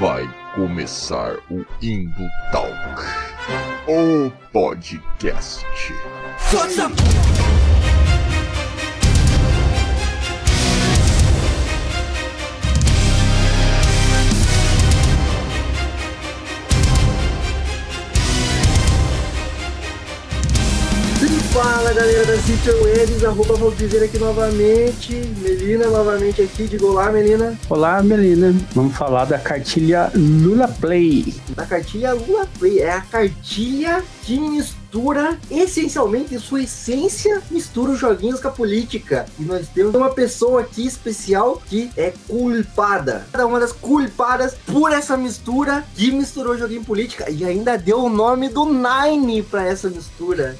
Vai começar o Indo Talk, o podcast. What's Fala galera da City Webs, arroba Valdizer aqui novamente, Melina novamente aqui, diga olá Melina. Olá Melina, vamos falar da cartilha Lula Play. Da cartilha Lula Play, é a cartilha que mistura, essencialmente, sua essência, mistura os joguinhos com a política. E nós temos uma pessoa aqui especial que é culpada. Cada uma das culpadas por essa mistura que misturou joguinho política e ainda deu o nome do Nine para essa mistura.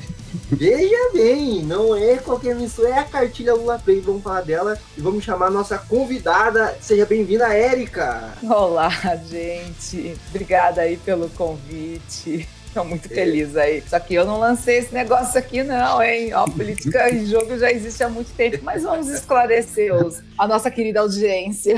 Veja bem, não é qualquer mistura, é a cartilha Lula Play. Vamos falar dela e vamos chamar a nossa convidada. Seja bem-vinda, Érica. Olá, gente. Obrigada aí pelo convite. Estou muito feliz aí. Só que eu não lancei esse negócio aqui, não, hein? Ó, política em jogo já existe há muito tempo, mas vamos esclarecer os, a nossa querida audiência.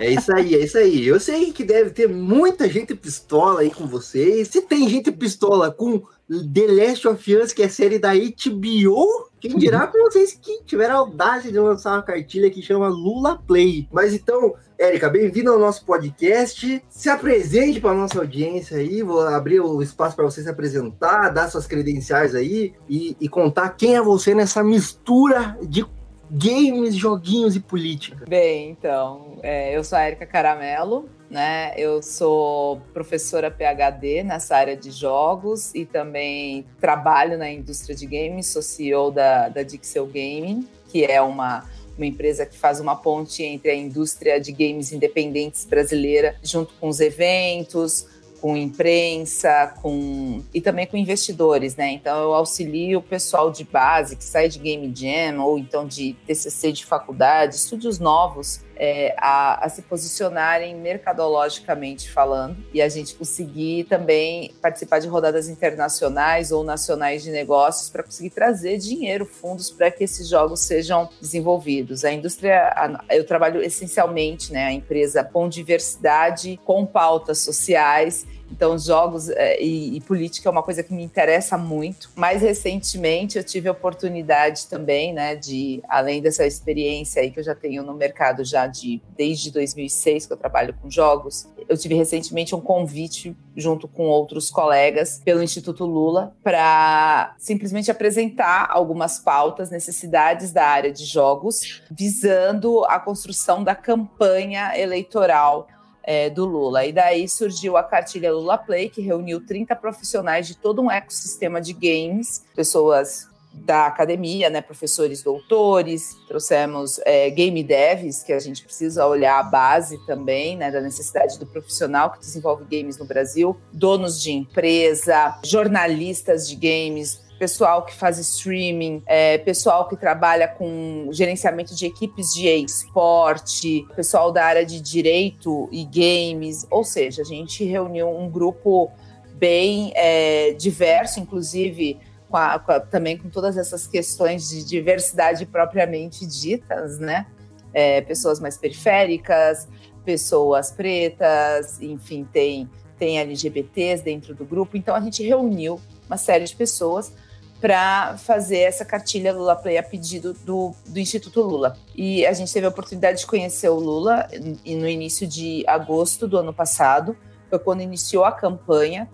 É isso aí, é isso aí. Eu sei que deve ter muita gente pistola aí com vocês. Se tem gente pistola com The Last of Us, que é série da HBO, quem dirá com vocês que tiveram a audácia de lançar uma cartilha que chama Lula Play. Mas então, Érica, bem-vinda ao nosso podcast. Se apresente para nossa audiência aí. Vou abrir o espaço para você se apresentar, dar suas credenciais aí e, e contar quem é você nessa mistura de games, joguinhos e política. Bem, então, é, eu sou a Erika Caramelo, né? Eu sou professora PhD nessa área de jogos e também trabalho na indústria de games, sou CEO da, da Dixel Gaming, que é uma uma empresa que faz uma ponte entre a indústria de games independentes brasileira, junto com os eventos, com imprensa, com e também com investidores, né? Então eu auxilio o pessoal de base que sai de Game Jam ou então de TCC de faculdade, estúdios novos, é, a, a, se posicionarem mercadologicamente falando e a gente conseguir também participar de rodadas internacionais ou nacionais de negócios para conseguir trazer dinheiro, fundos para que esses jogos sejam desenvolvidos. A indústria, a, eu trabalho essencialmente, né, a empresa com diversidade, com pautas sociais então, jogos é, e, e, política é uma coisa que me interessa muito. Mais recentemente, eu tive a oportunidade também, né, de, além dessa experiência aí que eu já tenho no mercado já de desde 2006 que eu trabalho com jogos, eu tive recentemente um convite junto com outros colegas pelo Instituto Lula para simplesmente apresentar algumas pautas, necessidades da área de jogos, visando a construção da campanha eleitoral é, do Lula. E daí surgiu a cartilha Lula Play, que reuniu 30 profissionais de todo um ecossistema de games, pessoas da academia, né, professores doutores, trouxemos é, game devs, que a gente precisa olhar a base também, né, da necessidade do profissional que desenvolve games no Brasil, donos de empresa, jornalistas de games, pessoal que faz streaming, é, pessoal que trabalha com gerenciamento de equipes de esporte, pessoal da área de direito e games, ou seja, a gente reuniu um grupo bem é, diverso, inclusive com a, com a, também com todas essas questões de diversidade propriamente ditas, né? É, pessoas mais periféricas, pessoas pretas, enfim, tem, tem LGBTs dentro do grupo. Então a gente reuniu uma série de pessoas para fazer essa cartilha Lula Play a pedido do, do Instituto Lula. E a gente teve a oportunidade de conhecer o Lula no início de agosto do ano passado, foi quando iniciou a campanha,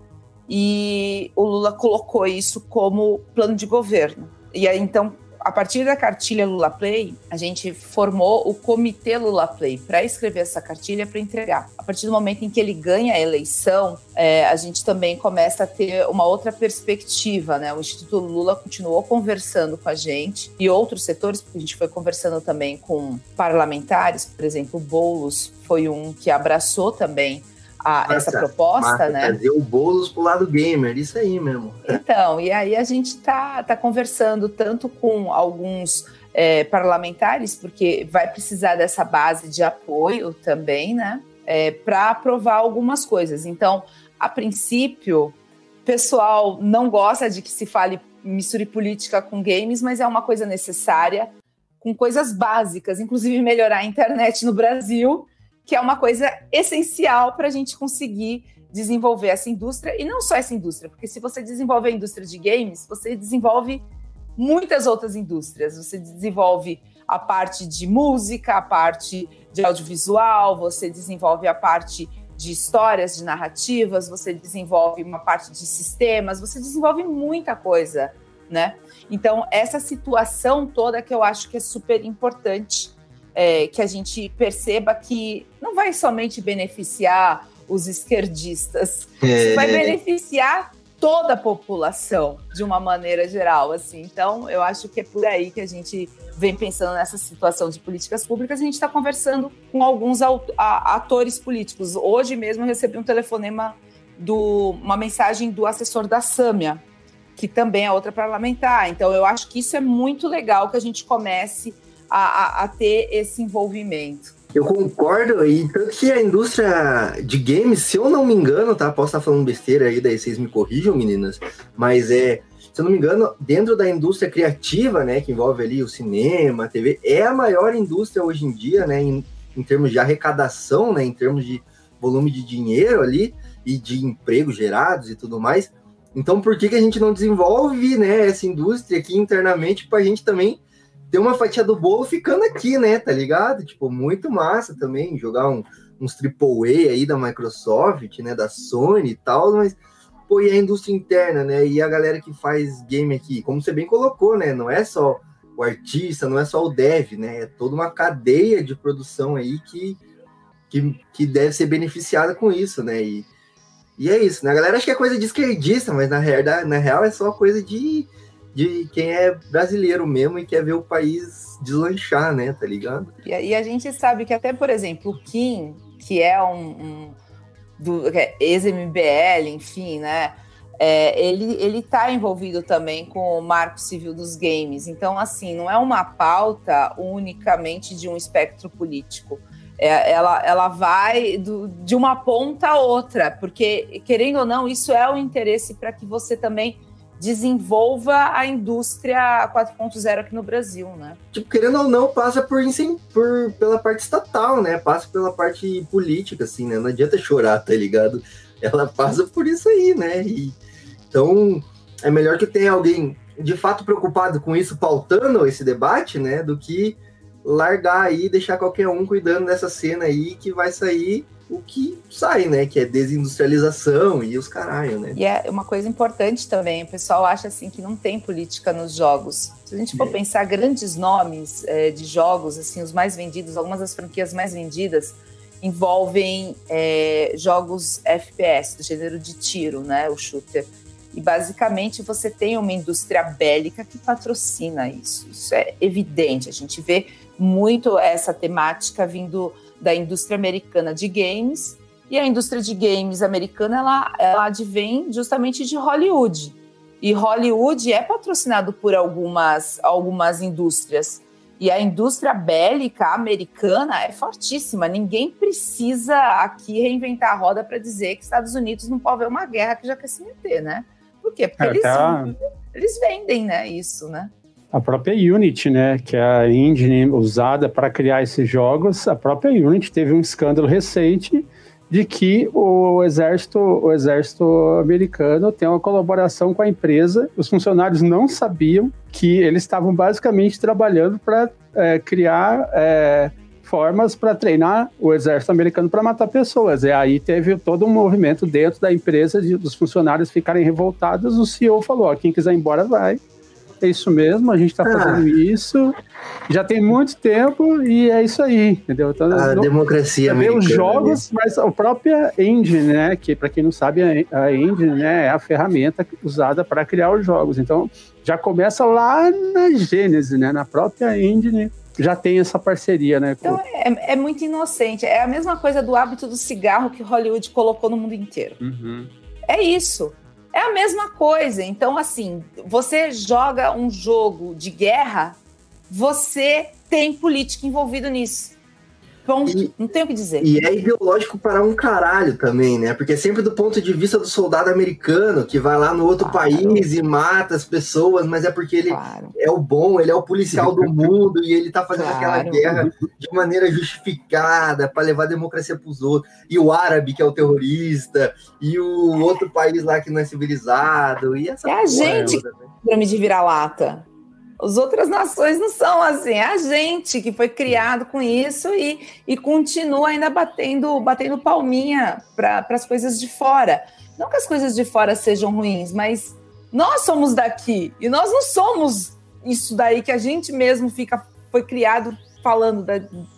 e o Lula colocou isso como plano de governo. E aí, então, a partir da cartilha Lula Play, a gente formou o Comitê Lula Play para escrever essa cartilha para entregar. A partir do momento em que ele ganha a eleição, é, a gente também começa a ter uma outra perspectiva, né? O Instituto Lula continuou conversando com a gente e outros setores, porque a gente foi conversando também com parlamentares, por exemplo, Boulos foi um que abraçou também a, essa proposta, né? Trazer o Boulos pro lado gamer, isso aí mesmo. Então, e aí a gente tá, tá conversando tanto com alguns é, parlamentares, porque vai precisar dessa base de apoio também, né? É, para aprovar algumas coisas. Então, a princípio, o pessoal não gosta de que se fale misture política com games, mas é uma coisa necessária, com coisas básicas, inclusive melhorar a internet no Brasil que é uma coisa essencial para a gente conseguir desenvolver essa indústria, e não só essa indústria, porque se você desenvolve a indústria de games, você desenvolve muitas outras indústrias. Você desenvolve a parte de música, a parte de audiovisual, você desenvolve a parte de histórias, de narrativas, você desenvolve uma parte de sistemas, você desenvolve muita coisa, né? Então, essa situação toda que eu acho que é super importante é, que a gente perceba que não vai somente beneficiar os esquerdistas, é. vai beneficiar toda a população de uma maneira geral, assim. Então, eu acho que é por aí que a gente vem pensando nessa situação de políticas públicas. A gente está conversando com alguns atores políticos. Hoje mesmo eu recebi um telefonema do uma mensagem do assessor da Sâmia, que também é outra parlamentar. Então, eu acho que isso é muito legal que a gente comece a, a, a ter esse envolvimento. Eu concordo, e tanto que a indústria de games, se eu não me engano, tá? Posso estar falando besteira aí, daí vocês me corrijam, meninas, mas é, se eu não me engano, dentro da indústria criativa, né, que envolve ali o cinema, a TV, é a maior indústria hoje em dia, né, em, em termos de arrecadação, né, em termos de volume de dinheiro ali e de empregos gerados e tudo mais. Então, por que, que a gente não desenvolve, né, essa indústria aqui internamente para a gente também ter uma fatia do bolo ficando aqui, né? Tá ligado? Tipo, muito massa também jogar um, uns AAA aí da Microsoft, né? Da Sony e tal, mas pô, e a indústria interna, né? E a galera que faz game aqui, como você bem colocou, né? Não é só o artista, não é só o dev, né? É toda uma cadeia de produção aí que, que, que deve ser beneficiada com isso, né? E, e é isso, né? A galera acha que é coisa de esquerdista, mas na real, na real é só coisa de de quem é brasileiro mesmo e quer ver o país deslanchar, né? Tá ligado? E, e a gente sabe que até, por exemplo, o Kim, que é um, um do é ex-MBL, enfim, né? É, ele ele está envolvido também com o Marco Civil dos Games. Então, assim, não é uma pauta unicamente de um espectro político. É, ela, ela vai do, de uma ponta a outra, porque, querendo ou não, isso é o um interesse para que você também desenvolva a indústria 4.0 aqui no Brasil, né? Tipo, querendo ou não, passa por, por pela parte estatal, né? Passa pela parte política, assim, né? Não adianta chorar, tá ligado? Ela passa por isso aí, né? E, então, é melhor que tenha alguém de fato preocupado com isso, pautando esse debate, né? Do que largar aí, deixar qualquer um cuidando dessa cena aí que vai sair o que sai, né? Que é desindustrialização e os caralho, né? E é uma coisa importante também, o pessoal acha assim que não tem política nos jogos. Se a gente for é. pensar grandes nomes é, de jogos, assim, os mais vendidos, algumas das franquias mais vendidas envolvem é, jogos FPS, do gênero de tiro, né? O shooter. E basicamente você tem uma indústria bélica que patrocina isso. Isso é evidente. A gente vê muito essa temática vindo da indústria americana de games, e a indústria de games americana ela, ela advém justamente de Hollywood. E Hollywood é patrocinado por algumas, algumas indústrias. E a indústria bélica americana é fortíssima. Ninguém precisa aqui reinventar a roda para dizer que Estados Unidos não pode ver uma guerra que já quer se meter, né? Por quê? Porque é, eles, tá... eles vendem né, isso, né? A própria Unity, né, que é a engine usada para criar esses jogos, a própria Unity teve um escândalo recente de que o exército, o exército americano tem uma colaboração com a empresa. Os funcionários não sabiam que eles estavam basicamente trabalhando para é, criar é, formas para treinar o exército americano para matar pessoas. E aí teve todo um movimento dentro da empresa de, dos funcionários ficarem revoltados. O CEO falou: quem quiser ir embora vai é isso mesmo, a gente está ah. fazendo isso, já tem muito tempo e é isso aí, entendeu? Então, a não, democracia mesmo. os jogos, né? mas a própria engine, né, que para quem não sabe, a engine né, é a ferramenta usada para criar os jogos. Então, já começa lá na gênese, né, na própria engine já tem essa parceria, né? Então é, é, muito inocente. É a mesma coisa do hábito do cigarro que Hollywood colocou no mundo inteiro. Uhum. É isso. É a mesma coisa. Então, assim, você joga um jogo de guerra, você tem política envolvido nisso. Ponto. E, não tem o que dizer. E é ideológico para um caralho também, né? Porque é sempre do ponto de vista do soldado americano que vai lá no outro claro. país e mata as pessoas, mas é porque ele claro. é o bom, ele é o policial do mundo e ele tá fazendo claro. aquela guerra de maneira justificada para levar a democracia para os outros. E o árabe, que é o terrorista, e o outro país lá que não é civilizado. E essa é a gente que me de vira-lata. As outras nações não são assim, é a gente que foi criado com isso e, e continua ainda batendo, batendo palminha para as coisas de fora. Não que as coisas de fora sejam ruins, mas nós somos daqui e nós não somos isso daí que a gente mesmo fica foi criado falando da,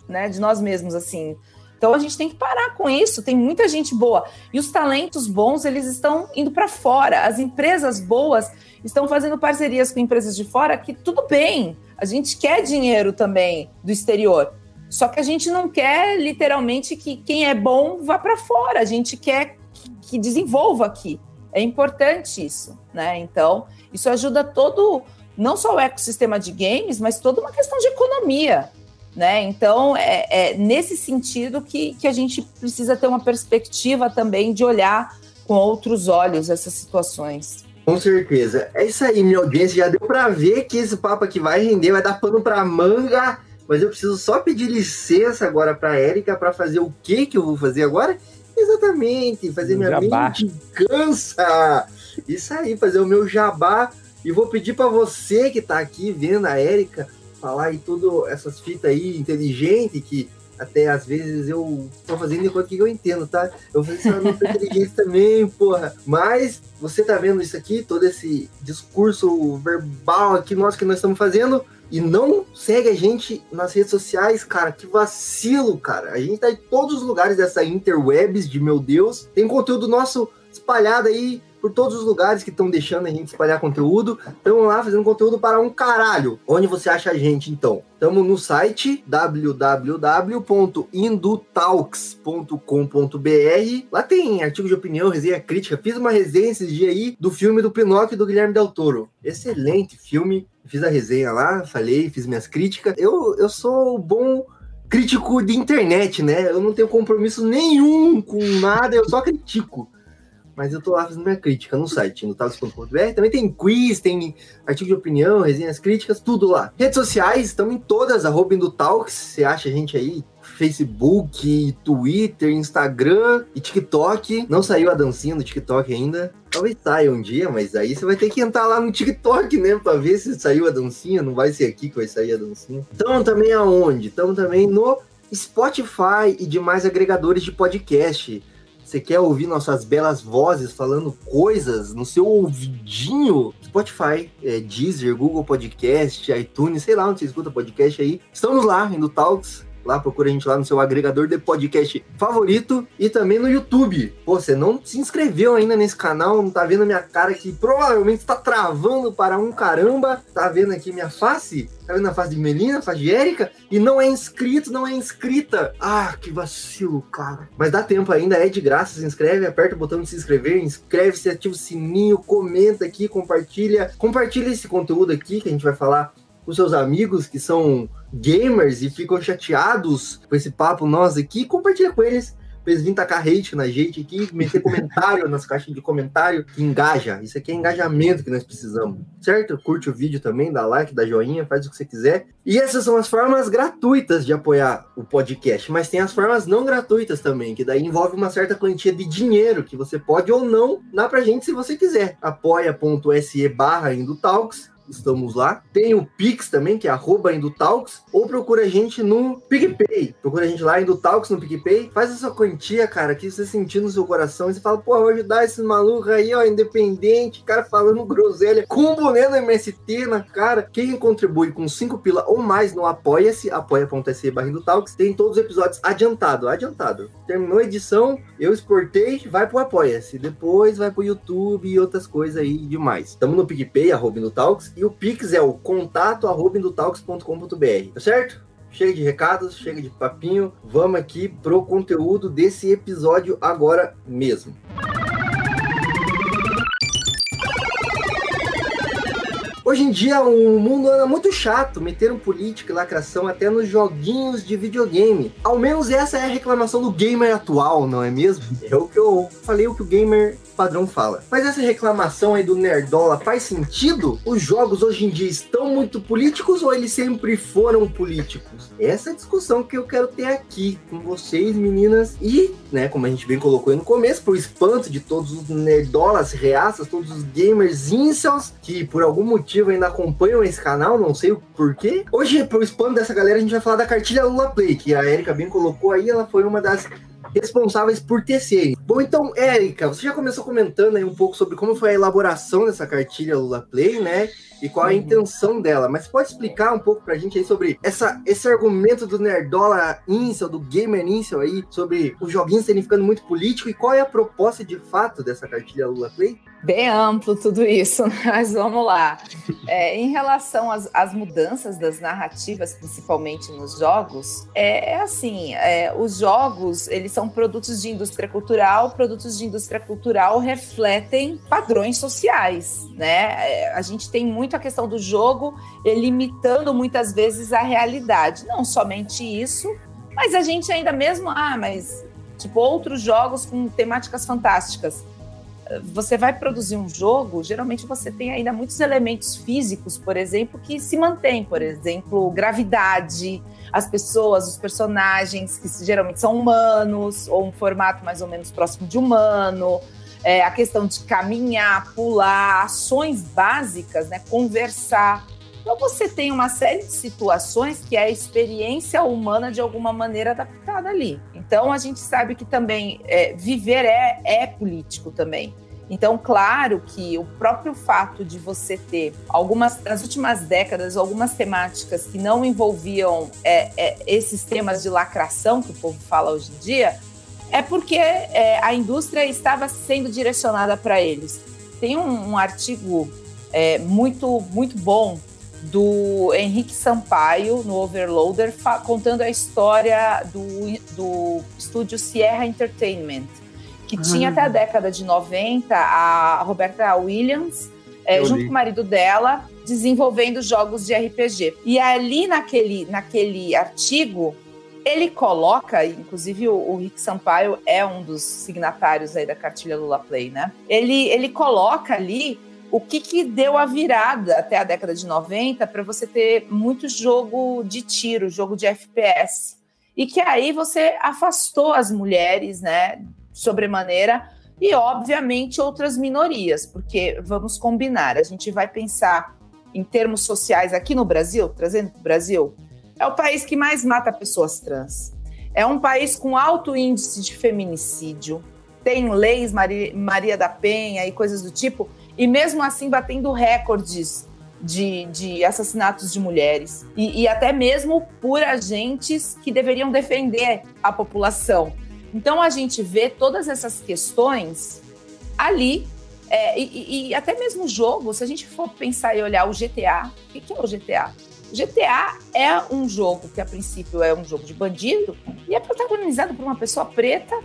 né, de nós mesmos assim. Então a gente tem que parar com isso. Tem muita gente boa e os talentos bons eles estão indo para fora. As empresas boas estão fazendo parcerias com empresas de fora que tudo bem, a gente quer dinheiro também do exterior. Só que a gente não quer literalmente que quem é bom vá para fora, a gente quer que desenvolva aqui. É importante isso, né? Então, isso ajuda todo, não só o ecossistema de games, mas toda uma questão de economia, né? Então, é, é nesse sentido que, que a gente precisa ter uma perspectiva também de olhar com outros olhos essas situações. Com certeza. É isso aí, minha audiência. Já deu para ver que esse papo aqui vai render, vai dar pano para manga. Mas eu preciso só pedir licença agora para Érica para fazer o que que eu vou fazer agora? Exatamente, fazer minha jabá. mente cansa. Isso aí, fazer o meu jabá. E vou pedir para você que tá aqui vendo a Érica falar e tudo essas fitas aí inteligente que até às vezes eu tô fazendo enquanto que eu entendo, tá? Eu vou fazer isso na inteligência também, porra. Mas você tá vendo isso aqui, todo esse discurso verbal aqui, nós que nós estamos fazendo, e não segue a gente nas redes sociais, cara. Que vacilo, cara. A gente tá em todos os lugares dessa interwebs de meu Deus. Tem conteúdo nosso espalhado aí por todos os lugares que estão deixando a gente espalhar conteúdo. Estamos lá fazendo conteúdo para um caralho. Onde você acha a gente, então? Estamos no site www.indutalks.com.br. Lá tem artigo de opinião, resenha crítica. Fiz uma resenha esses dias aí do filme do Pinóquio do Guilherme Del Toro. Excelente filme. Fiz a resenha lá, falei, fiz minhas críticas. Eu, eu sou bom crítico de internet, né? Eu não tenho compromisso nenhum com nada, eu só critico mas eu tô lá fazendo minha crítica no site, no talos.com.br. Também tem quiz, tem artigo de opinião, resenhas críticas, tudo lá. Redes sociais, estamos em todas, arroba Talks, você acha a gente aí, Facebook, Twitter, Instagram e TikTok. Não saiu a dancinha no TikTok ainda. Talvez saia um dia, mas aí você vai ter que entrar lá no TikTok, né? Pra ver se saiu a dancinha. Não vai ser aqui que vai sair a dancinha. Então também aonde? Estamos também no Spotify e demais agregadores de podcast. Você quer ouvir nossas belas vozes falando coisas no seu ouvidinho? Spotify, é, Deezer, Google Podcast, iTunes, sei lá onde você escuta podcast aí. Estamos lá, indo Talks. Lá, procura a gente lá no seu agregador de podcast favorito e também no YouTube. Pô, você não se inscreveu ainda nesse canal, não tá vendo a minha cara que provavelmente está travando para um caramba. Tá vendo aqui minha face? Tá vendo a face de Melina, a face de Érica? E não é inscrito, não é inscrita. Ah, que vacilo, cara. Mas dá tempo ainda, é de graça. Se inscreve, aperta o botão de se inscrever, inscreve-se, ativa o sininho, comenta aqui, compartilha. Compartilha esse conteúdo aqui que a gente vai falar com seus amigos que são gamers e ficam chateados com esse papo nós aqui, compartilha com eles eles virem tacar hate na gente aqui, meter comentário nas caixas de comentário, que engaja. Isso aqui é engajamento que nós precisamos, certo? Curte o vídeo também, dá like, dá joinha, faz o que você quiser. E essas são as formas gratuitas de apoiar o podcast, mas tem as formas não gratuitas também, que daí envolve uma certa quantia de dinheiro que você pode ou não dar pra gente se você quiser. apoia.se barra Indutalks estamos lá. Tem o Pix também, que é arroba Indutalks, ou procura a gente no PicPay. Procura a gente lá, Indutalks no PicPay. Faz essa quantia, cara, que você sentir no seu coração e você fala, pô, vou ajudar esses malucos aí, ó, independente, cara falando groselha, com o boné do MST na cara. Quem contribui com 5 pila ou mais no Apoia-se, apoia.se barra Indutalks, tem todos os episódios adiantado, adiantado. Terminou a edição, eu exportei, vai pro Apoia-se. Depois vai pro YouTube e outras coisas aí demais. Estamos no PicPay, arroba Indutalks, e o Pix é o contato arroba tá certo? Chega de recados, chega de papinho, vamos aqui pro conteúdo desse episódio agora mesmo. Hoje em dia o mundo anda muito chato, meteram política e lacração até nos joguinhos de videogame. Ao menos essa é a reclamação do gamer atual, não é mesmo? É o que eu falei, o que o gamer padrão fala. Mas essa reclamação aí do Nerdola faz sentido? Os jogos hoje em dia estão muito políticos ou eles sempre foram políticos? Essa é a discussão que eu quero ter aqui com vocês, meninas. E, né, como a gente bem colocou aí no começo, pro espanto de todos os nerdolas, reaças, todos os gamers incels que por algum motivo ainda acompanham esse canal, não sei o porquê. Hoje, pro espanto dessa galera, a gente vai falar da cartilha Lula Play, que a Erika bem colocou aí, ela foi uma das responsáveis por tecerem. Bom, então, Érica, você já começou comentando aí um pouco sobre como foi a elaboração dessa cartilha Lula Play, né? E qual a uhum. intenção dela. Mas pode explicar um pouco pra gente aí sobre essa, esse argumento do Nerdola Incel, do Gamer Incel aí, sobre os joguinhos terem ficando muito político e qual é a proposta de fato dessa cartilha Lula Play? Bem amplo tudo isso, mas vamos lá. É, em relação às, às, mudanças das narrativas, principalmente nos jogos, é, é assim: é, os jogos eles são produtos de indústria cultural, produtos de indústria cultural refletem padrões sociais, né? É, a gente tem muito a questão do jogo limitando muitas vezes a realidade. Não somente isso, mas a gente ainda mesmo, ah, mas tipo outros jogos com temáticas fantásticas você vai produzir um jogo, geralmente você tem ainda muitos elementos físicos, por exemplo, que se mantêm, por exemplo, gravidade, as pessoas, os personagens, que geralmente são humanos, ou um formato mais ou menos próximo de humano, é, a questão de caminhar, pular, ações básicas, né, conversar. Então você tem uma série de situações que é a experiência humana de alguma maneira adaptada ali. Então a gente sabe que também é, viver é, é político também. Então, claro que o próprio fato de você ter algumas, nas últimas décadas, algumas temáticas que não envolviam é, é, esses temas de lacração que o povo fala hoje em dia, é porque é, a indústria estava sendo direcionada para eles. Tem um, um artigo é, muito, muito bom do Henrique Sampaio, no Overloader, contando a história do, do estúdio Sierra Entertainment, que tinha até a década de 90 a Roberta Williams, é, junto com o marido dela, desenvolvendo jogos de RPG. E ali naquele, naquele artigo, ele coloca, inclusive o, o, Rick Sampaio é um dos signatários aí da cartilha Lula Play, né? Ele, ele coloca ali o que, que deu a virada até a década de 90 para você ter muito jogo de tiro, jogo de FPS. E que aí você afastou as mulheres, né, sobremaneira, e obviamente outras minorias, porque vamos combinar, a gente vai pensar em termos sociais aqui no Brasil, trazendo para o Brasil, é o país que mais mata pessoas trans. É um país com alto índice de feminicídio, tem leis Maria, Maria da Penha e coisas do tipo, e mesmo assim batendo recordes de, de assassinatos de mulheres e, e, até mesmo por agentes que deveriam defender a população. Então a gente vê todas essas questões ali é, e, e, até mesmo o jogo, se a gente for pensar e olhar o GTA, o que, que é o GTA? O GTA é um jogo que a princípio é um jogo de bandido e é protagonizado por uma pessoa preta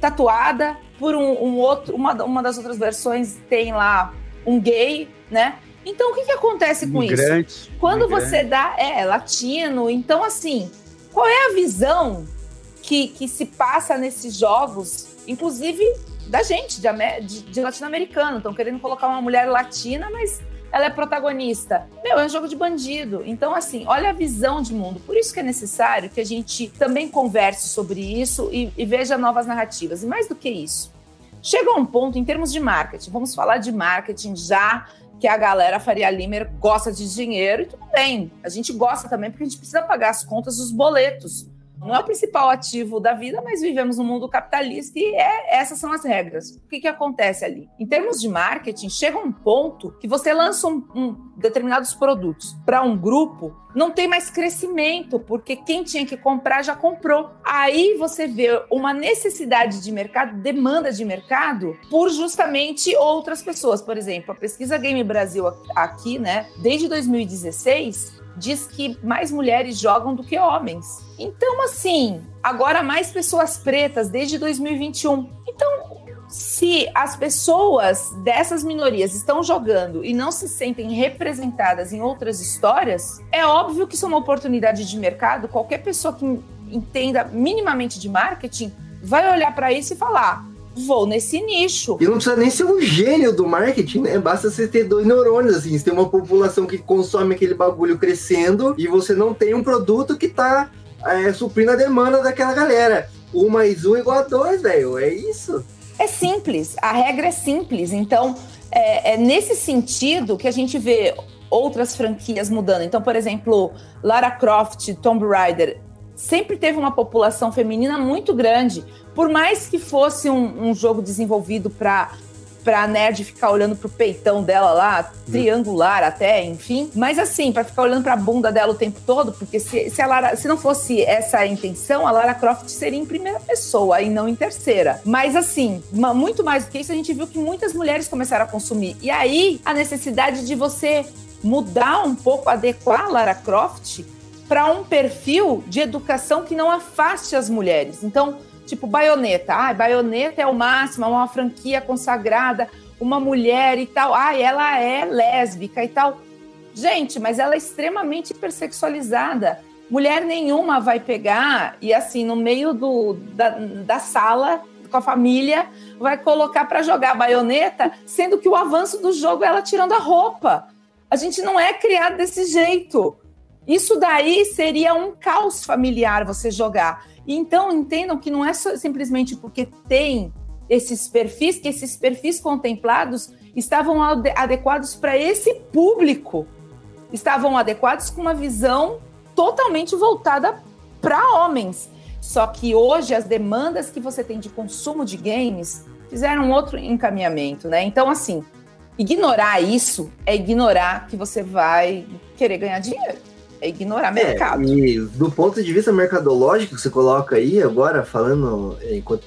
tatuada, por um, um outro, uma, uma das outras versões tem lá um gay, né? Então o que, que acontece com isso? Quando você dá. É, latino. Então, assim, qual é a visão que, que se passa nesses jogos, inclusive da gente, de, de, de latino-americano? Estão querendo colocar uma mulher latina, mas ela é protagonista. Meu, é um jogo de bandido. Então, assim, olha a visão de mundo. Por isso que é necessário que a gente também converse sobre isso e, e veja novas narrativas. E mais do que isso, chega um ponto em termos de marketing. Vamos falar de marketing já que a galera Faria Limer gosta de dinheiro e tudo bem. A gente gosta também porque a gente precisa pagar as contas, os boletos não é o principal ativo da vida, mas vivemos num mundo capitalista e é, essas são as regras. O que, que acontece ali? Em termos de marketing, chega um ponto que você lança um, um determinados produtos para um grupo, não tem mais crescimento, porque quem tinha que comprar já comprou. Aí você vê uma necessidade de mercado, demanda de mercado, por justamente outras pessoas. Por exemplo, a pesquisa Game Brasil aqui, né, desde 2016, diz que mais mulheres jogam do que homens. Então, assim, agora mais pessoas pretas desde 2021. Então, se as pessoas dessas minorias estão jogando e não se sentem representadas em outras histórias, é óbvio que isso é uma oportunidade de mercado. Qualquer pessoa que entenda minimamente de marketing vai olhar para isso e falar: vou nesse nicho. E não precisa nem ser um gênio do marketing, né? Basta você ter dois neurônios, assim. Você tem uma população que consome aquele bagulho crescendo e você não tem um produto que tá é, suprindo a demanda daquela galera. Um mais um igual a dois, velho. É isso. É simples. A regra é simples. Então, é, é nesse sentido que a gente vê outras franquias mudando. Então, por exemplo, Lara Croft, Tomb Raider, sempre teve uma população feminina muito grande. Por mais que fosse um, um jogo desenvolvido para pra nerd ficar olhando pro peitão dela lá, triangular até, enfim. Mas assim, para ficar olhando pra bunda dela o tempo todo, porque se, se, a Lara, se não fosse essa a intenção, a Lara Croft seria em primeira pessoa e não em terceira. Mas assim, muito mais do que isso, a gente viu que muitas mulheres começaram a consumir. E aí, a necessidade de você mudar um pouco, adequar a Lara Croft para um perfil de educação que não afaste as mulheres. Então, tipo baioneta. Ah, baioneta é o máximo, é uma franquia consagrada, uma mulher e tal. Ah, ela é lésbica e tal. Gente, mas ela é extremamente hipersexualizada. Mulher nenhuma vai pegar e, assim, no meio do, da, da sala, com a família, vai colocar para jogar baioneta, sendo que o avanço do jogo é ela tirando a roupa. A gente não é criado desse jeito. Isso daí seria um caos familiar você jogar. Então, entendam que não é simplesmente porque tem esses perfis, que esses perfis contemplados estavam adequados para esse público, estavam adequados com uma visão totalmente voltada para homens. Só que hoje as demandas que você tem de consumo de games fizeram outro encaminhamento, né? Então, assim, ignorar isso é ignorar que você vai querer ganhar dinheiro. É ignorar é, mercado. E do ponto de vista mercadológico que você coloca aí, agora falando é, enquanto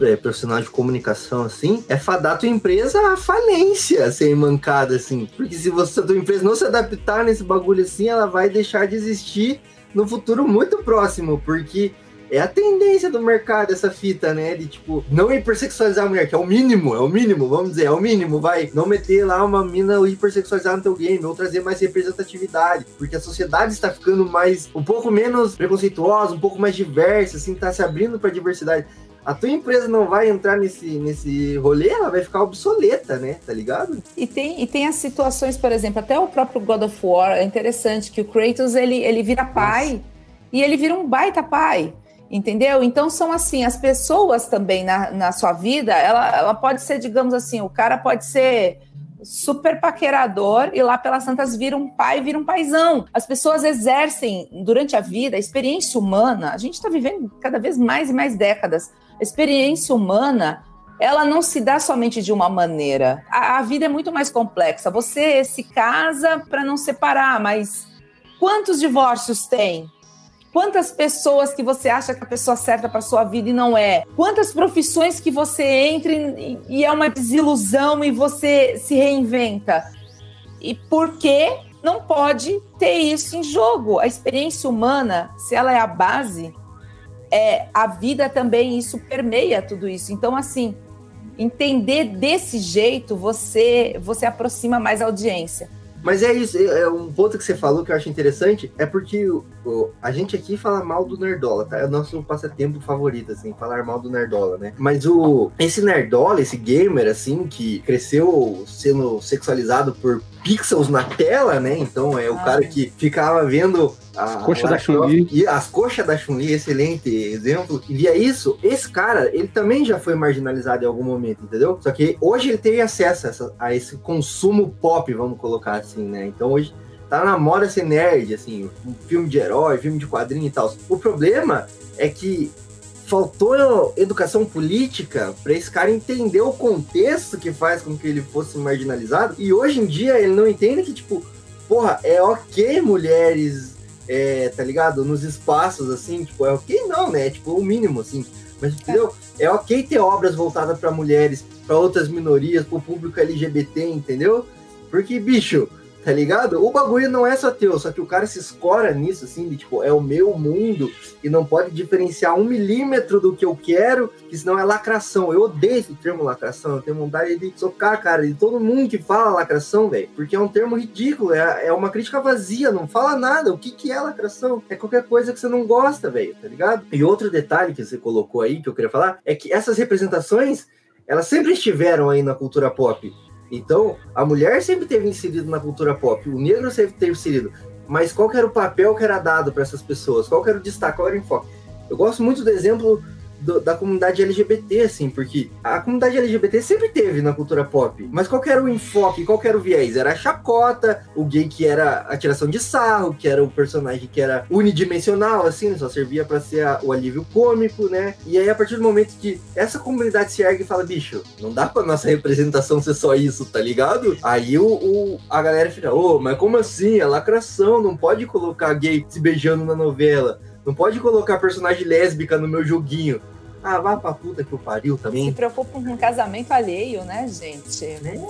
é, profissional de comunicação, assim, é fadar tua empresa à falência sem mancada, assim. Porque se você, a tua empresa não se adaptar nesse bagulho assim, ela vai deixar de existir no futuro muito próximo, porque é a tendência do mercado essa fita, né? De tipo, não hipersexualizar a mulher, que é o mínimo, é o mínimo, vamos dizer, é o mínimo, vai. Não meter lá uma mina hipersexualizada no teu game, ou trazer mais representatividade, porque a sociedade está ficando mais, um pouco menos preconceituosa, um pouco mais diversa, assim, tá se abrindo para diversidade a tua empresa não vai entrar nesse, nesse rolê, ela vai ficar obsoleta, né? Tá ligado? E tem, e tem as situações, por exemplo, até o próprio God of War é interessante que o Kratos ele, ele vira pai Nossa. e ele vira um baita pai. Entendeu? Então são assim, as pessoas também na, na sua vida, ela, ela pode ser, digamos assim, o cara pode ser super paquerador e lá pelas tantas vira um pai, vira um paizão. As pessoas exercem durante a vida a experiência humana. A gente está vivendo cada vez mais e mais décadas. A experiência humana ela não se dá somente de uma maneira. A, a vida é muito mais complexa. Você se casa para não separar, mas quantos divórcios tem? Quantas pessoas que você acha que a pessoa certa para sua vida e não é? Quantas profissões que você entra e é uma desilusão e você se reinventa? E por que não pode ter isso em jogo? A experiência humana, se ela é a base, é a vida também isso permeia tudo isso. Então assim, entender desse jeito, você você aproxima mais a audiência. Mas é isso, é, é um ponto que você falou que eu acho interessante, é porque o, o, a gente aqui fala mal do Nerdola, tá? É o nosso passatempo favorito, assim, falar mal do Nerdola, né? Mas o esse Nerdola, esse gamer, assim, que cresceu sendo sexualizado por pixels na tela, né? Então é o ah, cara que ficava vendo a coxa da Chun-Li. E as coxas da Chun-Li, excelente exemplo. E via isso, esse cara, ele também já foi marginalizado em algum momento, entendeu? Só que hoje ele teve acesso a, essa, a esse consumo pop, vamos colocar assim, né? Então hoje tá na moda ser nerd, assim, um filme de herói, filme de quadrinho e tal. O problema é que faltou educação política para esse cara entender o contexto que faz com que ele fosse marginalizado. E hoje em dia ele não entende que, tipo, porra, é ok mulheres, é, tá ligado? Nos espaços, assim, tipo, é ok não, né? Tipo, o mínimo, assim. Mas, entendeu? É ok ter obras voltadas para mulheres, para outras minorias, para o público LGBT, entendeu? Porque, bicho, Tá ligado? O bagulho não é só teu, só que o cara se escora nisso, assim, de tipo, é o meu mundo e não pode diferenciar um milímetro do que eu quero, que senão é lacração. Eu odeio esse termo lacração, eu tenho vontade de socar, cara, de todo mundo que fala lacração, velho, porque é um termo ridículo, é, é uma crítica vazia, não fala nada. O que, que é lacração? É qualquer coisa que você não gosta, velho, tá ligado? E outro detalhe que você colocou aí, que eu queria falar, é que essas representações, elas sempre estiveram aí na cultura pop. Então, a mulher sempre teve inserido na cultura pop, o negro sempre teve inserido. Mas qual era o papel que era dado para essas pessoas? Qual era o destaque? Qual era o enfoque? Eu gosto muito do exemplo do, da comunidade LGBT, assim, porque a comunidade LGBT sempre teve na cultura pop. Mas qual era o enfoque, qual era o viés? Era a chacota, o gay que era a tiração de sarro, que era o personagem que era unidimensional, assim, só servia para ser a, o alívio cômico, né? E aí, a partir do momento que essa comunidade se ergue e fala, bicho, não dá pra nossa representação ser só isso, tá ligado? Aí o, o a galera fica, ô, oh, mas como assim? É lacração, não pode colocar gay se beijando na novela. Não pode colocar personagem lésbica no meu joguinho. Ah, vá pra puta que o pariu também. Se preocupa com um casamento alheio, né, gente? É,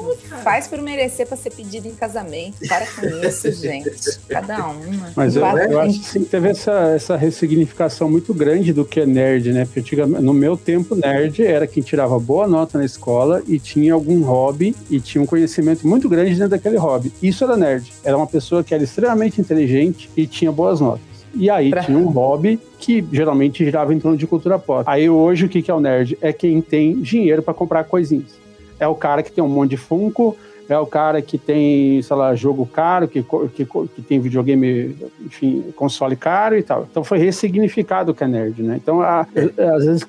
Faz por merecer pra ser pedido em casamento. Para com isso, gente. Cada uma. Mas eu, eu acho que sim, teve essa, essa ressignificação muito grande do que é nerd, né? Porque no meu tempo, nerd era quem tirava boa nota na escola e tinha algum hobby e tinha um conhecimento muito grande dentro daquele hobby. Isso era nerd. Era uma pessoa que era extremamente inteligente e tinha boas notas. E aí pra... tinha um hobby que geralmente girava em torno de cultura pop. Aí hoje o que é o nerd? É quem tem dinheiro para comprar coisinhas. É o cara que tem um monte de Funko, é o cara que tem, sei lá, jogo caro, que, que, que tem videogame, enfim, console caro e tal. Então foi ressignificado o que é nerd, né? Então, a, às vezes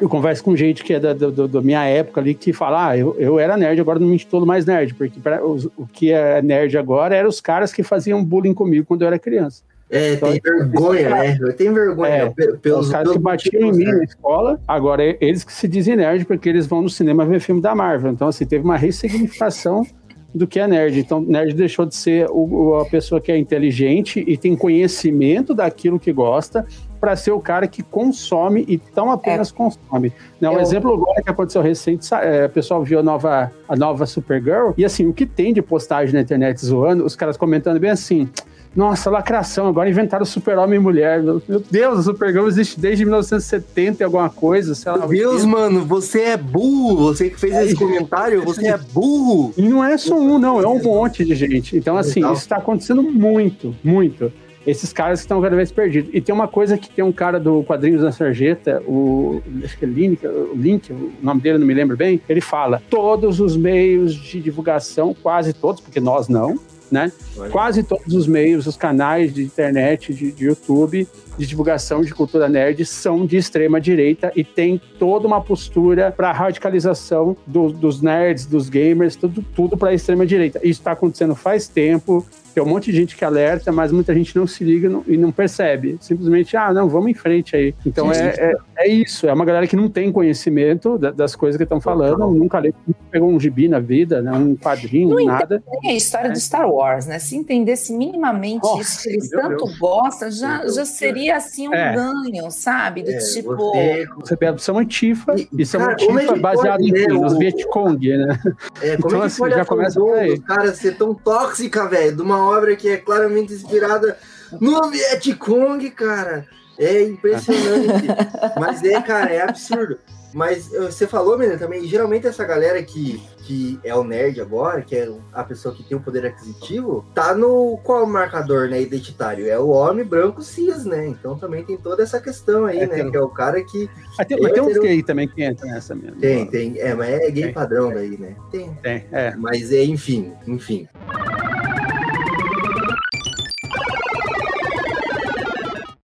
eu converso com gente que é da, da, da, minha época ali que fala, ah, eu, eu era nerd, agora não me intitulo mais nerd, porque pra, o, o que é nerd agora eram os caras que faziam bullying comigo quando eu era criança. É, então, tem vergonha, né? Eu tenho vergonha. É, pelos, os caras que batiam em mim na escola, agora eles que se dizem nerd porque eles vão no cinema ver filme da Marvel. Então, assim, teve uma ressignificação do que é nerd. Então, nerd deixou de ser o, a pessoa que é inteligente e tem conhecimento daquilo que gosta para ser o cara que consome e tão apenas é. consome. Né? Um Eu... exemplo agora que aconteceu recente, é, o pessoal viu a nova, a nova Supergirl, e assim, o que tem de postagem na internet zoando, os caras comentando bem assim nossa, lacração, agora inventaram super-homem e mulher. Meu Deus, o Supergirl existe desde 1970 e alguma coisa. Sei lá, Meu Deus, mano, você é burro. Você que fez é, esse comentário, você é burro. E não é só um, não, é um monte de gente. Então, assim, Legal. isso está acontecendo muito, muito. Esses caras que estão cada vez perdidos. E tem uma coisa que tem um cara do Quadrinhos da Sarjeta, o. Acho que é Link, o Link, o nome dele não me lembro bem. Ele fala: todos os meios de divulgação, quase todos, porque nós não, né? Quase todos os meios, os canais de internet, de, de, YouTube, de divulgação de cultura nerd são de extrema direita e tem toda uma postura para radicalização do, dos nerds, dos gamers, tudo, tudo para a extrema direita. Isso está acontecendo faz tempo. Tem um monte de gente que alerta, mas muita gente não se liga e não percebe. Simplesmente, ah, não, vamos em frente aí. Então é, é, é, isso. É uma galera que não tem conhecimento das coisas que estão falando, nunca leu, pegou um gibi na vida, né, um quadrinho, não nada. É a história é. do Star Wars, né? Se entendesse minimamente Nossa, isso que eles tanto Deus. gostam, já, já seria assim um é. ganho, sabe? Do é, tipo. Você, você pega são antifa e, e são cara, antifa baseado em né, os Vietcong, né? É, como então, é que assim, já começa por aí. cara ser tão tóxica, velho, de uma obra que é claramente inspirada no Vietcong, cara. É impressionante. Mas é, cara, é absurdo. Mas você falou, menina, também, geralmente essa galera que, que é o nerd agora, que é a pessoa que tem o poder aquisitivo, tá no qual marcador, né, identitário? É o homem branco cis, né? Então também tem toda essa questão aí, é, né? Tem... Que é o cara que. Mas tem, mas tem uns gay também que entra nessa mesmo. Tem, tem. É, mas é gay tem, padrão daí, né? Tem. Tem, é. Mas é, enfim, enfim.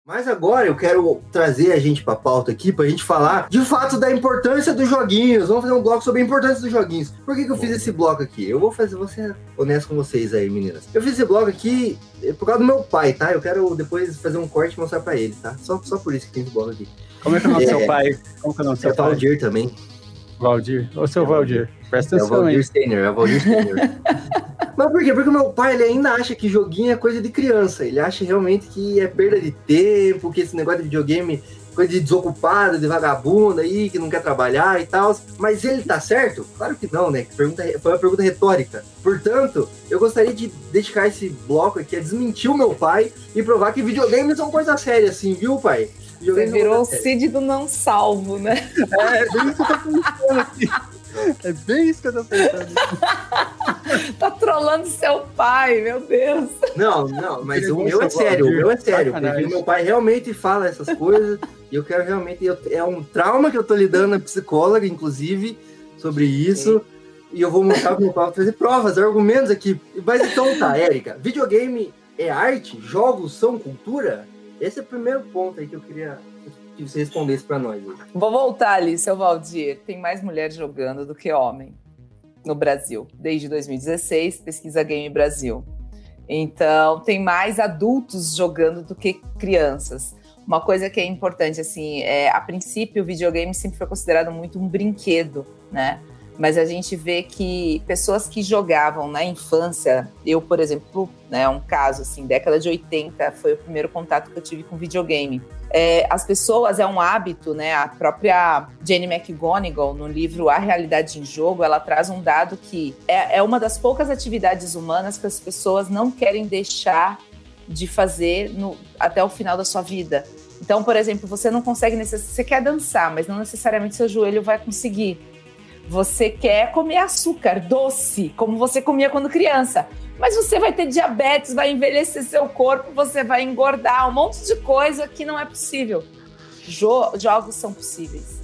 Mas agora eu quero trazer a gente pra pauta aqui pra gente falar de fato da importância dos joguinhos. Vamos fazer um bloco sobre a importância dos joguinhos. Por que, que eu fiz esse bloco aqui? Eu vou fazer, vou ser honesto com vocês aí, meninas. Eu fiz esse bloco aqui por causa do meu pai, tá? Eu quero depois fazer um corte e mostrar pra ele, tá? Só, só por isso que tem esse bloco aqui. Como é que é o nome do é, seu pai? Como é o nome do seu é pai? Valdir também. Valdir. Ô, seu Valdir. Presta atenção é o Valdir Steiner, é o Valdir Steiner. Mas por quê? Porque o meu pai ele ainda acha que joguinho é coisa de criança. Ele acha realmente que é perda de tempo, que esse negócio de videogame coisa de desocupado, de vagabundo aí, que não quer trabalhar e tal. Mas ele tá certo? Claro que não, né? Pergunta, foi uma pergunta retórica. Portanto, eu gostaria de dedicar esse bloco aqui a desmentir o meu pai e provar que videogames são coisa séria, assim, viu, pai? Você virou o Cid do não salvo, né? É, é bem isso que eu tô pensando aqui. É bem isso que eu tô pensando. tá trolando seu pai, meu Deus. Não, não, mas o meu é sério, o meu é sério. Porque meu pai realmente fala essas coisas e eu quero realmente. Eu, é um trauma que eu tô lidando na psicóloga, inclusive, sobre isso. Sim. E eu vou mostrar pro meu pai fazer provas, argumentos aqui. Mas então tá, Érica. Videogame é arte? Jogos são cultura? Esse é o primeiro ponto aí que eu queria que você respondesse para nós. Vou voltar ali, seu Valdir. Tem mais mulher jogando do que homem no Brasil, desde 2016, pesquisa Game Brasil. Então, tem mais adultos jogando do que crianças. Uma coisa que é importante, assim, é, a princípio, o videogame sempre foi considerado muito um brinquedo, né? Mas a gente vê que pessoas que jogavam na infância, eu, por exemplo, né, um caso assim, década de 80, foi o primeiro contato que eu tive com videogame. É, as pessoas, é um hábito, né? A própria Jane McGonigal, no livro A Realidade em Jogo, ela traz um dado que é, é uma das poucas atividades humanas que as pessoas não querem deixar de fazer no, até o final da sua vida. Então, por exemplo, você não consegue, você quer dançar, mas não necessariamente seu joelho vai conseguir. Você quer comer açúcar doce, como você comia quando criança. Mas você vai ter diabetes, vai envelhecer seu corpo, você vai engordar, um monte de coisa que não é possível. Jo jogos são possíveis.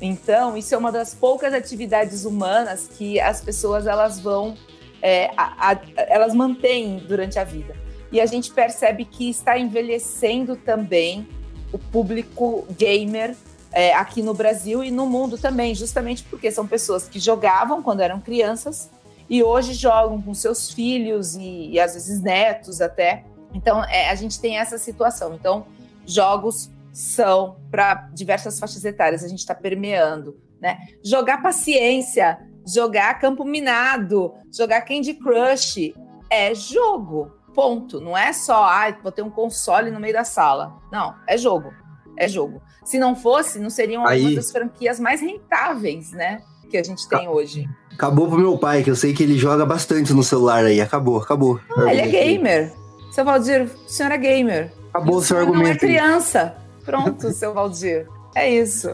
Então, isso é uma das poucas atividades humanas que as pessoas elas vão, é, a, a, elas mantêm durante a vida. E a gente percebe que está envelhecendo também o público gamer é, aqui no Brasil e no mundo também, justamente porque são pessoas que jogavam quando eram crianças e hoje jogam com seus filhos e, e às vezes netos até. Então é, a gente tem essa situação. Então jogos são para diversas faixas etárias, a gente está permeando, né? Jogar paciência, jogar campo minado, jogar Candy Crush é jogo. Ponto. Não é só, ah, vou ter um console no meio da sala. Não, é jogo é jogo. Se não fosse, não seriam Aí... uma das franquias mais rentáveis, né? Que a gente tem hoje. Acabou pro meu pai, que eu sei que ele joga bastante no celular aí. Acabou, acabou. Ah, ele é gamer. Seu Valdir, o senhor é gamer. Acabou o seu argumento. Não é criança. Pronto, seu Valdir. É isso.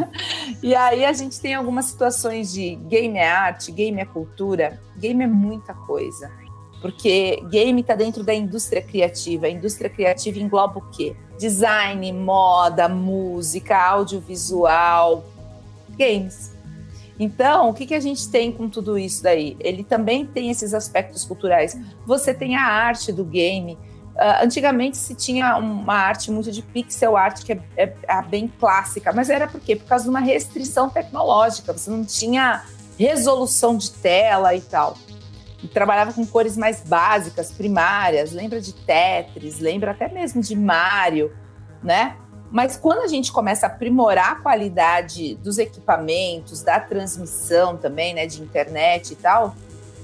e aí a gente tem algumas situações de game é arte, game é cultura. Game é muita coisa. Porque game está dentro da indústria criativa. A indústria criativa engloba o quê? Design, moda, música, audiovisual, games. Então, o que, que a gente tem com tudo isso daí? Ele também tem esses aspectos culturais. Você tem a arte do game. Uh, antigamente se tinha uma arte muito de pixel art, que é, é, é, bem clássica, mas era por quê? Por causa de uma restrição tecnológica. Você não tinha resolução de tela e tal e trabalhava com cores mais básicas, primárias, lembra de Tetris, lembra até mesmo de Mario, né? Mas quando a gente começa a aprimorar a qualidade dos equipamentos, da transmissão também, né, de internet e tal,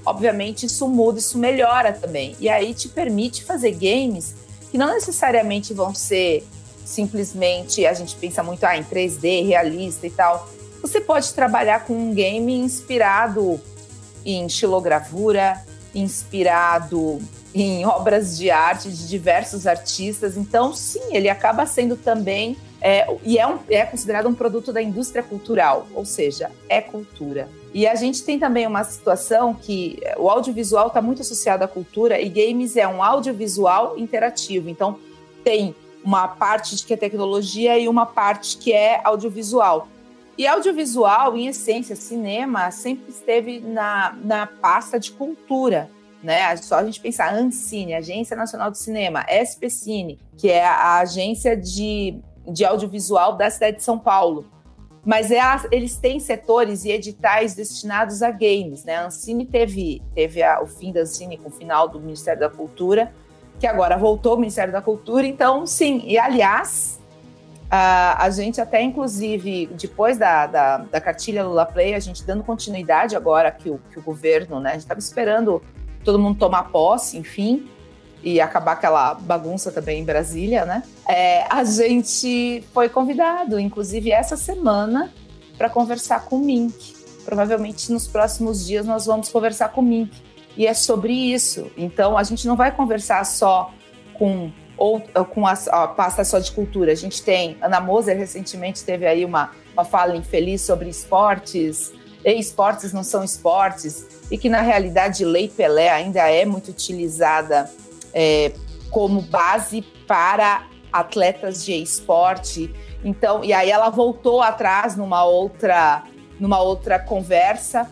obviamente isso muda, isso melhora também. E aí te permite fazer games que não necessariamente vão ser simplesmente, a gente pensa muito ah, em 3D, realista e tal. Você pode trabalhar com um game inspirado em xilogravura, inspirado em obras de arte de diversos artistas. Então, sim, ele acaba sendo também é, e é, um, é considerado um produto da indústria cultural, ou seja, é cultura. E a gente tem também uma situação que o audiovisual está muito associado à cultura e games é um audiovisual interativo. Então, tem uma parte que é tecnologia e uma parte que é audiovisual. E audiovisual, em essência, cinema, sempre esteve na, na pasta de cultura. Né? Só a gente pensar Ancine, Agência Nacional do Cinema, SPCine, que é a agência de, de audiovisual da cidade de São Paulo. Mas é a, eles têm setores e editais destinados a games. Né? A Ancine teve, teve a, o fim da Ancine com o final do Ministério da Cultura, que agora voltou ao Ministério da Cultura. Então, sim, e aliás, Uh, a gente até, inclusive, depois da, da, da, cartilha Lula Play, a gente dando continuidade agora que o, que o governo, né? A gente estava esperando todo mundo tomar posse, enfim. e acabar aquela bagunça também em Brasília, né? É, a gente foi convidado, inclusive essa semana, para conversar com o Mink. Provavelmente nos próximos dias nós vamos conversar com o Mink. E é sobre isso. Então a gente não vai conversar só com ou com a, a pasta só de cultura. A gente tem Ana Moser recentemente teve aí uma, uma fala infeliz sobre esportes, e esportes não são esportes, e que na realidade Lei Pelé ainda é muito utilizada é, como base para atletas de esporte. Então, e aí ela voltou atrás numa outra, numa outra conversa.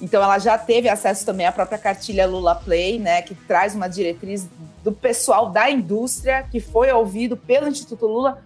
Então, ela já teve acesso também à própria cartilha Lula Play, né, que traz uma diretriz do pessoal da indústria que foi ouvido pelo Instituto Lula.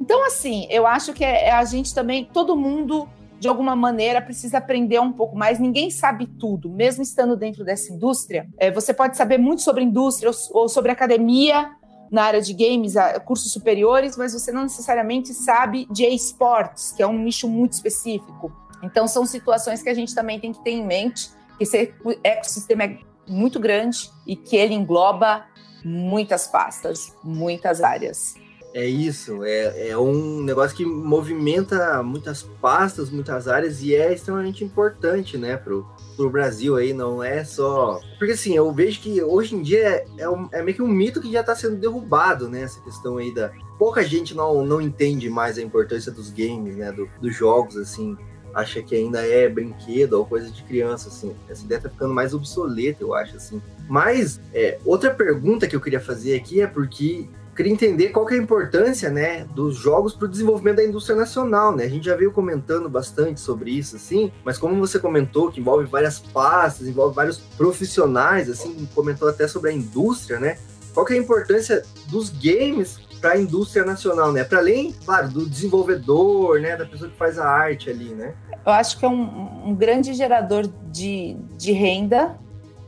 Então, assim, eu acho que é, é a gente também, todo mundo de alguma maneira precisa aprender um pouco mais. Ninguém sabe tudo, mesmo estando dentro dessa indústria. É, você pode saber muito sobre indústria ou, ou sobre academia na área de games, cursos superiores, mas você não necessariamente sabe de esportes, que é um nicho muito específico. Então, são situações que a gente também tem que ter em mente, que esse ecossistema é muito grande e que ele engloba muitas pastas, muitas áreas. É isso, é, é um negócio que movimenta muitas pastas, muitas áreas e é extremamente importante, né, pro, pro Brasil aí, não é só. Porque assim, eu vejo que hoje em dia é, um, é meio que um mito que já tá sendo derrubado, né, essa questão aí da. Pouca gente não, não entende mais a importância dos games, né, do, dos jogos, assim, acha que ainda é brinquedo ou coisa de criança, assim. Essa ideia tá ficando mais obsoleta, eu acho, assim. Mas, é, outra pergunta que eu queria fazer aqui é porque queria entender qual que é a importância, né, dos jogos para o desenvolvimento da indústria nacional, né? A gente já veio comentando bastante sobre isso, assim, mas como você comentou que envolve várias pastas, envolve vários profissionais, assim, comentou até sobre a indústria, né? Qual que é a importância dos games para a indústria nacional, né? Para além, claro, do desenvolvedor, né, da pessoa que faz a arte ali, né? Eu acho que é um, um grande gerador de, de renda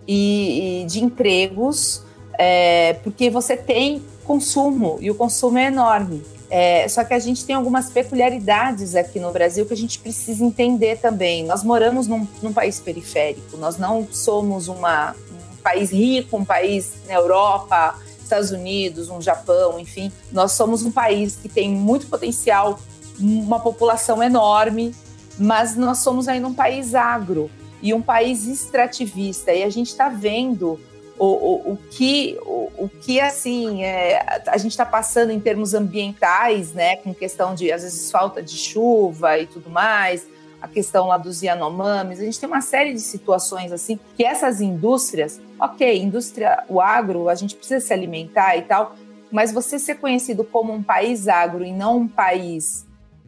e, e de empregos, é, porque você tem consumo, e o consumo é enorme. É, só que a gente tem algumas peculiaridades aqui no Brasil que a gente precisa entender também. Nós moramos num, num país periférico, nós não somos uma, um país rico, um país na Europa, Estados Unidos, um Japão, enfim. Nós somos um país que tem muito potencial, uma população enorme, mas nós somos ainda um país agro e um país extrativista. E a gente está vendo o, o, o, que, o, o que assim é, a gente está passando em termos ambientais, né, com questão de às vezes falta de chuva e tudo mais, a questão lá dos Yanomamis, a gente tem uma série de situações assim que essas indústrias, ok, indústria, o agro, a gente precisa se alimentar e tal, mas você ser conhecido como um país agro e não um país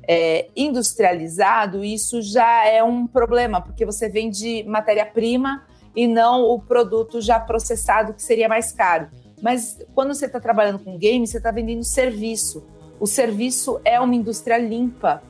é, industrializado, isso já é um problema, porque você vende matéria-prima e não o produto já processado, que seria mais caro. Mas quando você está trabalhando com game, você está vendendo serviço. O serviço é uma indústria limpa,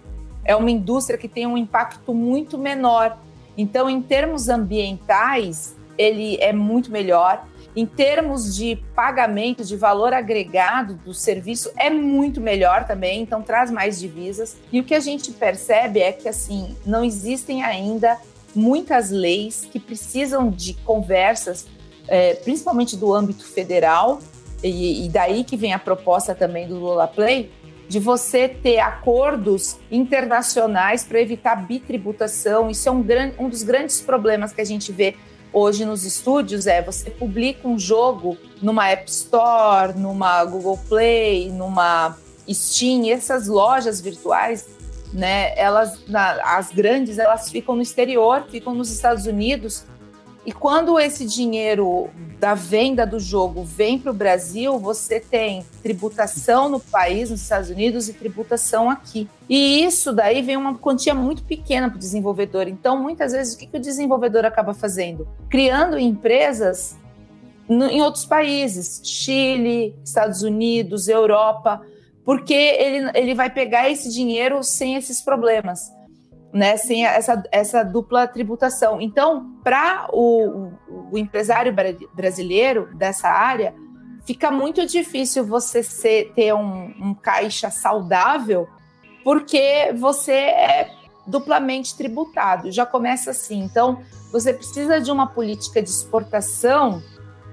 é uma indústria que tem um impacto muito menor. Então, em termos ambientais, ele é muito melhor. Em termos de pagamento, de valor agregado do serviço, é muito melhor também, então traz mais divisas. E o que a gente percebe é que, assim, não existem ainda muitas leis que precisam de conversas, é, principalmente do âmbito federal, e, e, daí que vem a proposta também do Lula Play, de você ter acordos internacionais para evitar bitributação. Isso é um, gran, um dos grandes problemas que a gente vê hoje nos estúdios é você publica um jogo numa App Store, numa Google Play, numa Steam, essas lojas virtuais né? Elas, na, as grandes, elas ficam no exterior, ficam nos Estados Unidos. E quando esse dinheiro da venda do jogo vem para o Brasil, você tem tributação no país, nos Estados Unidos, e tributação aqui. E isso daí vem uma quantia muito pequena para o desenvolvedor. Então, muitas vezes, o que, que o desenvolvedor acaba fazendo? Criando empresas no, em outros países, Chile, Estados Unidos, Europa porque ele, ele vai pegar esse dinheiro sem esses problemas, né? Sem essa, essa dupla tributação. Então, para o, o, empresário brasileiro dessa área, fica muito difícil você ser, ter um, um caixa saudável, porque você é duplamente tributado. Já começa assim. Então, você precisa de uma política de exportação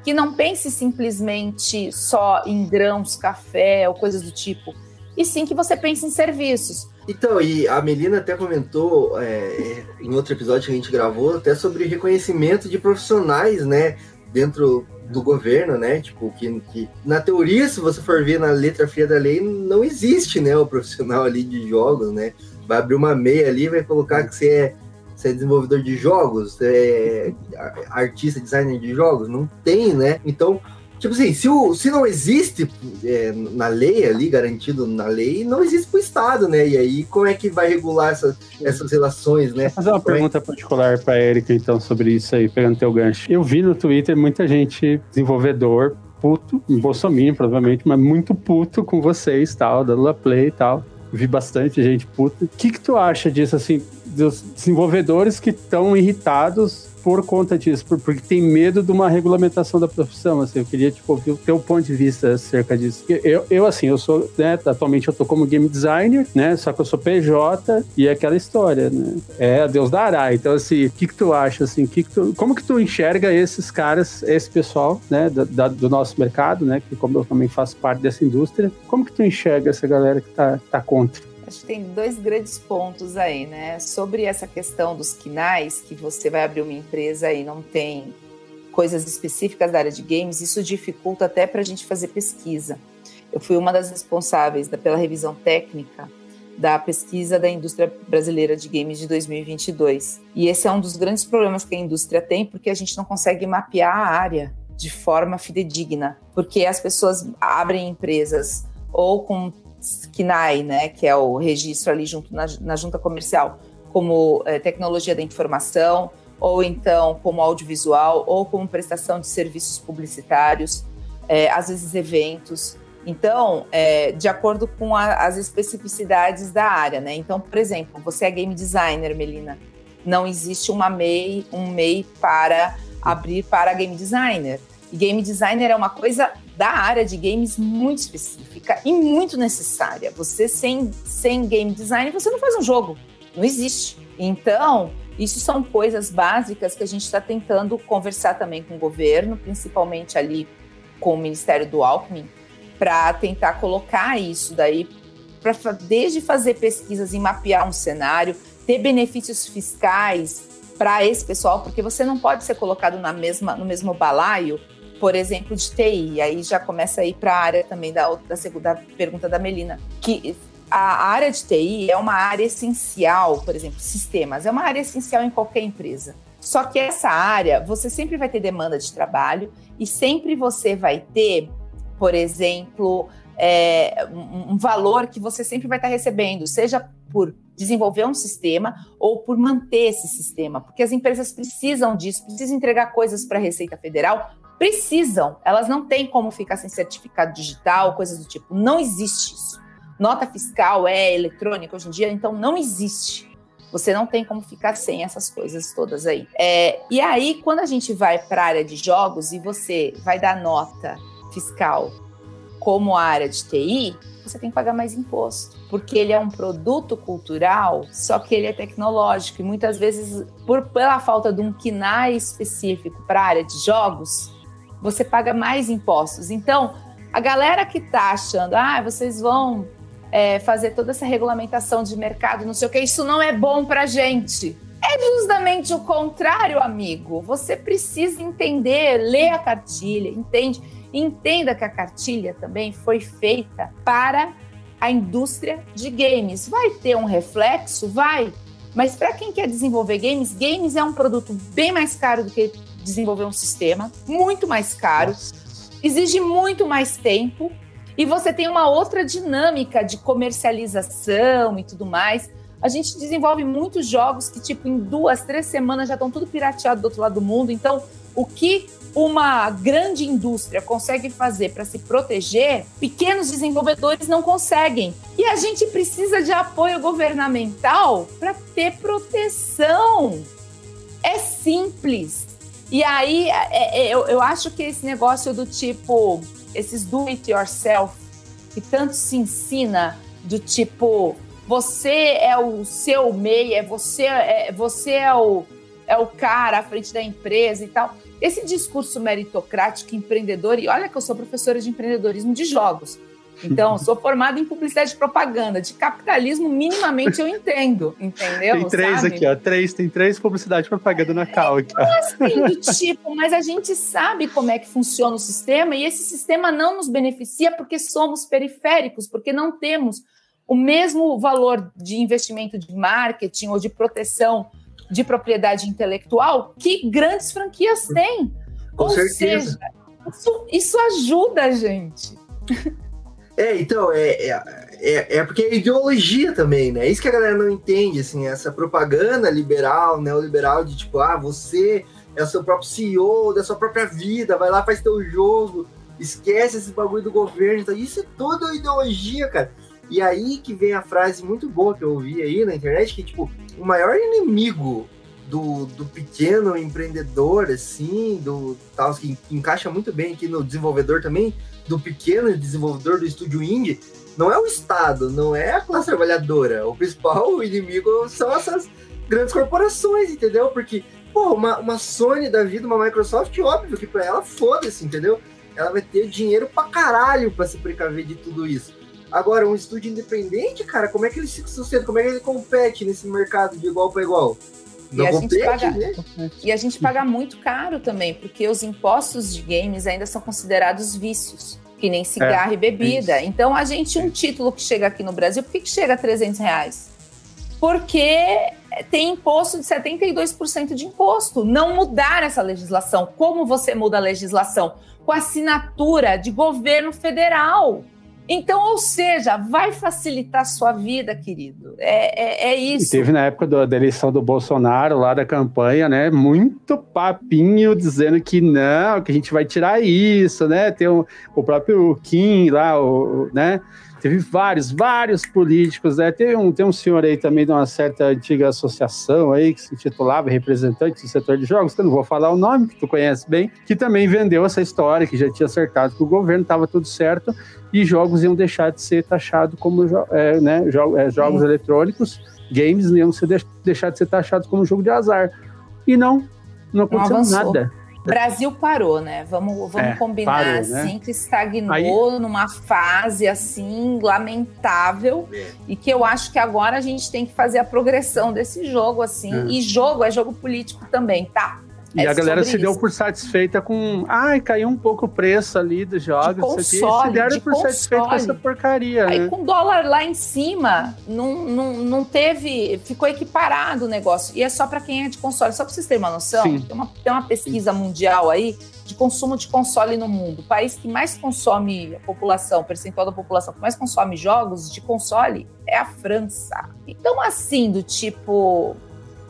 que não pense simplesmente só em grãos, café ou coisas do tipo, e sim que você pense em serviços. Então, e a Melina até comentou é, em outro episódio que a gente gravou até sobre reconhecimento de profissionais, né, dentro do governo, né, tipo, que, que na teoria, se você for ver na letra fria da lei, não existe, né, o profissional ali de jogos, né, vai abrir uma meia ali, vai colocar que você é, você é desenvolvedor de jogos, é artista, designer de jogos, não tem, né, então Tipo assim, se, o, se não existe é, na lei ali, garantido na lei, não existe pro Estado, né? E aí, como é que vai regular essa, essas relações, né? Vou fazer uma como pergunta é particular para Erika, então, sobre isso aí, pegando teu gancho. Eu vi no Twitter muita gente, desenvolvedor, puto, bolsominion, provavelmente, mas muito puto com vocês, tal, da Lula Play e tal. Vi bastante gente puta. O que que tu acha disso, assim, dos desenvolvedores que estão irritados por conta disso, porque tem medo de uma regulamentação da profissão. Assim, eu queria tipo, ouvir o teu ponto de vista acerca disso. Eu, eu assim, eu sou, né, atualmente eu tô como game designer, né, só que eu sou PJ e é aquela história, né, é Deus dará. Então, assim, o que que tu acha, assim, que que tu, como que tu enxerga esses caras, esse pessoal, né, da, do nosso mercado, né, que como eu também faço parte dessa indústria, como que tu enxerga essa galera que tá, tá contra? Acho que tem dois grandes pontos aí, né? Sobre essa questão dos quinais, que você vai abrir uma empresa e não tem coisas específicas da área de games, isso dificulta até para a gente fazer pesquisa. Eu fui uma das responsáveis da, pela revisão técnica da pesquisa da indústria brasileira de games de 2022. E esse é um dos grandes problemas que a indústria tem, porque a gente não consegue mapear a área de forma fidedigna, porque as pessoas abrem empresas ou com KNAI, né, que é o registro ali junto na, na junta comercial, como é, tecnologia da informação, ou então como audiovisual, ou como prestação de serviços publicitários, é, às vezes eventos. Então, é, de acordo com a, as especificidades da área, né? Então, por exemplo, você é game designer, Melina, não existe uma MEI, um MEI para abrir para game designer. E game designer é uma coisa da área de games muito específica e muito necessária. Você sem, sem game design, você não faz um jogo. Não existe. Então, isso são coisas básicas que a gente está tentando conversar também com o governo, principalmente ali com o Ministério do Alckmin, para tentar colocar isso daí, para desde fazer pesquisas e mapear um cenário, ter benefícios fiscais para esse pessoal, porque você não pode ser colocado na mesma, no mesmo balaio por exemplo, de TI. Aí já começa a ir para a área também da, da segunda pergunta da Melina, que a área de TI é uma área essencial, por exemplo, sistemas, é uma área essencial em qualquer empresa. Só que essa área, você sempre vai ter demanda de trabalho e sempre você vai ter, por exemplo, é, um, valor que você sempre vai estar recebendo, seja por desenvolver um sistema ou por manter esse sistema, porque as empresas precisam disso, precisam entregar coisas para a Receita Federal precisam, elas não têm como ficar sem certificado digital, coisas do tipo. Não existe isso. Nota fiscal é eletrônica hoje em dia, então não existe. Você não tem como ficar sem essas coisas todas aí. É, e aí, quando a gente vai para a área de jogos e você vai dar nota fiscal como a área de TI, você tem que pagar mais imposto, porque ele é um produto cultural, só que ele é tecnológico e muitas vezes por pela falta de um KNAI específico para a área de jogos, você paga mais impostos. Então, a galera que está achando, ah, vocês vão é, fazer toda essa regulamentação de mercado, não sei o que, isso não é bom para gente. É justamente o contrário, amigo. Você precisa entender, ler a cartilha, entende? Entenda que a cartilha também foi feita para a indústria de games. Vai ter um reflexo? Vai. Mas para quem quer desenvolver games, games é um produto bem mais caro do que desenvolver um sistema, muito mais caro, exige muito mais tempo e você tem uma outra dinâmica de comercialização e tudo mais. A gente desenvolve muitos jogos que, tipo, em duas, três semanas já estão tudo pirateado do outro lado do mundo. Então, o que uma grande indústria consegue fazer para se proteger, pequenos desenvolvedores não conseguem. E a gente precisa de apoio governamental para ter proteção. É simples. E aí, é, é, eu, eu acho que esse negócio do tipo, esses do it yourself, que tanto se ensina, do tipo, você é o seu MEI, é você, é, você é o, é o cara à frente da empresa e tal. esse discurso meritocrático, empreendedor, e olha que eu sou professora de empreendedorismo de jogos. Então, sou formada em publicidade e propaganda. De capitalismo, minimamente eu entendo, entendeu? Tem três sabe? aqui, ó. Três, tem três publicidade e propaganda na cal aqui, ó. Assim, do tipo, mas a gente sabe como é que funciona o sistema e esse sistema não nos beneficia porque somos periféricos, porque não temos o mesmo valor de investimento de marketing ou de proteção de propriedade intelectual que grandes franquias têm. Com ou certeza. seja, isso, isso ajuda a gente. É, então, é, é, é, é porque é ideologia também, né? Isso que a galera não entende, assim, essa propaganda liberal, neoliberal, de tipo, ah, você é o seu próprio CEO da sua própria vida, vai lá, faz teu jogo, esquece esse bagulho do governo. Então, isso é toda ideologia, cara. E aí que vem a frase muito boa que eu ouvi aí na internet, que, tipo, o maior inimigo do, do pequeno empreendedor, assim, do tal, que encaixa muito bem aqui no desenvolvedor também, do pequeno desenvolvedor do estúdio indie, não é o Estado, não é a classe trabalhadora. O principal inimigo são essas grandes corporações, entendeu? Porque, pô, uma, uma Sony da vida, uma Microsoft, óbvio que pra ela foda-se, entendeu? Ela vai ter dinheiro pra caralho pra se precaver de tudo isso. Agora, um estúdio independente, cara, como é que ele se sustenta? Como é que ele compete nesse mercado de igual para igual? Não e a compete, gente paga, né? E a gente paga muito caro também, porque os impostos de games ainda são considerados vícios, que nem cigarro é, e bebida. É então, a gente, um título que chega aqui no Brasil, por que, que chega a 300 reais? Porque tem imposto de 72% de imposto. Não mudar essa legislação. Como você muda a legislação? Com assinatura de governo federal. Então, ou seja, vai facilitar a sua vida, querido. É, é, é isso. E teve na época do, da eleição do Bolsonaro, lá da campanha, né? Muito papinho dizendo que não, que a gente vai tirar isso, né? Tem o, o próprio Kim lá, o, né? Teve vários, vários políticos, né? Tem um, tem um senhor aí também de uma certa antiga associação aí que se titulava representante do setor de jogos, que eu não vou falar o nome, que tu conhece bem, que também vendeu essa história, que já tinha acertado que o governo estava tudo certo e jogos iam deixar de ser taxados como é, né, jo é, jogos Sim. eletrônicos, games iam ser de deixar de ser taxados como jogo de azar. E não, não aconteceu não nada. Brasil parou, né? Vamos, vamos é, combinar parou, né? assim, que estagnou Aí... numa fase assim lamentável é. e que eu acho que agora a gente tem que fazer a progressão desse jogo assim. É. E jogo é jogo político também, tá? E é a galera se isso. deu por satisfeita com. Ai, caiu um pouco o preço ali dos jogos. De console, se deram de por console. satisfeito com essa porcaria. Aí né? com dólar lá em cima, não, não, não teve. Ficou equiparado o negócio. E é só para quem é de console. Só para vocês terem uma noção, tem uma, tem uma pesquisa Sim. mundial aí de consumo de console no mundo. O país que mais consome a população, o percentual da população que mais consome jogos de console é a França. Então, assim, do tipo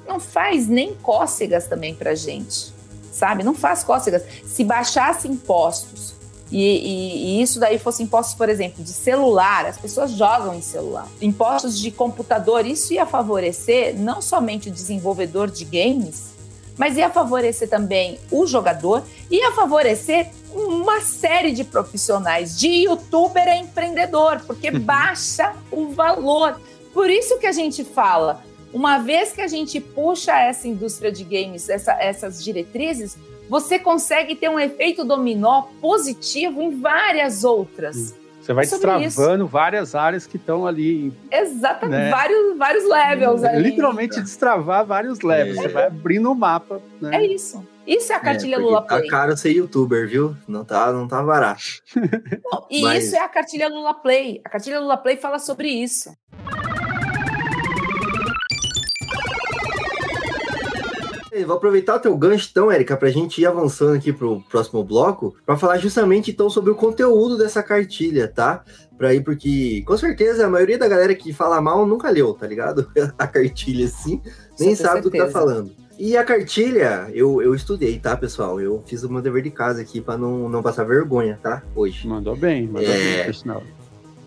não faz nem cócegas também para gente, sabe? Não faz cócegas. Se baixasse impostos e, e, e, isso daí fosse impostos, por exemplo, de celular, as pessoas jogam em celular. Impostos de computador, isso ia favorecer não somente o desenvolvedor de games, mas ia favorecer também o jogador, ia favorecer uma série de profissionais, de youtuber a empreendedor, porque uhum. baixa o valor. Por isso que a gente fala, uma vez que a gente puxa essa indústria de games, essa, essas diretrizes, você consegue ter um efeito dominó positivo em várias outras. Você vai destravando várias áreas que estão ali. Exatamente, né? vários, vários levels ali. Literalmente destravar vários levels. É. Você vai abrindo o mapa. Né? É isso. Isso é a cartilha é, Lula tá Play. Tá caro ser youtuber, viu? Não tá, não tá barato. e Mas... isso é a cartilha Lula Play. A cartilha Lula Play fala sobre isso. Vou aproveitar o teu gancho, então, Érica, para a gente ir avançando aqui para o próximo bloco, para falar justamente então sobre o conteúdo dessa cartilha, tá? Para ir, porque com certeza a maioria da galera que fala mal nunca leu, tá ligado? A cartilha, assim, nem sabe do que tá falando. E a cartilha, eu, eu estudei, tá, pessoal? Eu fiz o meu dever de casa aqui para não, não passar vergonha, tá? Hoje. Mandou bem, mandou é... bem, sinal.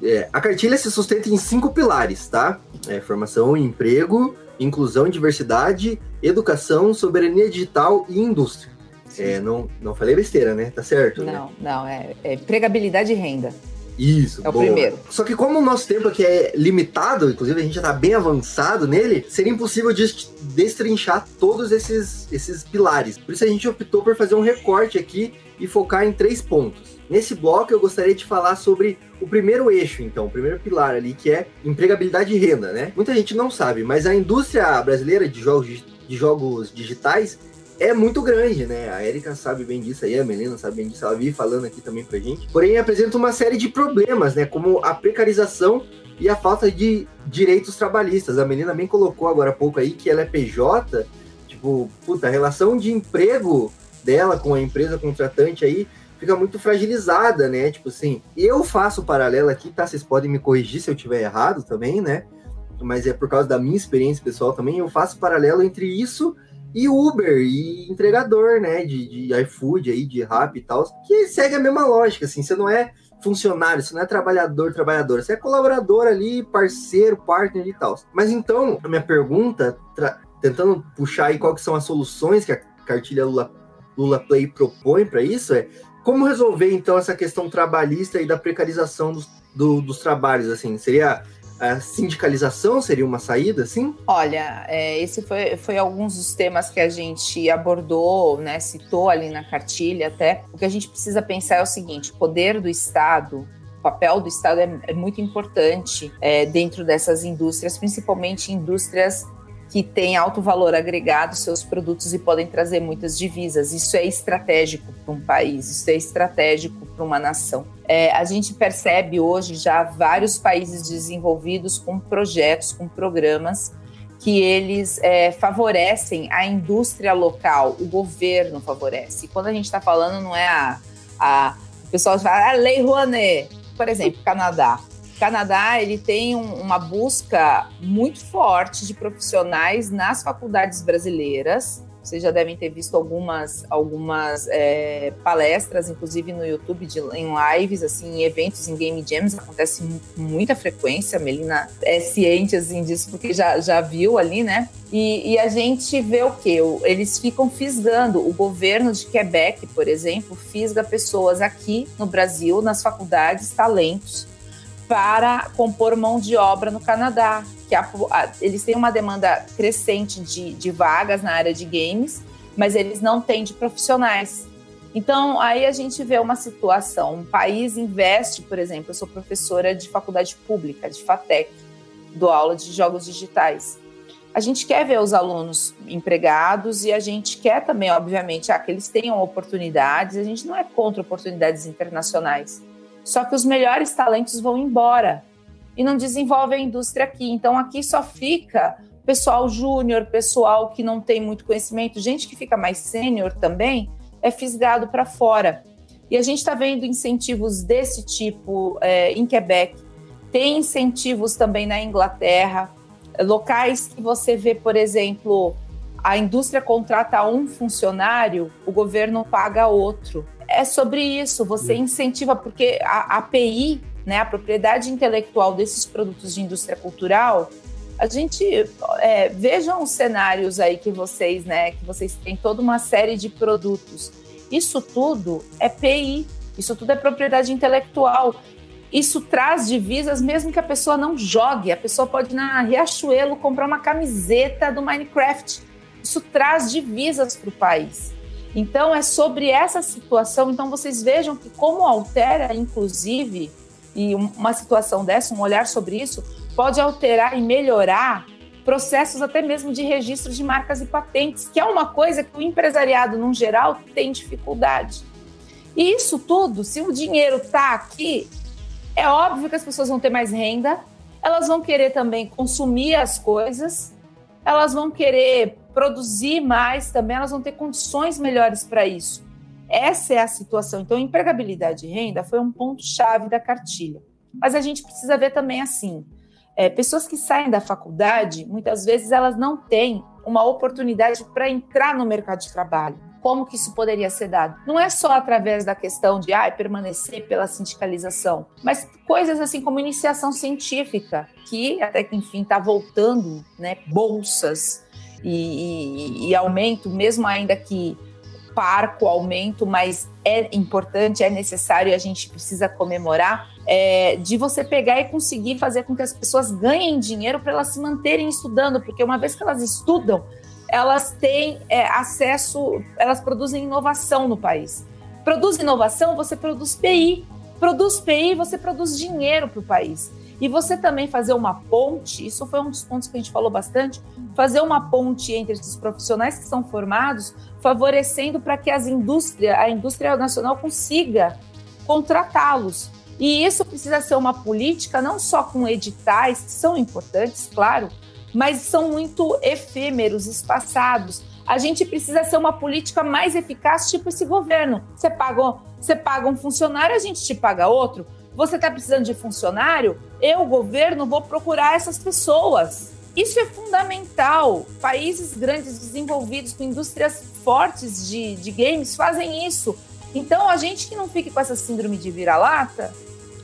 É, a cartilha se sustenta em cinco pilares, tá? É, formação, emprego, inclusão, diversidade, educação, soberania digital e indústria. É, não, não falei besteira, né? Tá certo? Não, né? não, é, é empregabilidade e renda. Isso, É o boa. primeiro. Só que como o nosso tempo aqui é limitado, inclusive a gente já tá bem avançado nele, seria impossível des- destrinchar todos esses, esses pilares. Por isso a gente optou por fazer um recorte aqui e focar em três pontos. Nesse bloco eu gostaria de falar sobre o primeiro eixo, então, o primeiro pilar ali, que é empregabilidade e renda, né? Muita gente não sabe, mas a indústria brasileira de jogos, de jogos digitais é muito grande, né? A Erika sabe bem disso aí, a Melina sabe bem disso, ela vive falando aqui também pra gente. Porém, apresenta uma série de problemas, né? Como a precarização e a falta de direitos trabalhistas. A Melina bem colocou agora há pouco aí que ela é PJ, tipo, puta, a relação de emprego dela com a empresa contratante aí fica muito fragilizada, né? Tipo assim, eu faço paralelo aqui, tá? Vocês podem me corrigir se eu tiver errado também, né? Mas é por causa da minha experiência pessoal também, eu faço paralelo entre isso e Uber e entregador, né? De, de iFood aí, de Rap e tal, que segue a mesma lógica, assim, você não é funcionário, você não é trabalhador, trabalhadora, você é colaborador ali, parceiro, partner e tal. Mas então, a minha pergunta, tentando puxar aí quais que são as soluções que a cartilha Lula, Lula Play propõe para isso, é como resolver então essa questão trabalhista e da precarização dos, do- dos trabalhos, assim, seria a sindicalização seria uma saída, assim? Olha, é, esse foi, foi alguns dos temas que a gente abordou, né, citou ali na cartilha até. O que a gente precisa pensar é o seguinte: poder do Estado, o papel do Estado é, é muito importante é, dentro dessas indústrias, principalmente indústrias que têm alto valor agregado seus produtos e podem trazer muitas divisas. Isso é estratégico para um país, isso é estratégico para uma nação. É, a gente percebe hoje já vários países desenvolvidos com projetos, com programas que eles é, favorecem a indústria local, o governo favorece. E quando a gente está falando, não é a, a o pessoal fala, ah, Lei Rouanet, por exemplo, Canadá. Canadá ele tem um, uma busca muito forte de profissionais nas faculdades brasileiras. Vocês já devem ter visto algumas, algumas é, palestras, inclusive no YouTube, de, em lives, assim, em eventos, em game jams, acontece com muita frequência. A Melina é ciente assim, disso, porque já, já viu ali, né? E, e a gente vê o quê? Eles ficam fisgando. O governo de Quebec, por exemplo, fisga pessoas aqui no Brasil, nas faculdades, talentos, para compor mão de obra no Canadá. Que a, a, eles têm uma demanda crescente de, de vagas na área de games, mas eles não têm de profissionais. Então, aí a gente vê uma situação: um país investe, por exemplo, eu sou professora de faculdade pública, de FATEC, dou aula de jogos digitais. A gente quer ver os alunos empregados e a gente quer também, obviamente, ah, que eles tenham oportunidades. A gente não é contra oportunidades internacionais. Só que os melhores talentos vão embora e não desenvolvem a indústria aqui. Então aqui só fica pessoal júnior, pessoal que não tem muito conhecimento, gente que fica mais sênior também é fisgado para fora. E a gente está vendo incentivos desse tipo é, em Quebec, tem incentivos também na Inglaterra, locais que você vê, por exemplo, a indústria contrata um funcionário, o governo paga outro é sobre isso. Você incentiva, porque a API, né, a propriedade intelectual desses produtos de indústria cultural, a gente é, vejam os cenários aí que vocês, né, que vocês têm toda uma série de produtos. Isso tudo é PI, isso tudo é propriedade intelectual. Isso traz divisas mesmo que a pessoa não jogue. A pessoa pode ir na Riachuelo comprar uma camiseta do Minecraft. Isso traz divisas para o país. Então, é sobre essa situação. Então, vocês vejam que, como altera, inclusive, e uma situação dessa, um olhar sobre isso, pode alterar e melhorar processos até mesmo de registro de marcas e patentes, que é uma coisa que o empresariado, no geral, tem dificuldade. E isso tudo, se o dinheiro está aqui, é óbvio que as pessoas vão ter mais renda, elas vão querer também consumir as coisas, elas vão querer produzir mais também, elas vão ter condições melhores para isso. Essa é a situação. Então, empregabilidade e renda foi um ponto-chave da cartilha. Mas a gente precisa ver também assim: é, pessoas que saem da faculdade, muitas vezes elas não têm uma oportunidade para entrar no mercado de trabalho. Como que isso poderia ser dado? Não é só através da questão de ah, permanecer pela sindicalização, mas coisas assim como iniciação científica, que até que enfim está voltando, né? Bolsas, e, e, e, aumento, mesmo ainda que parco aumento, mas é importante, é necessário e a gente precisa comemorar, é, de você pegar e conseguir fazer com que as pessoas ganhem dinheiro para elas se manterem estudando, porque uma vez que elas estudam, elas têm é, acesso, elas produzem inovação no país. Produz inovação, você produz PI. Produz PI, você produz dinheiro para o país. E você também fazer uma ponte, isso foi um dos pontos que a gente falou bastante, fazer uma ponte entre esses profissionais que são formados, favorecendo para que as indústria, a indústria nacional consiga contratá-los. E isso precisa ser uma política não só com editais, que são importantes, claro, mas são muito efêmeros, espaçados. A gente precisa ser uma política mais eficaz, tipo esse governo. Você paga, você paga um funcionário, a gente te paga outro. Você está precisando de funcionário? Eu, governo, vou procurar essas pessoas. Isso é fundamental. Países grandes, desenvolvidos, com indústrias fortes de, de games, fazem isso. Então, a gente que não fique com essa síndrome de vira-lata,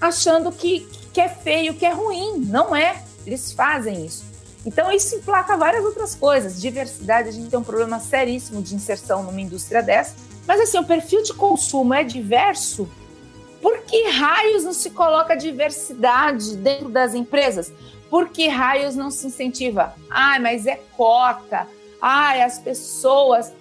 achando que, que é feio, que é ruim. Não é. Eles fazem isso. Então, isso implaca várias outras coisas. Diversidade, a gente tem um problema seríssimo de inserção numa indústria dessa. Mas, assim, o perfil de consumo é diverso por que raios não se coloca diversidade dentro das empresas? Por que raios não se incentiva? Ai, mas é cota. Ai, as pessoas.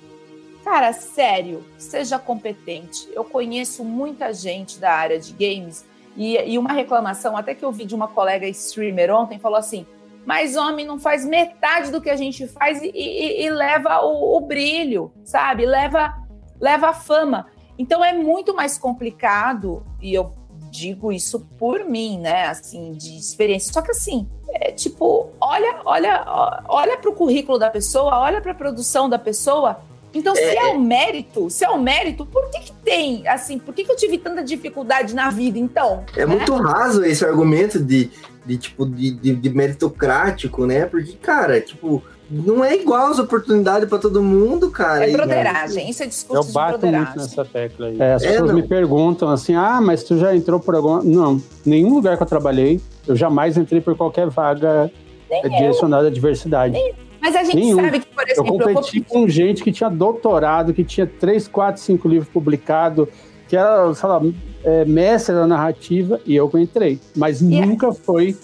Cara, sério, seja competente. Eu conheço muita gente da área de games e, e uma reclamação, até que eu vi de uma colega streamer ontem, falou assim: mas homem não faz metade do que a gente faz e, e, e leva o, o, brilho, sabe? Leva, leva a fama. Então é muito mais complicado, e eu digo isso por mim, né? Assim, de experiência. Só que assim, é tipo, olha, olha, olha para o currículo da pessoa, olha para a produção da pessoa. Então, se é, é um mérito, se é um mérito, por que, que tem, assim, por que, que eu tive tanta dificuldade na vida, então? É né? muito raso esse argumento de, de tipo, de, de, de meritocrático, né? Porque, cara, tipo, não é igual as oportunidades para todo mundo, cara. É broderagem, isso é discurso Eu bato muito nessa tecla aí. É, as é, pessoas não. me perguntam assim, ah, mas tu já entrou por alguma... Não, nenhum lugar que eu trabalhei, eu jamais entrei por qualquer vaga Nem direcionada eu. à diversidade. Nem... Mas a gente Nenhum. sabe que, por exemplo... Eu competi eu com gente que tinha doutorado, que tinha 3, 4, 5 livros publicados, que era, sei lá, é, mestre da narrativa, e eu entrei. Mas e é nunca é... foi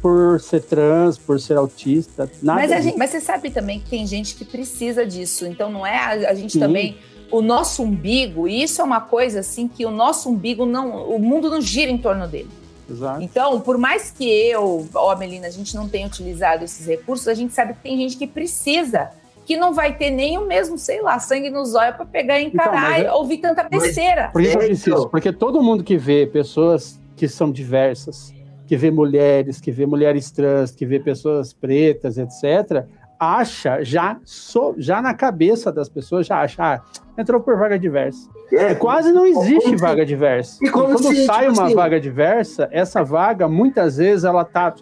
por ser trans, por ser autista, nada. Mas, gente, mas você sabe também que tem gente que precisa disso. Então não é a, a gente Sim. também o nosso umbigo, e isso é uma coisa assim que o nosso umbigo não, o mundo não gira em torno dele. Exato. Então, por mais que eu, ó, Melina, a gente não tenha utilizado esses recursos, a gente sabe que tem gente que precisa, que não vai ter nem o mesmo, sei lá, sangue nos olhos para pegar e então, encarar então, e ouvir tanta besteira. Por que eu disse isso? Porque todo mundo que vê pessoas que são diversas, que vê mulheres, que vê mulheres trans, que vê pessoas pretas, etc., acha, já, so, já na cabeça das pessoas, já acha, ah, entrou por vaga diversa. É, quase não existe vaga diversa. E, quando se, sai tipo uma assim, vaga diversa, essa vaga, muitas vezes, ela tá.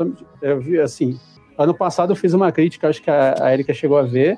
Eu vi assim, ano passado eu fiz uma crítica, acho que a, a Erika chegou a ver,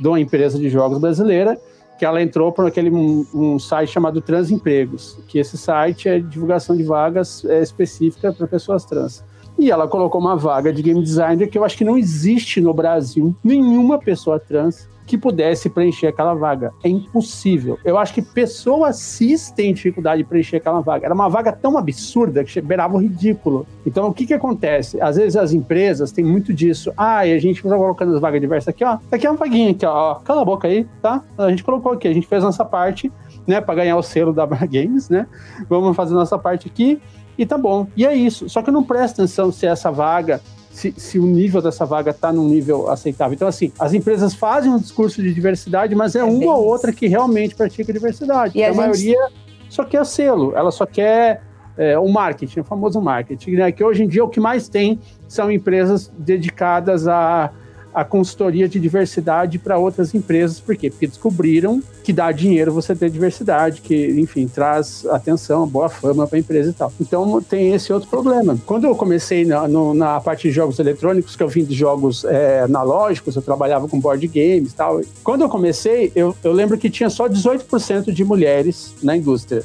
de uma empresa de jogos brasileira, que ela entrou por aquele um, um, site chamado Transempregos, que esse site é divulgação de vagas é, específica para pessoas trans. E ela colocou uma vaga de game designer que eu acho que não existe no Brasil nenhuma pessoa trans que pudesse preencher aquela vaga. É impossível. Eu acho que pessoas cis têm dificuldade de preencher aquela vaga. Era uma vaga tão absurda que beirava o ridículo. Então, o que que acontece? Às vezes as empresas têm muito disso. Ah, e a gente está colocando as vagas diversas aqui, ó. Aqui é uma vaguinha aqui, ó. Cala a boca aí, tá? A gente colocou aqui, a gente fez nossa parte, né, para ganhar o selo da Bar Games, né? Vamos fazer nossa parte aqui e tá bom. E é isso. Só que não presta atenção se essa vaga se, se o nível dessa vaga está num nível aceitável. Então, assim, as empresas fazem um discurso de diversidade, mas é, é uma ou outra que realmente pratica diversidade. E a, a gente... maioria só quer selo, ela só quer é, o marketing, o famoso marketing, né? Que hoje em dia o que mais tem são empresas dedicadas a a consultoria de diversidade para outras empresas. Por quê? Porque descobriram que dá dinheiro você ter diversidade, que, enfim, traz atenção, boa fama para a empresa e tal. Então tem esse outro problema. Quando eu comecei na, no, na parte de jogos eletrônicos, que eu vim de jogos é, analógicos, eu trabalhava com board games e tal. Quando eu comecei, eu, eu lembro que tinha só 18% de mulheres na indústria.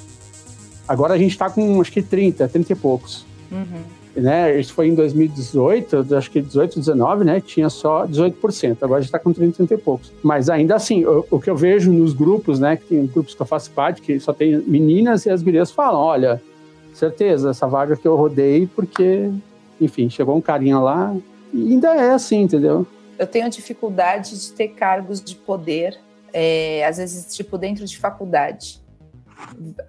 Agora a gente está com acho que 30, 30 e poucos. Uhum. Né? Isso foi em 2018, acho que 18, 19, né? Tinha só 18%. Agora já está com 30, 30 e poucos. Mas ainda assim, o, o, que eu vejo nos grupos, né? Que tem grupos que eu faço parte, que só tem meninas e as gurias falam: olha, certeza, essa vaga que eu rodei, porque, enfim, chegou um carinha lá e ainda é assim, entendeu? Eu tenho dificuldade de ter cargos de poder, é, às vezes, tipo, dentro de faculdade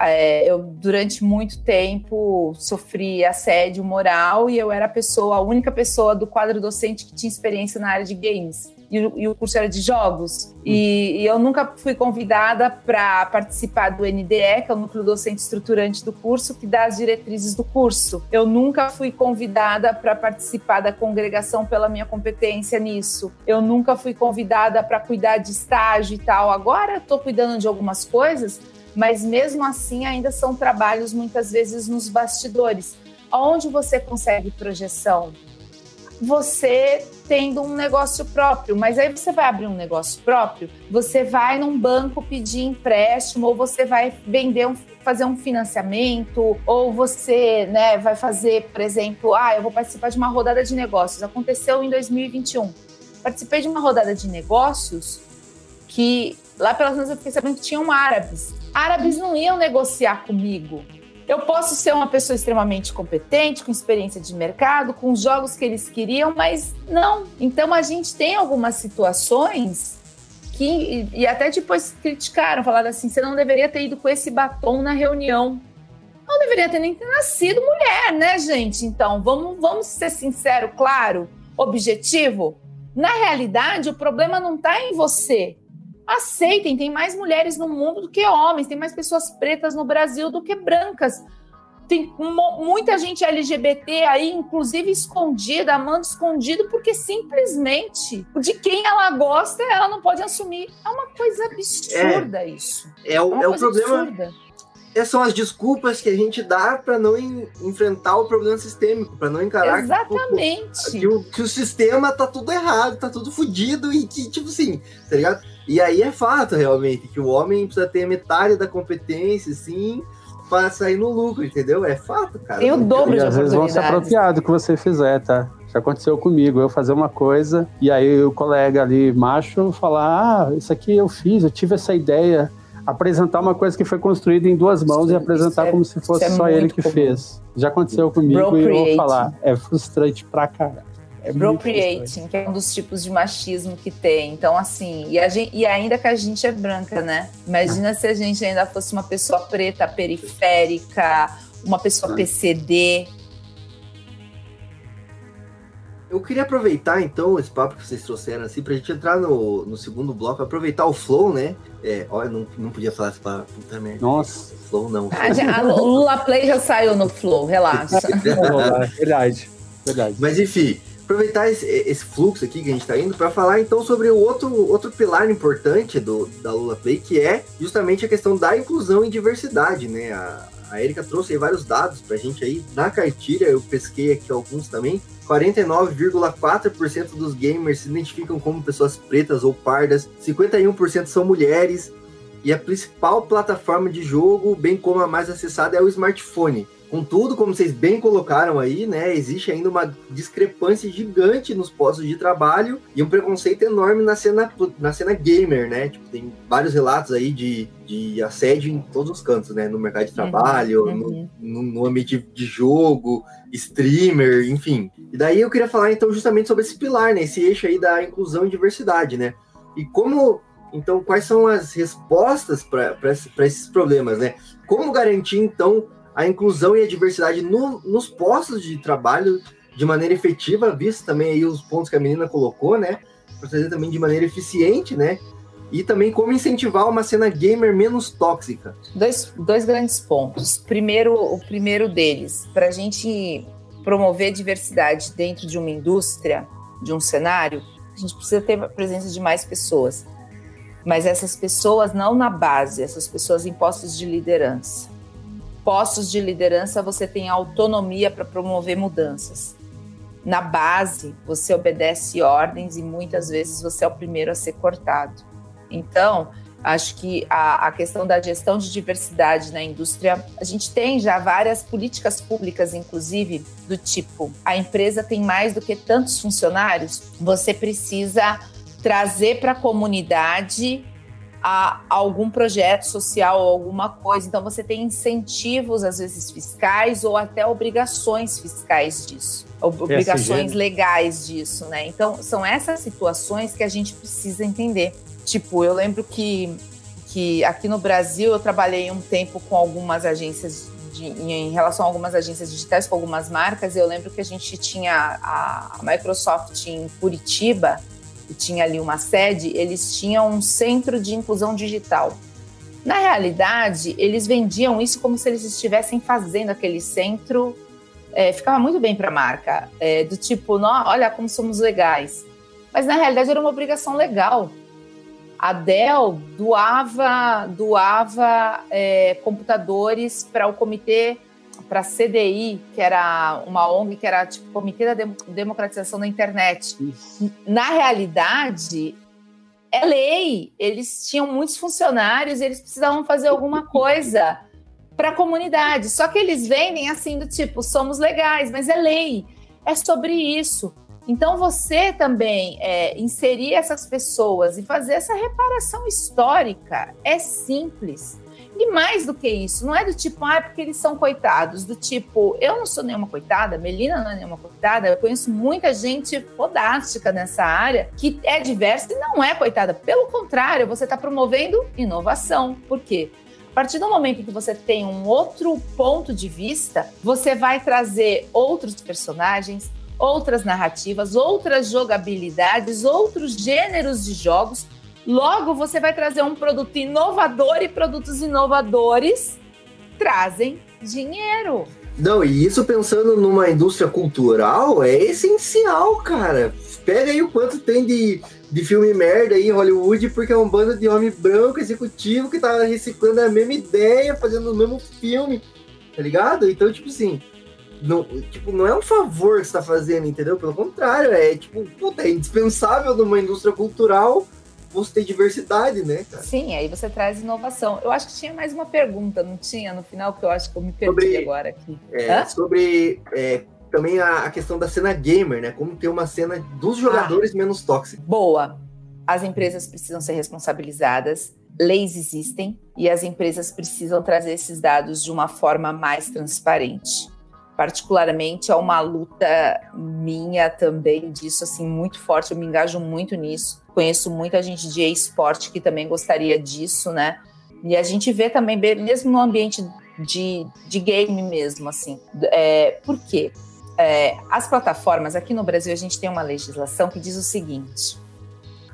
é, eu durante muito tempo sofri assédio moral e eu era a pessoa, a única pessoa do quadro docente que tinha experiência na área de games. E e o curso era de jogos. E, e eu nunca fui convidada para participar do NDE, que é o núcleo docente estruturante do curso, que dá as diretrizes do curso. Eu nunca fui convidada para participar da congregação pela minha competência nisso. Eu nunca fui convidada para cuidar de estágio e tal. Agora estou cuidando de algumas coisas, mas mesmo assim ainda são trabalhos muitas vezes nos bastidores. Onde você consegue projeção? Você tendo um negócio próprio, mas aí você vai abrir um negócio próprio, você vai num banco pedir empréstimo, ou você vai vender um, fazer um financiamento, ou você né, vai fazer, por exemplo, ah, eu vou participar de uma rodada de negócios. Aconteceu em 2021. Participei de uma rodada de negócios que lá pelas tantas eu fiquei sabendo que tinham árabes árabes não iam negociar comigo. Eu posso ser uma pessoa extremamente competente, com experiência de mercado, com os jogos que eles queriam, mas não. Então a gente tem algumas situações que e até depois criticaram, falaram assim: você não deveria ter ido com esse batom na reunião. Não deveria ter nem ter nascido mulher, né, gente? Então, vamos, vamos ser sincero, claro, objetivo. Na realidade, o problema não está em você aceitem, tem mais mulheres no mundo do que homens, tem mais pessoas pretas no Brasil do que brancas. Tem muita gente LGBT aí, inclusive escondida, amando escondido, porque simplesmente de quem ela gosta, ela não pode assumir. É uma coisa absurda é, isso. É o, é, é o problema. Absurda. Essas são as desculpas que a gente dá para não enfrentar o problema sistêmico, para não encarar Exatamente. Que, que, o, que o sistema tá tudo errado, tá tudo fodido e que, tipo assim, tá ligado? E aí é fato, realmente, que o homem precisa ter metade da competência, sim, para sair no lucro, entendeu? É fato, cara. Tem o dobro e de às vezes vão se apropriar do que você fizer, tá? Já aconteceu comigo, eu fazer uma coisa e aí o colega ali, macho, falar: Ah, isso aqui eu fiz, eu tive essa ideia. Apresentar uma coisa que foi construída em duas mãos isso, e apresentar é, como se fosse é só ele que comum. fez. Já aconteceu comigo e eu vou falar: é frustrante pra caralho. É Appropriating, que é um dos tipos de machismo que tem. Então, assim, e, gente, e, ainda que a gente é branca, né? Imagina se a gente ainda fosse uma pessoa preta, periférica, uma pessoa PCD. Eu queria aproveitar, então, esse papo que vocês trouxeram, assim, pra gente entrar no, no segundo bloco, aproveitar o flow, né? É, olha, não, não podia falar essa palavra, puta merda. Nossa. Flow não. A, a Lula Play já saiu no flow, relaxa. verdade, verdade. Mas, enfim, aproveitar esse, esse, fluxo aqui que a gente está indo para falar então sobre o outro, outro pilar importante do, da Lula Play, que é justamente a questão da inclusão e diversidade, né? A, a Erika trouxe vários dados para a gente aí na cartilha, eu pesquei aqui alguns também. 49,4% dos gamers se identificam como pessoas pretas ou pardas, 51% são mulheres, e a principal plataforma de jogo, bem como a mais acessada, é o smartphone. Contudo, como vocês bem colocaram aí, né, existe ainda uma discrepância gigante nos postos de trabalho e um preconceito enorme na cena, na cena gamer, né? Tipo, tem vários relatos aí de, de assédio em todos os cantos, né? No mercado de uhum, trabalho, uhum. No, no, ambiente de jogo, streamer, enfim. E daí eu queria falar então justamente sobre esse pilar, né? Esse eixo aí da inclusão e diversidade, né? E como então, quais são as respostas para esses problemas, né? Como garantir, então, a inclusão e a diversidade no, nos postos de trabalho de maneira efetiva, visto também aí os pontos que a menina colocou, né? Para fazer também de maneira eficiente, né? E também como incentivar uma cena gamer menos tóxica. Dois, dois grandes pontos. Primeiro, o primeiro deles, para a gente promover diversidade dentro de uma indústria, de um cenário, a gente precisa ter a presença de mais pessoas. Mas essas pessoas não na base, essas pessoas em postos de liderança postos de liderança você tem autonomia para promover mudanças. Na base, você obedece ordens e muitas vezes você é o primeiro a ser cortado. Então, Acho que a, a, questão da gestão de diversidade na indústria, a gente tem já várias políticas públicas, inclusive, do tipo: a empresa tem mais do que tantos funcionários, você precisa trazer para a comunidade a algum projeto social ou alguma coisa. Então, você tem incentivos, às vezes fiscais, ou até obrigações fiscais disso, obrigações legais disso, né? Então, são essas situações que a gente precisa entender. Tipo, eu lembro que, que aqui no Brasil eu trabalhei um tempo com algumas agências de, em relação a algumas agências digitais, com algumas marcas. Eu lembro que a gente tinha a Microsoft em Curitiba que tinha ali uma sede, eles tinham um centro de inclusão digital. Na realidade, eles vendiam isso como se eles estivessem fazendo aquele centro. É, ficava muito bem para a marca, é, do tipo, olha como somos legais. Mas na realidade era uma obrigação legal. A Dell doava, doava é, computadores para o comitê para a CDI, que era uma ONG que era tipo Comitê da Democratização da Internet. Isso. Na realidade, é lei. Eles tinham muitos funcionários, eles precisavam fazer alguma coisa para a comunidade. Só que eles vendem assim do tipo, somos legais, mas é lei. É sobre isso. Então você também é, inserir essas pessoas e fazer essa reparação histórica é simples. E mais do que isso, não é do tipo, ah, é porque eles são coitados, do tipo, eu não sou nenhuma coitada, Melina não é nenhuma coitada, eu conheço muita gente fodástica nessa área que é diversa e não é coitada. Pelo contrário, você está promovendo inovação. Por quê? A partir do momento que você tem um outro ponto de vista, você vai trazer outros personagens, outras narrativas, outras jogabilidades, outros gêneros de jogos Logo, você vai trazer um produto inovador e produtos inovadores trazem dinheiro. Não, e isso pensando numa indústria cultural é essencial, cara. Pega aí o quanto tem de, de filme merda aí em Hollywood, porque é um bando de homem branco executivo que tá reciclando a mesma ideia, fazendo o mesmo filme, tá ligado? Então, tipo assim, não, tipo, não é um favor que você tá fazendo, entendeu? Pelo contrário, é tipo, puta, é indispensável numa indústria cultural você tem diversidade, né, cara? Sim, aí você traz inovação. Eu acho que tinha mais uma pergunta, não tinha? No final, que eu acho que eu me perdi sobre, agora aqui. É, sobre é, também a, a, questão da cena gamer, né? Como ter uma cena dos jogadores ah, menos tóxica. Boa. As empresas precisam ser responsabilizadas, leis existem e as empresas precisam trazer esses dados de uma forma mais transparente particularmente é uma luta minha também disso assim muito forte eu me engajo muito nisso conheço muita gente de esporte que também gostaria disso né? E a gente vê também mesmo no ambiente de, de game mesmo assim. É, por quê? É, as plataformas aqui no Brasil a gente tem uma legislação que diz o seguinte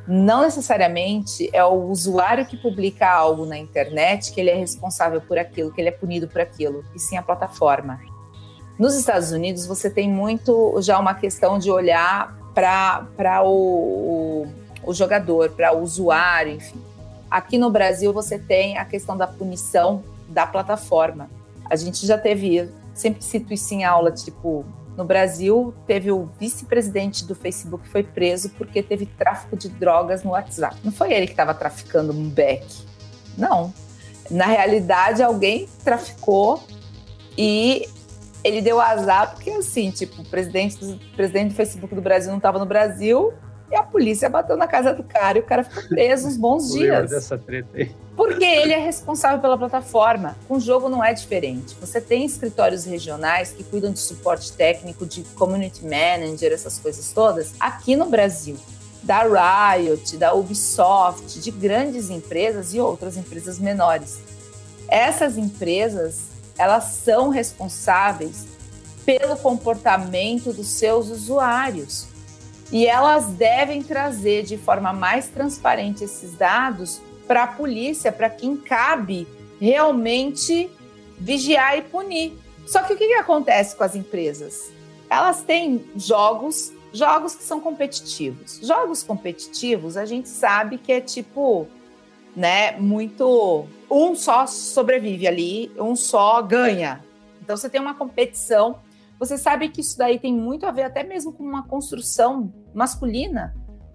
não necessariamente é o usuário que publica algo na internet que ele é responsável por aquilo, que ele é punido por aquilo, e sim a plataforma. Nos Estados Unidos, você tem muito já uma questão de olhar para o, o, o jogador, para o usuário, enfim. Aqui no Brasil, você tem a questão da punição da plataforma. A gente já teve, sempre cito isso em aula, tipo, no Brasil, teve o vice-presidente do Facebook que foi preso porque teve tráfico de drogas no WhatsApp. Não foi ele que estava traficando um back. Não. Na realidade, alguém traficou e ele deu azar porque, assim, tipo, o presidente do, presidente do Facebook do Brasil não estava no Brasil e a polícia bateu na casa do cara e o cara ficou preso uns bons dias. dessa treta aí. Porque ele é responsável pela plataforma. Com o jogo não é diferente. Você tem escritórios regionais que cuidam de suporte técnico, de community manager, essas coisas todas, aqui no Brasil. Da Riot, da Ubisoft, de grandes empresas e outras empresas menores. Essas empresas elas são responsáveis pelo comportamento dos seus usuários. E elas devem trazer de forma mais transparente esses dados para a polícia, para quem cabe realmente vigiar e punir. Só que o que, que acontece com as empresas? Elas têm jogos, jogos que são competitivos. Jogos competitivos, a gente sabe que é tipo, né, muito um só sobrevive ali, um só ganha. Então você tem uma competição. Você sabe que isso daí tem muito a ver até mesmo com uma construção masculina.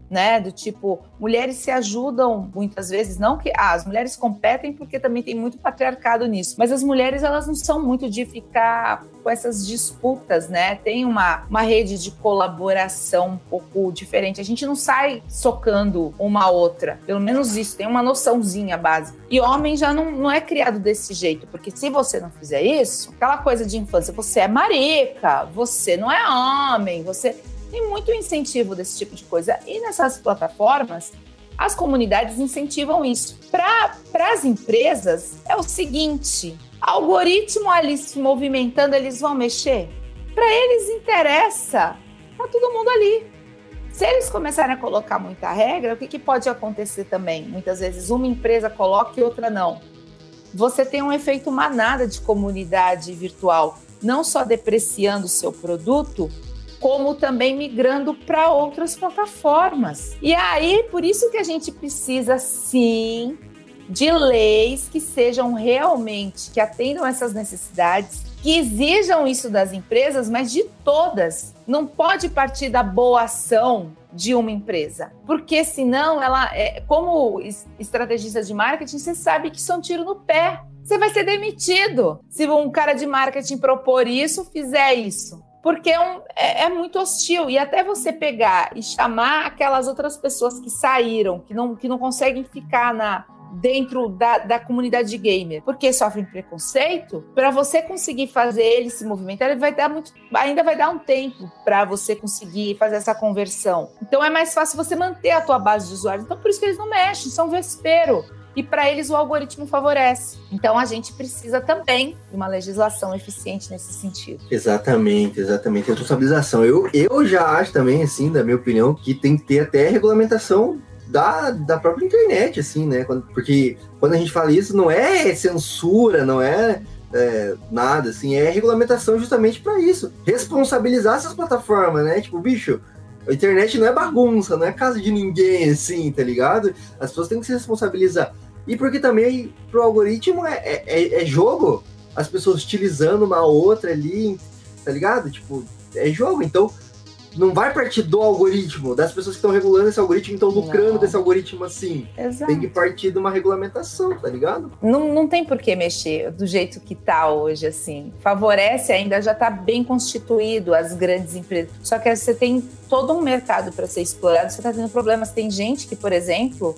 né? Do tipo, mulheres se ajudam muitas vezes, não que ah, as mulheres competem porque também tem muito patriarcado nisso, mas as mulheres elas não são muito de ficar com essas disputas, né? Tem uma, uma rede de colaboração um pouco diferente. A gente não sai socando uma outra, pelo menos isso, tem uma noçãozinha básica. E homem já não, não é criado desse jeito, porque se você não fizer isso, aquela coisa de infância, você é marica, você não é homem, você tem muito incentivo desse tipo de coisa. E nessas plataformas, as comunidades incentivam isso. Para as empresas, é o seguinte: algoritmo ali se movimentando, eles vão mexer. Para eles interessa, tá todo mundo ali. Se eles começarem a colocar muita regra, o que, que pode acontecer também? Muitas vezes uma empresa coloca e outra não. Você tem um efeito manada de comunidade virtual, não só depreciando o seu produto, como também migrando para outras plataformas. E aí, por isso que a gente precisa sim de leis que sejam realmente que atendam essas necessidades, que exijam isso das empresas, mas de todas. Não pode partir da boa ação de uma empresa, porque senão ela, é, como estrategista de marketing, você sabe que isso é um tiro no pé. Você vai ser demitido se um cara de marketing propor isso, fizer isso porque é, um, é, é, muito hostil. E até você pegar e chamar aquelas outras pessoas que saíram, que não, que não conseguem ficar na, dentro da, da comunidade de gamer, porque sofrem preconceito, para você conseguir fazer ele se movimentar, ele vai dar muito, ainda vai dar um tempo para você conseguir fazer essa conversão. Então é mais fácil você manter a tua base de usuários. Então por isso que eles não mexem, são vespeiro e para eles o algoritmo favorece. Então a gente precisa também de uma legislação eficiente nesse sentido. Exatamente, exatamente. Responsabilização. Eu, eu já acho também, assim, da minha opinião, que tem que ter até regulamentação da, da própria internet, assim, né? Quando, porque quando a gente fala isso, não é censura, não é, é nada, assim, é regulamentação justamente para isso. Responsabilizar essas plataformas, né? Tipo, bicho, a internet não é bagunça, não é casa de ninguém, assim, tá ligado? As pessoas têm que se responsabilizar. E porque também pro algoritmo é, é, é, é jogo, as pessoas utilizando uma outra ali, tá ligado? Tipo, é jogo. Então, não vai partir do algoritmo, das pessoas que estão regulando esse algoritmo, estão lucrando não. desse algoritmo assim. Exato. Tem que partir de uma regulamentação, tá ligado? Não, não tem por que mexer do jeito que tá hoje, assim. Favorece ainda, já tá bem constituído as grandes empresas. Só que você tem todo um mercado para ser explorado, você tá tendo problemas. Tem gente que, por exemplo,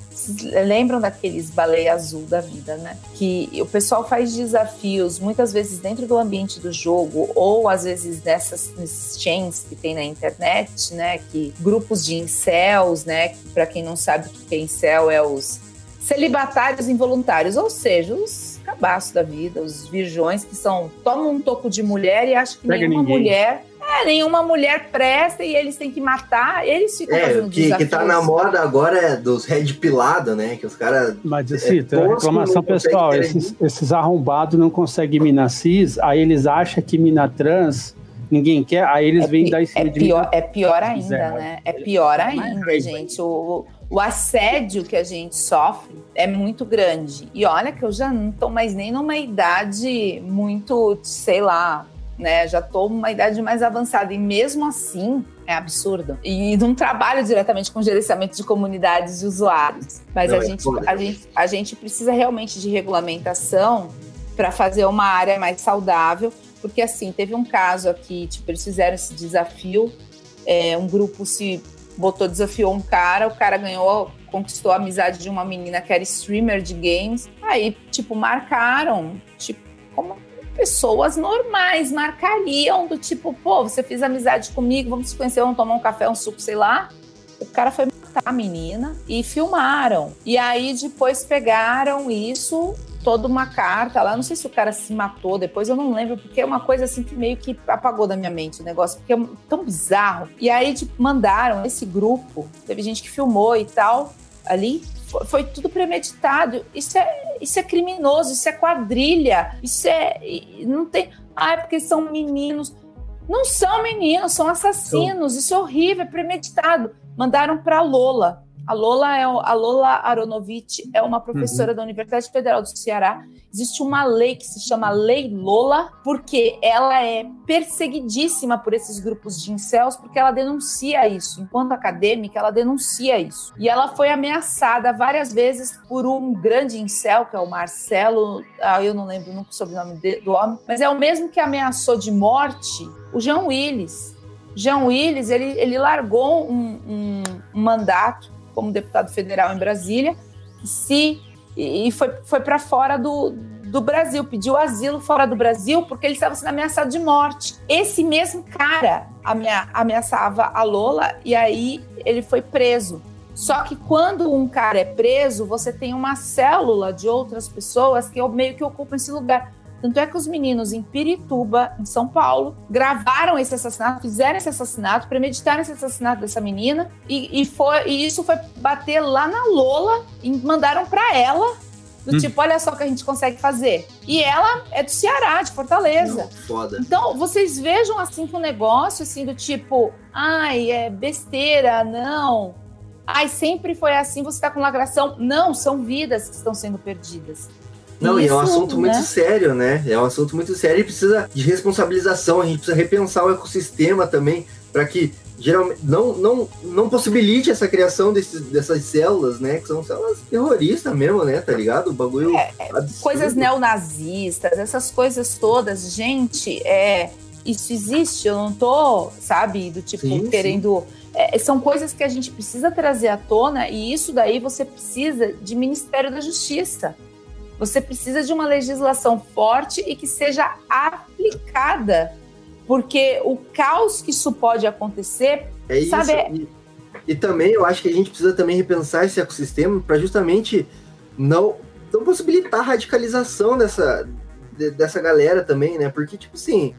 lembram daqueles baleia azul da vida, né? Que o pessoal faz desafios, muitas vezes dentro do ambiente do jogo, ou às vezes nessas, chains que tem na internet internet, né, que grupos de incels, né, que para quem não sabe o que é incel é os celibatários involuntários, ou seja, os cabaços da vida, os virgões que são tomam um toco de mulher e acham que Pega nenhuma ninguém. mulher é, nenhuma mulher presta e eles têm que matar, eles ficam é, fazendo que, que tá na moda agora é dos red pilado, né? Que os caras. Mas assim, é, reclamação pessoal, esses, esses arrombados não conseguem mina cis, aí eles acham que mina trans ninguém quer, aí eles é vêm dar em cima é de pior, É pior ainda, né? É pior ainda, gente. O, o assédio que a gente sofre é muito grande. E olha que eu já não estou mais nem numa idade muito, sei lá, né? Já estou numa idade mais avançada. E mesmo assim, é absurdo. E não trabalho diretamente com gerenciamento de comunidades de usuários. Mas não, a, é gente, a, gente, a gente precisa realmente de regulamentação para fazer uma área mais saudável porque assim, teve um caso aqui, tipo, eles fizeram esse desafio, é, um grupo se botou, desafiou um cara, o cara ganhou, conquistou a amizade de uma menina que era streamer de games, aí, tipo, marcaram, tipo, como pessoas normais marcariam do tipo, pô, você fez amizade comigo, vamos se conhecer, vamos tomar um café, um suco, sei lá. O cara foi matar a menina e filmaram. E aí depois pegaram isso toda uma carta lá. Não sei se o cara se matou depois, eu não lembro, porque é uma coisa assim que meio que apagou da minha mente o negócio, porque é tão bizarro. E aí tipo, mandaram esse grupo, teve gente que filmou e tal ali. Foi, foi tudo premeditado. Isso é, isso é criminoso, isso é quadrilha, isso é. Não tem. Ah, é porque são meninos. Não são meninos, são assassinos. Isso é horrível, é premeditado. Mandaram para Lola A Lola, é, a Lola Aronovich é uma professora uhum. da Universidade Federal do Ceará. Existe uma lei que se chama Lei Lola, porque ela é perseguidíssima por esses grupos de incels, porque ela denuncia isso. Enquanto acadêmica, ela denuncia isso. E ela foi ameaçada várias vezes por um grande incel, que é o Marcelo, ah, eu não lembro nunca o sobrenome do homem, mas é o mesmo que ameaçou de morte o Jean Willis. Jean Willis, ele, ele largou um, um, um mandato como deputado federal em Brasília, se e foi, foi para fora do, do Brasil, pediu asilo fora do Brasil porque ele estava sendo ameaçado de morte. Esse mesmo cara amea, ameaçava a Lola e aí ele foi preso. Só que quando um cara é preso, você tem uma célula de outras pessoas que meio que ocupam esse lugar. Tanto é que os meninos em Pirituba, em São Paulo, gravaram esse assassinato, fizeram esse assassinato, premeditaram esse assassinato dessa menina, e, e, foi, e isso foi bater lá na Lola e mandaram para ela. Do hum. tipo, olha só o que a gente consegue fazer. E ela é do Ceará, de Fortaleza. Não, foda. Então, vocês vejam assim com o negócio, assim, do tipo, ai, é besteira, não. Ai, sempre foi assim, você tá com lacração. Não, são vidas que estão sendo perdidas. Não, Isso, e é um assunto né? muito sério, né? É um assunto muito sério e precisa de responsabilização, a gente precisa repensar o ecossistema também, para que geralmente não, não, não possibilite essa criação desses, dessas células, né? Que são células terroristas mesmo, né? Tá ligado? O bagulho. É, é coisas neonazistas, essas coisas todas, gente, é. Isso existe, eu não tô, sabe, do tipo, sim, querendo. Sim. É, são coisas que a gente precisa trazer à tona, e isso daí você precisa de Ministério da Justiça. Você precisa de uma legislação forte e que seja aplicada, porque o caos que isso pode acontecer, é sabe? Isso. E, e também eu acho que a gente precisa também repensar esse ecossistema para justamente não, não possibilitar a radicalização dessa, dessa galera também, né? Porque, tipo assim,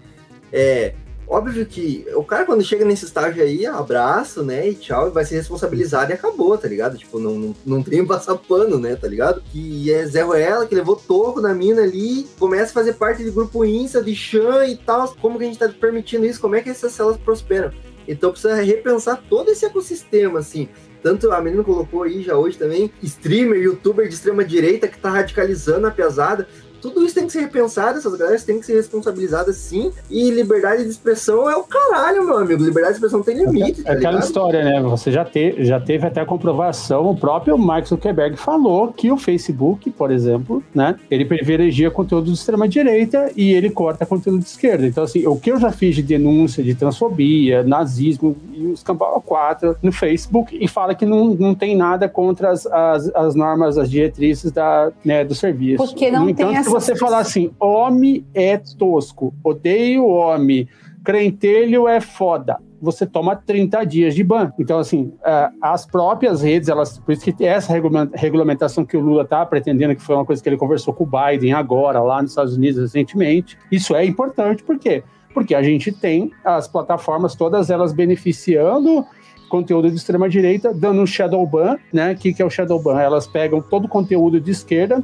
é, Óbvio que o cara, quando chega nesse estágio aí, abraço, né? E tchau, vai ser responsabilizado e acabou, tá ligado? Tipo, não, não, não tem passar pano, né? Tá ligado? Que é Zé Ruela, que levou toco na mina ali, começa a fazer parte do grupo Insta, de Chan e tal. Como que a gente tá permitindo isso? Como é que essas células prosperam? Então precisa repensar todo esse ecossistema, assim. Tanto a menina colocou aí já hoje também, streamer, youtuber de extrema direita que tá radicalizando a pesada tudo isso tem que ser repensado, essas galera têm que ser responsabilizadas sim. E liberdade de expressão é o caralho, meu amigo. Liberdade de expressão tem limite. É, tá aquela história, né? Você já, te, já teve até a comprovação, o próprio Mark Zuckerberg falou que o Facebook, por exemplo, né? Ele privilegia conteúdo de extrema-direita e ele corta conteúdo de esquerda. Então, assim, o que eu já fiz de denúncia de transfobia, nazismo e os Campal 4 no Facebook e fala que não, não tem nada contra as, as, as normas, as diretrizes da, né, do serviço. Porque não então, tem essa se você falar assim, homem é tosco, odeio homem, crentelho é foda, você toma 30 dias de ban. Então, assim, é, as próprias redes, elas, por isso que essa regulamentação que o Lula está pretendendo, que foi uma coisa que ele conversou com o Biden agora, lá nos Estados Unidos recentemente, isso é importante, por quê? Porque a gente tem as plataformas, todas elas beneficiando conteúdo de extrema direita, dando um shadow ban, né? O que, que é o shadow ban? Elas pegam todo o conteúdo de esquerda,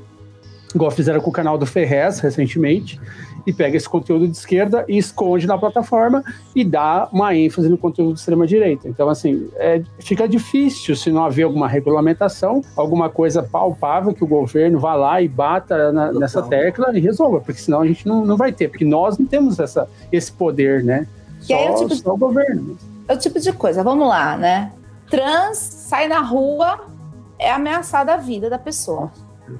igual fizeram com o canal do Ferrez recentemente, e pega esse conteúdo de esquerda e esconde na plataforma e dá uma ênfase no conteúdo de extrema-direita. Então, assim, é, fica difícil se não haver alguma regulamentação, alguma coisa palpável que o governo vá lá e bata na, nessa tecla e resolva, porque senão a gente não, não vai ter, porque nós não temos essa, esse poder, né? Só, é o tipo de, o governo. É o tipo de coisa, vamos lá, né? Trans sai na rua, é ameaçada a vida da pessoa.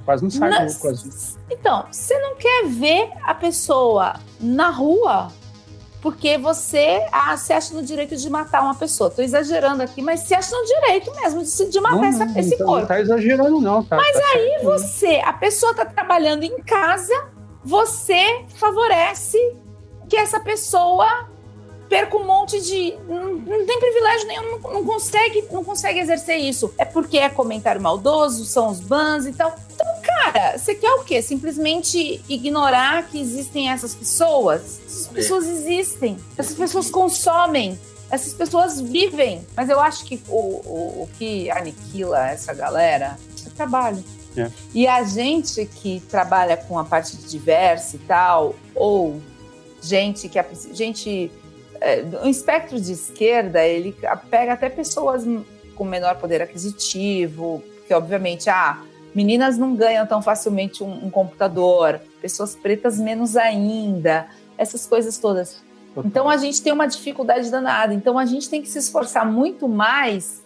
Quase não sai na, quase. Então, você não quer ver a pessoa na rua porque você ah, se acha no direito de matar uma pessoa. Tô exagerando aqui, mas se acha no direito mesmo de, de matar não, essa, esse então, corpo. Não tá exagerando, não. Tá, mas tá aí certo. você, a pessoa tá trabalhando em casa, você favorece que essa pessoa perca um monte de. Não, não tem privilégio nenhum, não, não, consegue, não consegue exercer isso. É porque é comentário maldoso, são os bans e tal. Então, cara, você quer o quê? Simplesmente ignorar que existem essas pessoas? Essas pessoas existem. Essas pessoas consomem. Essas pessoas vivem. Mas eu acho que o, o, o que aniquila essa galera é trabalho. É. E a gente que trabalha com a parte diversa e tal, ou gente que a gente é, o espectro de esquerda ele pega até pessoas com menor poder aquisitivo, que obviamente, ah, meninas não ganham tão facilmente um, um computador, pessoas pretas menos ainda, essas coisas todas. Então a gente tem uma dificuldade danada. Então a gente tem que se esforçar muito mais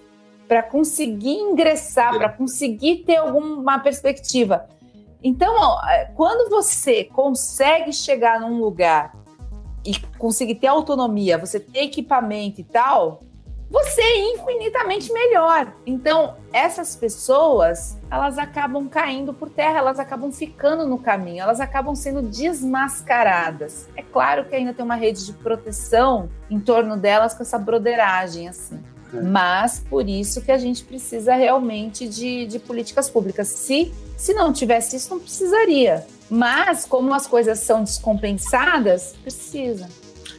para conseguir ingressar, para conseguir ter alguma perspectiva. Então, é, quando você consegue chegar num lugar e conseguir ter autonomia, você ter equipamento e tal, você é infinitamente melhor. Então, essas pessoas, elas acabam caindo por terra, elas acabam ficando no caminho, elas acabam sendo desmascaradas. É claro que ainda tem uma rede de proteção em torno delas com essa broderagem, assim. É. Mas por isso que a gente precisa realmente de, de políticas públicas. Se, se não tivesse isso, não precisaria. Mas, como as coisas são descompensadas, precisa.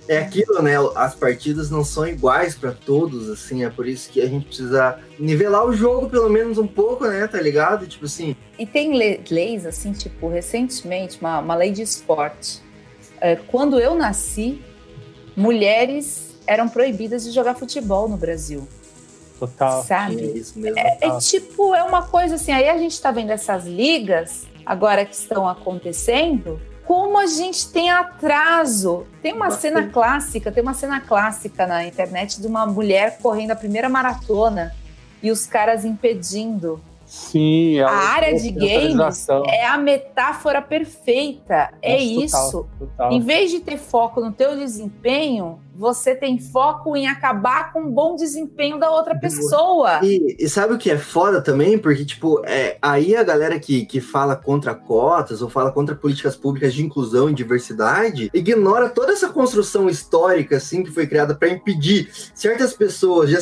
É aquilo, né? As partidas não são iguais para todos, assim, é por isso que a gente precisa nivelar o jogo pelo menos um pouco, né? Tá ligado? Tipo assim. E tem leis, assim, tipo, recentemente, uma, uma lei de esporte. É, quando eu nasci, mulheres eram proibidas de jogar futebol no Brasil. Total. Sabe? É, isso mesmo. É, é, tipo, é uma coisa assim, aí a gente tá vendo essas ligas agora que estão acontecendo, como a gente tem atraso. Tem uma Bastante. cena clássica, tem uma cena clássica na internet de uma mulher correndo a primeira maratona e os caras impedindo. Sim, a área de games é a metáfora perfeita. é isso. Total. Em vez de ter foco no teu desempenho, você tem foco em acabar com o bom desempenho da outra pessoa. E, e sabe o que é foda também? Porque, tipo, é, aí a galera que, que fala contra cotas ou fala contra políticas públicas de inclusão e diversidade ignora toda essa construção histórica, assim, que foi criada para impedir certas pessoas de,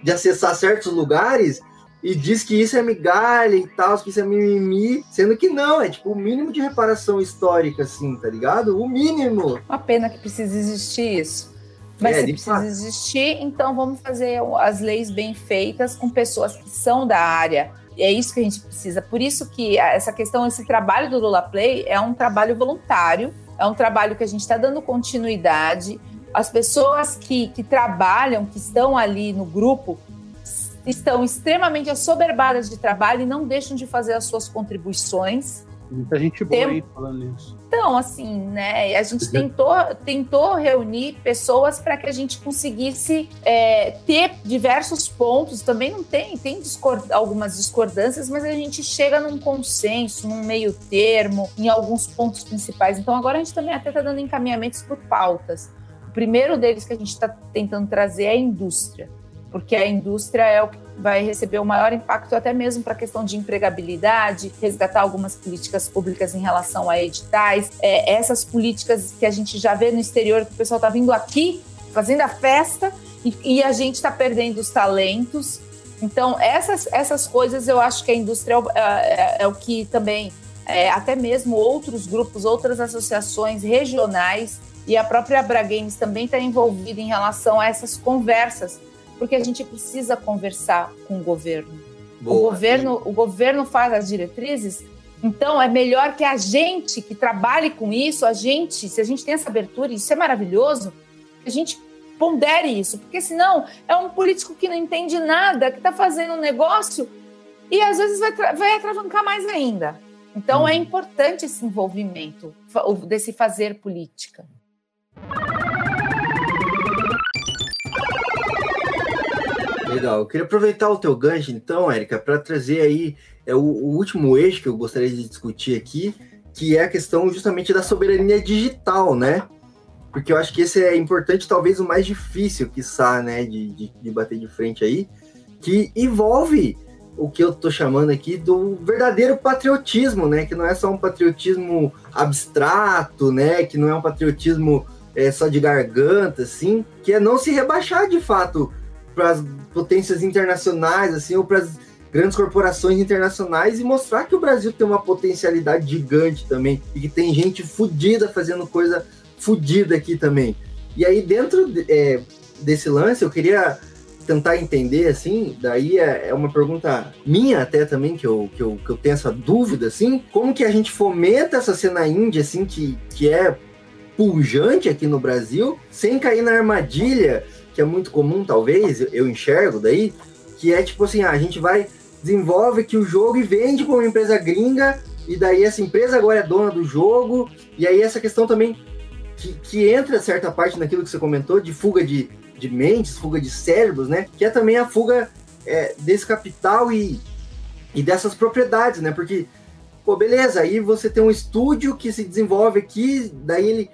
de acessar certos lugares e diz que isso é migalha e tal, que isso é mimimi, sendo que não, é tipo o mínimo de reparação histórica, assim, tá ligado? O mínimo. Uma pena que precisa existir isso. Mas é, se precisa fato. existir, então vamos fazer as leis bem feitas com pessoas que são da área. E é isso que a gente precisa. Por isso que essa questão, esse trabalho do Lula Play é um trabalho voluntário, é um trabalho que a gente está dando continuidade. As pessoas que, que trabalham, que estão ali no grupo, estão extremamente assoberbadas de trabalho e não deixam de fazer as suas contribuições. Muita gente boa Tem... aí falando isso. Então, assim, né? A gente tentou, tentou reunir pessoas para que a gente conseguisse é, ter diversos pontos. Também não tem, tem discord, algumas discordâncias, mas a gente chega num consenso, num meio termo, em alguns pontos principais. Então, agora a gente também até está dando encaminhamentos por pautas. O primeiro deles que a gente está tentando trazer é a indústria porque a indústria é o que vai receber o maior impacto, até mesmo para a questão de empregabilidade, resgatar algumas políticas públicas em relação a editais, é, essas políticas que a gente já vê no exterior, que o pessoal está vindo aqui, fazendo a festa, e, e a gente está perdendo os talentos. Então, essas, essas coisas eu acho que a indústria é, é, é o que também, é, até mesmo outros grupos, outras associações regionais e a própria Abra Games também está envolvida em relação a essas conversas porque a gente precisa conversar com o governo. Boa. O governo, o governo faz as diretrizes, então é melhor que a gente que trabalhe com isso, a gente, se a gente tem essa abertura, isso é maravilhoso, a gente pondere isso, porque senão é um político que não entende nada, que está fazendo um negócio e às vezes vai, vai atravancar mais ainda. Então hum. é importante esse envolvimento desse fazer política. Legal. Eu queria aproveitar o teu gancho, então, Érica, para trazer aí é, o, o, último eixo que eu gostaria de discutir aqui, que é a questão justamente da soberania digital, né? Porque eu acho que esse é importante, talvez o mais difícil, quiçá, né, de, de, de bater de frente aí, que envolve o que eu estou chamando aqui do verdadeiro patriotismo, né? Que não é só um patriotismo abstrato, né? Que não é um patriotismo é, só de garganta, assim, que é não se rebaixar de fato para as potências internacionais, assim, ou para as grandes corporações internacionais e mostrar que o Brasil tem uma potencialidade gigante também e que tem gente fodida fazendo coisa fodida aqui também. E aí, dentro de, é, desse lance, eu queria tentar entender, assim, daí é, é, uma pergunta minha até também, que eu, que, eu, que eu tenho essa dúvida, assim, como que a gente fomenta essa cena índia, assim, que, que é pujante aqui no Brasil, sem cair na armadilha que é muito comum, talvez, eu enxergo daí, Que é tipo assim, a gente vai, desenvolve aqui o jogo e vende para uma empresa gringa, e daí essa empresa agora é dona do jogo, e aí essa questão também que, que entra certa parte naquilo que você comentou, de fuga de, de mentes, fuga de cérebros, né? Que é também a fuga é, desse capital e, e dessas propriedades, né? Porque, pô, beleza, aí você tem um estúdio que se desenvolve aqui, daí ele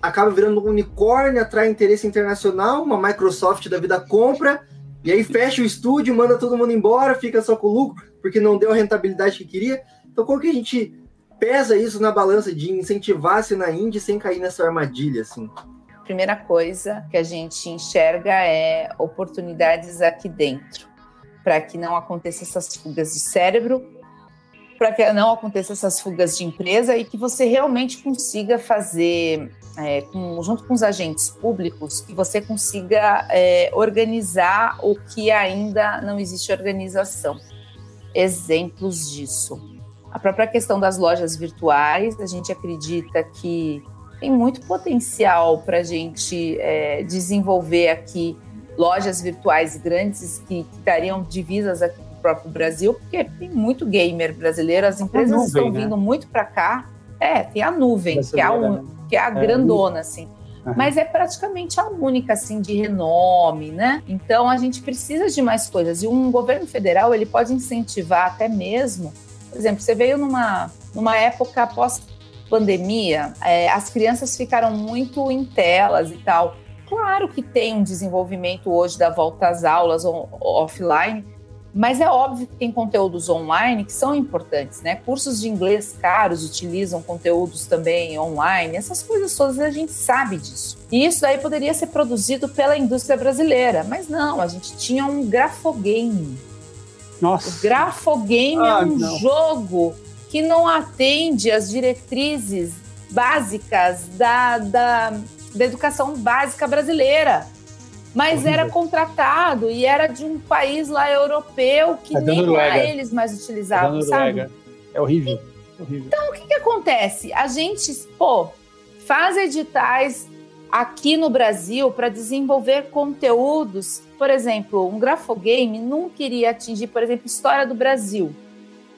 acaba virando um unicórnio, atrai interesse internacional, uma Microsoft da vida compra, e aí fecha o estúdio, manda todo mundo embora, fica só com lucro, porque não deu a rentabilidade que queria. Então, como que a gente pesa isso na balança de incentivar-se na Índia sem cair nessa armadilha, assim? Primeira coisa que a gente enxerga é oportunidades aqui dentro, para que não aconteça essas fugas de cérebro, para que não aconteça essas fugas de empresa e que você realmente consiga fazer é, com, junto com os agentes públicos, que você consiga é, organizar o que ainda não existe organização. Exemplos disso. A própria questão das lojas virtuais, a gente acredita que tem muito potencial para a gente é, desenvolver aqui lojas virtuais grandes que, que dariam divisas aqui para o próprio Brasil, porque tem muito gamer brasileiro, as empresas nuvem, estão né? vindo muito para cá. É, tem a nuvem, que é a, un, né? Que é a é, grandona, assim. Uhum. Mas é praticamente a única, assim, de renome, né? Então, a gente precisa de mais coisas. E um governo federal, ele pode incentivar até mesmo... Por exemplo, você veio numa, numa época pós-pandemia, é, as crianças ficaram muito em telas e tal. Claro que tem um desenvolvimento hoje da volta às aulas offline, mas é óbvio que tem conteúdos online que são importantes, né? Cursos de inglês caros utilizam conteúdos também online, essas coisas todas a gente sabe disso. E isso daí poderia ser produzido pela indústria brasileira, mas não, a gente tinha um grafogame. Nossa. O grafogame é ah, é um não. jogo que não atende às diretrizes básicas da, da, da educação básica brasileira mas horrível. era contratado e era de um país lá europeu que é nem lá eles mais utilizavam, é sabe? É horrível. horrível. Então, o que, que acontece? A gente, pô, faz editais aqui no Brasil para desenvolver conteúdos. Por exemplo, um grafogame não queria atingir, por exemplo, história do Brasil,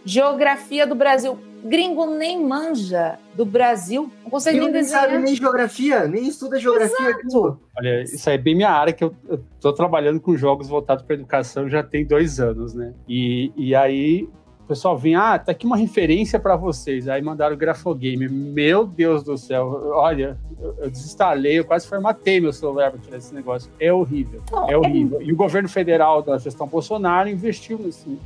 geografia do Brasil gringo nem manja do Brasil, não consegue nem desenhar. sabe nem geografia, nem estuda geografia. Exato. Olha, isso aí é bem minha área, que eu, estou trabalhando com jogos voltados para educação já tem dois anos, né? E, e aí o pessoal vinha, ah, tá aqui uma referência para vocês. Aí mandaram o Grafogame. Meu Deus do céu, olha, eu, eu desinstalei, eu quase formatei meu celular para tirar esse negócio. É horrível, não, é horrível. É... E o governo federal da gestão Bolsonaro investiu nesse,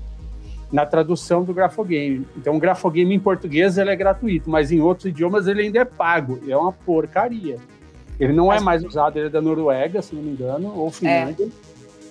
na tradução do grafogame. Então, o grafogame em português ele é gratuito, mas em outros idiomas ele ainda é pago. É uma porcaria. Ele não é mais usado, ele é da Noruega, se não me engano, ou Finlândia. É.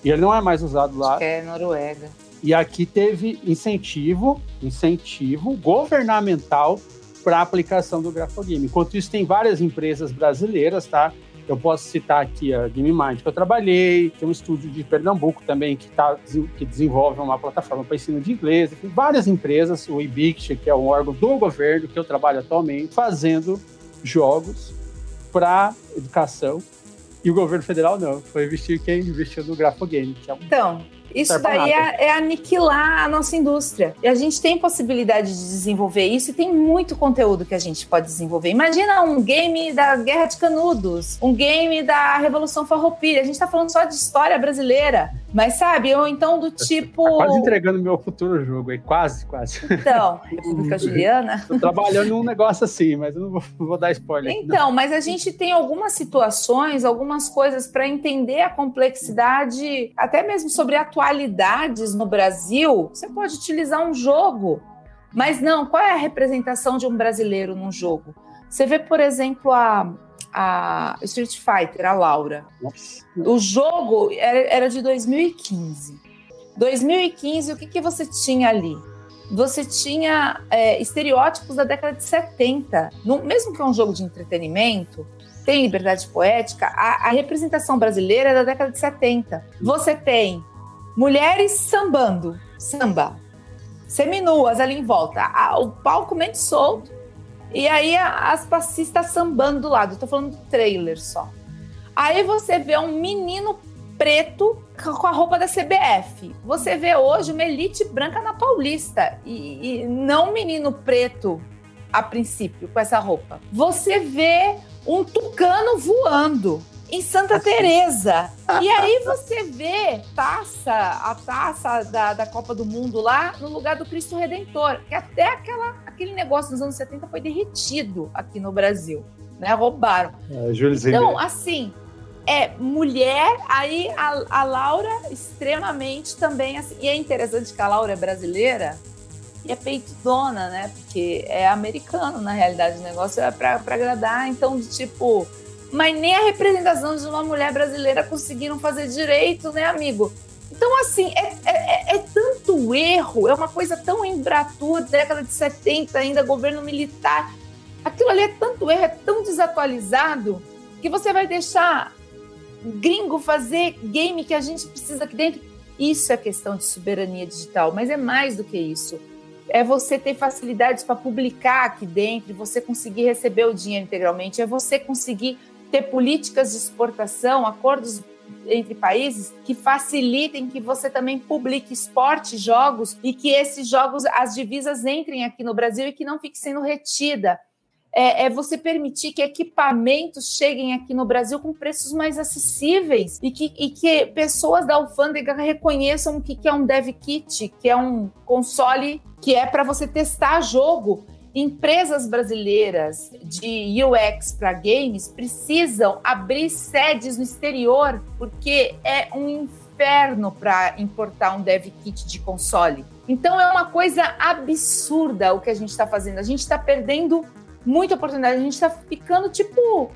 E ele não é mais usado lá. Acho que é Noruega. E aqui teve incentivo, incentivo governamental para a aplicação do grafogame. Enquanto isso, tem várias empresas brasileiras, tá? Eu posso citar aqui a Game Mind, que eu trabalhei, tem um estúdio de Pernambuco também que, tá, que desenvolve uma plataforma para ensino de inglês, tem várias empresas, o IBICT, que é um órgão do governo que eu trabalho atualmente, fazendo jogos para educação. E o governo federal não, foi investir quem investiu no Grafogame. Que é um... Então, isso daí é, é, aniquilar a nossa indústria. E a gente tem possibilidade de desenvolver isso e tem muito conteúdo que a gente pode desenvolver. Imagina um game da Guerra de Canudos, um game da Revolução Farroupilha. A gente está falando só de história brasileira. Mas sabe, ou então do tipo. Tá quase entregando meu futuro jogo aí, quase, quase. Então, República Juliana. Tô trabalhando num negócio assim, mas eu não vou, não vou dar spoiler. Então, mas a gente tem algumas situações, algumas coisas para entender a complexidade, até mesmo sobre atualidades no Brasil. Você pode utilizar um jogo, mas não, qual é a representação de um brasileiro num jogo? Você vê, por exemplo, a a Street Fighter, a Laura. O jogo era, era de 2015. 2015, o que, que você tinha ali? Você tinha é, estereótipos da década de 70. No, mesmo que é um jogo de entretenimento, tem liberdade poética, a, a representação brasileira é da década de 70. Você tem mulheres sambando, samba, seminuas ali em volta, o palco mente solto, e aí as passistas sambando do lado. Eu tô falando do trailer só. Aí você vê um menino preto com a roupa da CBF. Você vê hoje uma elite branca na Paulista e, e não um menino preto a princípio com essa roupa. Você vê um tucano voando em Santa Teresa. E aí você vê taça, a taça da, da Copa do Mundo lá no lugar do Cristo Redentor, que até aquela, aquele negócio nos anos 70 foi derretido aqui no Brasil, né? Roubaram. É, então, assim, é mulher, aí a, a Laura extremamente também, assim, e é interessante que a Laura é brasileira, e é peitona, né? Porque é americano, na realidade, o negócio é para agradar. Então, tipo, mas nem a representação de uma mulher brasileira conseguiram fazer direito, né, amigo? Então, assim, é, é, é, é tanto erro, é uma coisa tão embratura, década de 70 ainda, governo militar. Aquilo ali é tanto erro, é tão desatualizado, que você vai deixar gringo fazer game que a gente precisa aqui dentro. Isso é questão de soberania digital, mas é mais do que isso. É você ter facilidades para publicar aqui dentro, você conseguir receber o dinheiro integralmente, é você conseguir ter políticas de exportação, acordos entre países que facilitem que você também publique esporte, jogos e que esses jogos, as divisas entrem aqui no Brasil e que não fique sendo retida. É, é, você permitir que equipamentos cheguem aqui no Brasil com preços mais acessíveis e que, e que pessoas da alfândega reconheçam o que, que é um dev kit, que é um console que é para você testar jogo empresas brasileiras de UX para games precisam abrir sedes no exterior, porque é um inferno para importar um dev kit de console. Então é uma coisa absurda o que a gente está fazendo. A gente está perdendo muita oportunidade. A gente está ficando tipo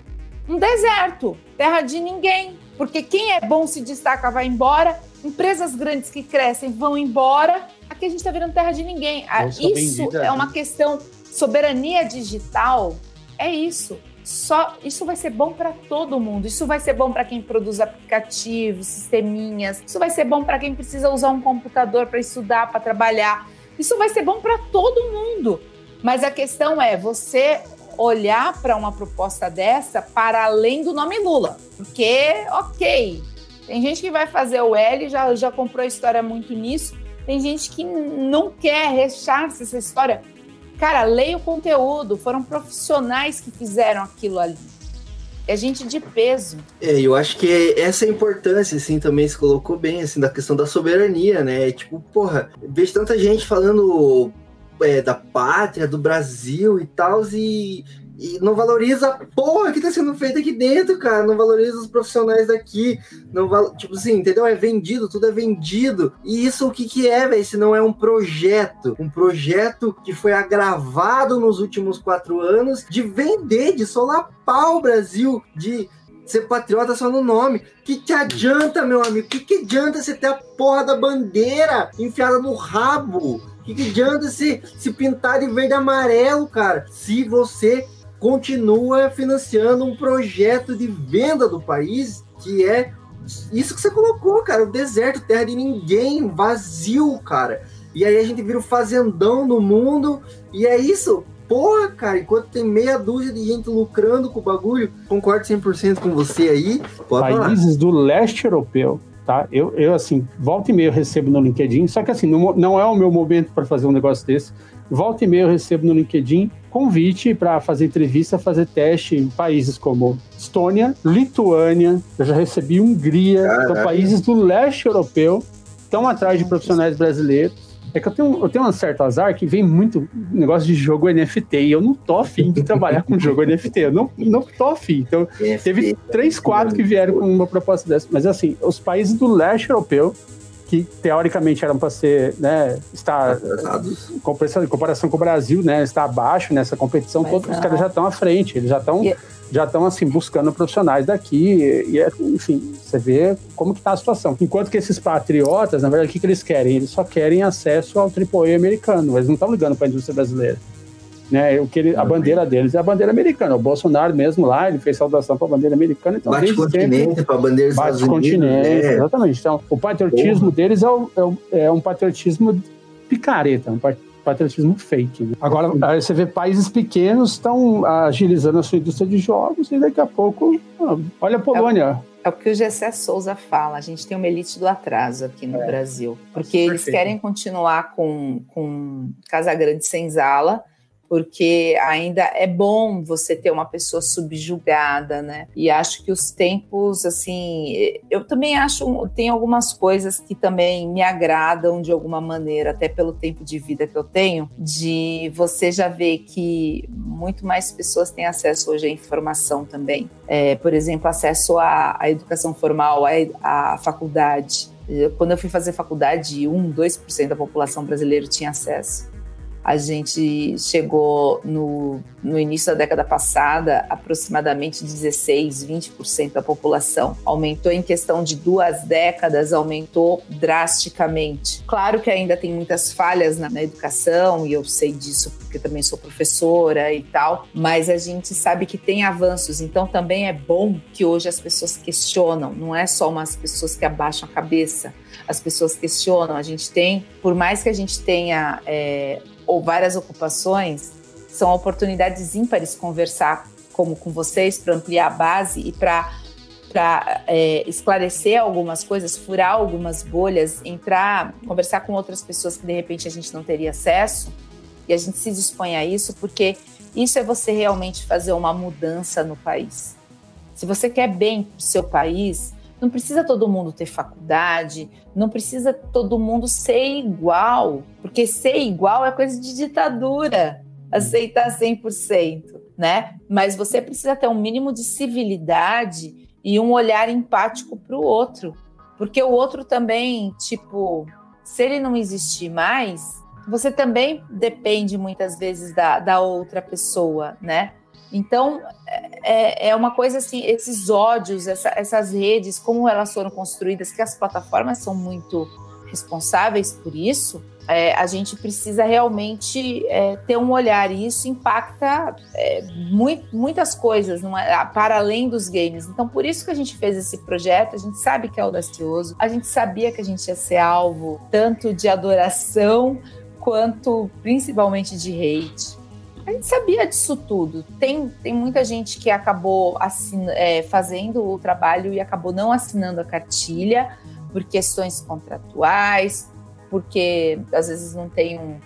um deserto, terra de ninguém. Porque quem é bom se destaca, vai embora. Empresas grandes que crescem vão embora. Aqui a gente está virando terra de ninguém. Isso é uma questão soberania digital é isso. Só isso vai ser bom para todo mundo. Isso vai ser bom para quem produz aplicativos, sisteminhas. Isso vai ser bom para quem precisa usar um computador para estudar, para trabalhar. Isso vai ser bom para todo mundo. Mas a questão é você olhar para uma proposta dessa para além do nome Lula. Porque, ok, tem gente que vai fazer o L, já, já comprou a história muito nisso. Tem gente que não quer rechaça essa história. Cara, leia o conteúdo, foram profissionais que fizeram aquilo ali. É gente de peso. É, eu acho que essa é importância, assim, também se colocou bem, assim, da questão da soberania, né? Tipo, porra, vejo tanta gente falando é, da pátria, do Brasil e tal, e e não valoriza a porra que tá sendo feita aqui dentro, cara. Não valoriza os profissionais daqui. Não val... Tipo assim, entendeu? É vendido, tudo é vendido. E isso o que que é, velho? Se não é um projeto. Um projeto que foi agravado nos últimos quatro anos de vender, de solapar o Brasil, de ser patriota só no nome. Que te adianta, meu amigo? Que que adianta você ter a porra da bandeira enfiada no rabo? Que que adianta se, se pintar de verde e amarelo, cara? Se você continua financiando um projeto de venda do país que é isso que você colocou, cara, o deserto, terra de ninguém, vazio, cara. E aí a gente vira o fazendão no mundo, e é isso. Porra, cara, enquanto tem meia dúzia de gente lucrando com o bagulho, concordo 100% com você aí. Países do leste europeu, tá? Eu, eu, assim, volta e meia eu recebo no LinkedIn, só que assim, não, não é o meu momento para fazer um negócio desse. Volta e meia eu recebo no LinkedIn convite para fazer entrevista, fazer teste em países como Estônia, Lituânia, eu já recebi Hungria, Caraca. então países do leste europeu estão atrás de profissionais brasileiros. É que eu tenho, eu tenho um certo azar que vem muito negócio de jogo NFT e eu não tô afim de trabalhar com jogo NFT. Eu não, não tô afim. Então, teve três, quatro que vieram com uma proposta dessa. Mas, assim, os países do leste europeu que teoricamente eram para ser, né, estar em comparação, em comparação com o Brasil, né, está abaixo nessa competição, Mas todos não. os caras já estão à frente, eles já estão e... já estão assim buscando profissionais daqui e, é, enfim, você vê como que tá a situação. Enquanto que esses patriotas, na verdade, o que, que eles querem? Eles só querem acesso ao AAA americano, eles não estão ligando para a indústria brasileira. Né, o que ele, a bandeira deles é a bandeira americana. O Bolsonaro mesmo lá, ele fez saudação para a bandeira americana. Então, bate continente para a bandeira Bate continente, né? exatamente. Então, o patriotismo Porra. deles é, o, é, é, um patriotismo picareta, um patriotismo fake. Né? Agora, aí você vê países pequenos estão agilizando a sua indústria de jogos e daqui a pouco, olha a Polônia. É o que o Gessé Souza fala, a gente tem uma elite do atraso aqui no é. Brasil, porque eles querem continuar com, com Casa Grande Senzala, porque ainda é bom você ter uma pessoa subjugada, né? E acho que os tempos, assim, eu também acho, tem algumas coisas que também me agradam de alguma maneira, até pelo tempo de vida que eu tenho, de você já ver que muito mais pessoas têm acesso hoje à informação também. É, por exemplo, acesso à, à educação formal, à, à faculdade. Quando eu fui fazer faculdade, 1, 2% da população brasileira tinha acesso. A gente chegou no, no início da década passada, aproximadamente 16, 20% da população. Aumentou em questão de duas décadas, aumentou drasticamente. Claro que ainda tem muitas falhas na, na educação, e eu sei disso porque também sou professora e tal, mas a gente sabe que tem avanços, então também é bom que hoje as pessoas questionam, não é só umas pessoas que abaixam a cabeça, as pessoas questionam. A gente tem, por mais que a gente tenha é, ou várias ocupações, são oportunidades ímpares conversar como com vocês para ampliar a base e para é, esclarecer algumas coisas, furar algumas bolhas, entrar, conversar com outras pessoas que de repente a gente não teria acesso e a gente se dispõe a isso, porque isso é você realmente fazer uma mudança no país. Se você quer bem para o seu país, não precisa todo mundo ter faculdade, não precisa todo mundo ser igual, porque ser igual é coisa de ditadura, aceitar 100%, né? Mas você precisa ter um mínimo de civilidade e um olhar empático para o outro, porque o outro também, tipo, se ele não existir mais, você também depende muitas vezes da, da outra pessoa, né? Então, é, é uma coisa assim, esses ódios, essa, essas redes, como elas foram construídas, que as plataformas são muito responsáveis por isso, é, a gente precisa realmente é, ter um olhar e isso impacta é, muito, muitas coisas é, para além dos games. Então, por isso que a gente fez esse projeto, a gente sabe que é audacioso, a gente sabia que a gente ia ser alvo tanto de adoração quanto principalmente de hate. A gente sabia disso tudo. Tem, tem muita gente que acabou assin, é, fazendo o trabalho e acabou não assinando a cartilha por questões contratuais, porque às vezes não tem um,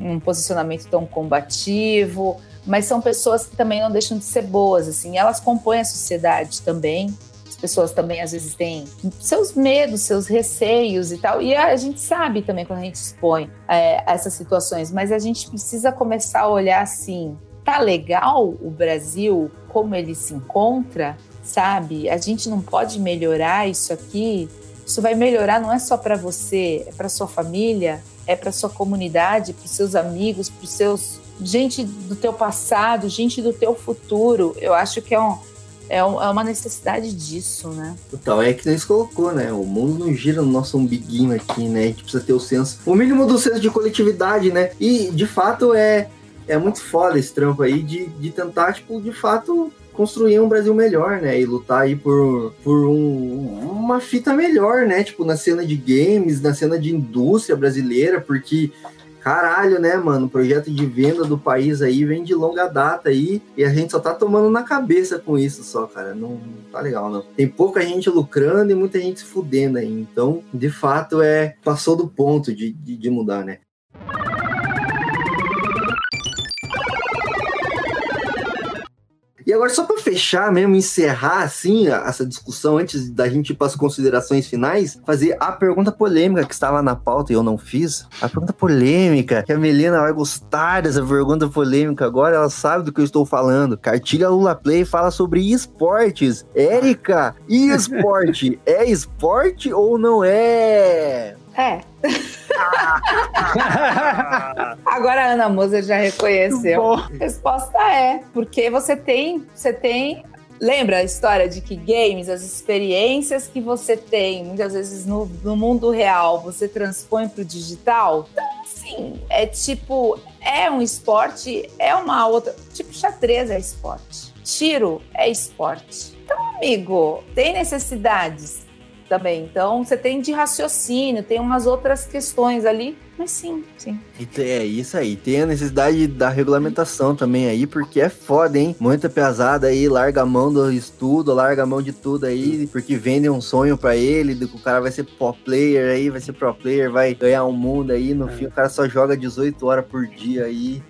um posicionamento tão combativo, mas são pessoas que também não deixam de ser boas, assim, elas compõem a sociedade também pessoas também às vezes têm seus medos, seus receios e tal. E a gente sabe também quando a gente expõe é, essas situações, mas a gente precisa começar a olhar assim: tá legal o Brasil como ele se encontra, sabe? A gente não pode melhorar isso aqui. Isso vai melhorar não é só para você, é para sua família, é para sua comunidade, para seus amigos, para seus gente do teu passado, gente do teu futuro. Eu acho que é um é, é uma necessidade disso, né? Então, é que nem colocou, né? O mundo não gira no nosso umbiguinho aqui, né? A gente precisa ter o senso, o mínimo do senso de coletividade, né? E, de fato, é, é muito foda esse trampo aí de, de tentar, tipo, de fato, construir um Brasil melhor, né? E lutar aí por, por um, uma fita melhor, né? Tipo, na cena de games, na cena de indústria brasileira, porque Caralho, né, mano? O projeto de venda do país aí vem de longa data aí e a gente só tá tomando na cabeça com isso só, cara. Não, não tá legal, não. Tem pouca gente lucrando e muita gente se fudendo aí. Então, de fato, é passou do ponto de, de, de mudar, né? E agora, só para fechar mesmo, encerrar assim essa discussão, antes da gente ir para as considerações finais, fazer a pergunta polêmica que estava na pauta e eu não fiz. A pergunta polêmica, que a Melina vai gostar dessa pergunta polêmica agora, ela sabe do que eu estou falando. Cartilha Lula Play fala sobre esportes. Érica, esporte é esporte ou não é? É. Agora a Ana Moser já reconheceu. A resposta é, porque você tem, você tem Lembra a história de que games, as experiências que você tem, muitas vezes no, no mundo real, você transpõe para o digital? Então, sim, é tipo, é um esporte, é uma outra. Tipo, xadrez é esporte, tiro é esporte. Então, amigo, tem necessidades também. Então, você tem de raciocínio, tem umas outras questões ali, mas sim, sim. É isso aí. Tem a necessidade da regulamentação também aí, porque é foda, hein? Muita pesada aí, larga a mão do estudo, larga a mão de tudo aí, porque vendem um sonho para ele, que o cara vai ser pro player aí, vai ser pro player, vai ganhar um mundo aí, no é. fim o cara só joga 18 horas por dia aí.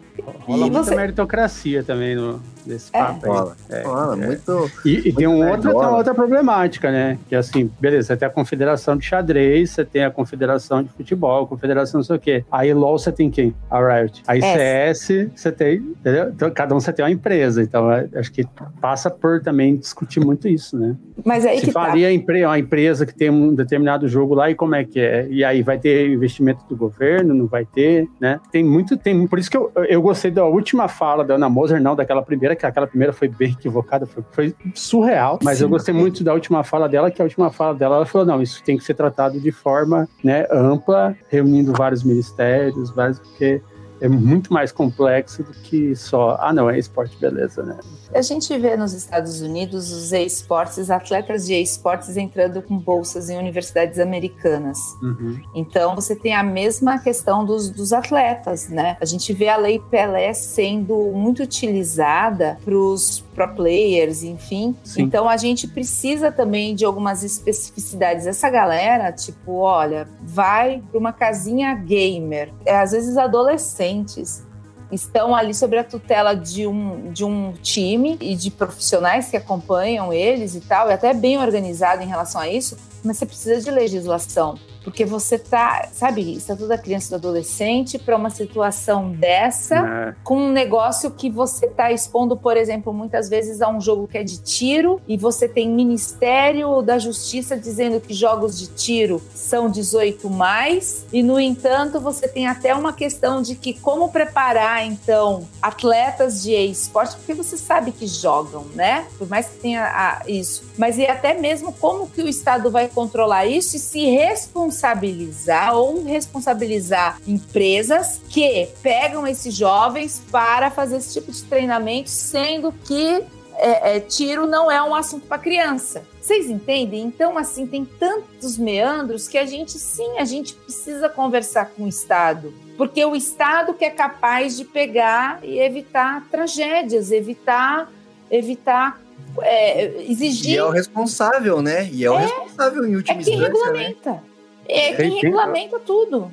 Rola muita você... meritocracia também no, desse é. papo Rola, é, rola, é. muito. E, e muito tem, um outra, tem uma outra problemática, né? Que assim, beleza, você tem a confederação de xadrez, você tem a confederação de futebol, a confederação não sei o quê. Aí LOL você tem quem? A Riot. Aí CS, CS você tem, entendeu? Então, cada um você tem uma empresa. Então, é, acho que passa por também discutir muito isso, né? Mas aí Se que tá. faria tá. uma empresa que tem um determinado jogo lá e como é que é? E aí vai ter investimento do governo, não vai ter, né? Tem muito, tem. Por isso que eu, eu gostei da última fala da Ana Moser, não daquela primeira, que aquela primeira foi bem equivocada, foi, foi surreal, mas Sim, eu gostei muito da última fala dela, que a última fala dela, ela falou, não, isso tem que ser tratado de forma né, ampla, reunindo vários ministérios, vários, porque é muito mais complexo do que só, ah, não, é esporte, beleza, né? A gente vê nos Estados Unidos os esportes, atletas de esportes entrando com bolsas em universidades americanas. Uhum. Então você tem a mesma questão dos, dos atletas, né? A gente vê a lei Pelé sendo muito utilizada para os pro players, enfim. Sim. Então a gente precisa também de algumas especificidades. Essa galera, tipo, olha, vai para uma casinha gamer. É, às vezes adolescentes estão ali sob a tutela de um, de um time e de profissionais que acompanham eles e tal, e até bem organizado em relação a isso, mas você precisa de legislação porque você tá, sabe, estatuto da criança e do adolescente para uma situação dessa, é. com um negócio que você tá expondo, por exemplo, muitas vezes a um jogo que é de tiro e você tem Ministério da Justiça dizendo que jogos de tiro são 18 mais, e no entanto, você tem até uma questão de que como preparar então atletas de esporte, porque você sabe que jogam, né? Por mais que tenha a, isso, mas e até mesmo como que o Estado vai controlar isso e se responsabilizar responsabilizar ou responsabilizar empresas que pegam esses jovens para fazer esse tipo de treinamento, sendo que é, é, tiro não é um assunto para criança. Vocês entendem? Então, assim, tem tantos meandros que a gente, sim, a gente precisa conversar com o Estado. Porque o Estado que é capaz de pegar e evitar tragédias, evitar, evitar é, exigir. E é o responsável, né? E é, o é, responsável em última é instância. Né? regulamenta. Né? É quem regulamenta tudo.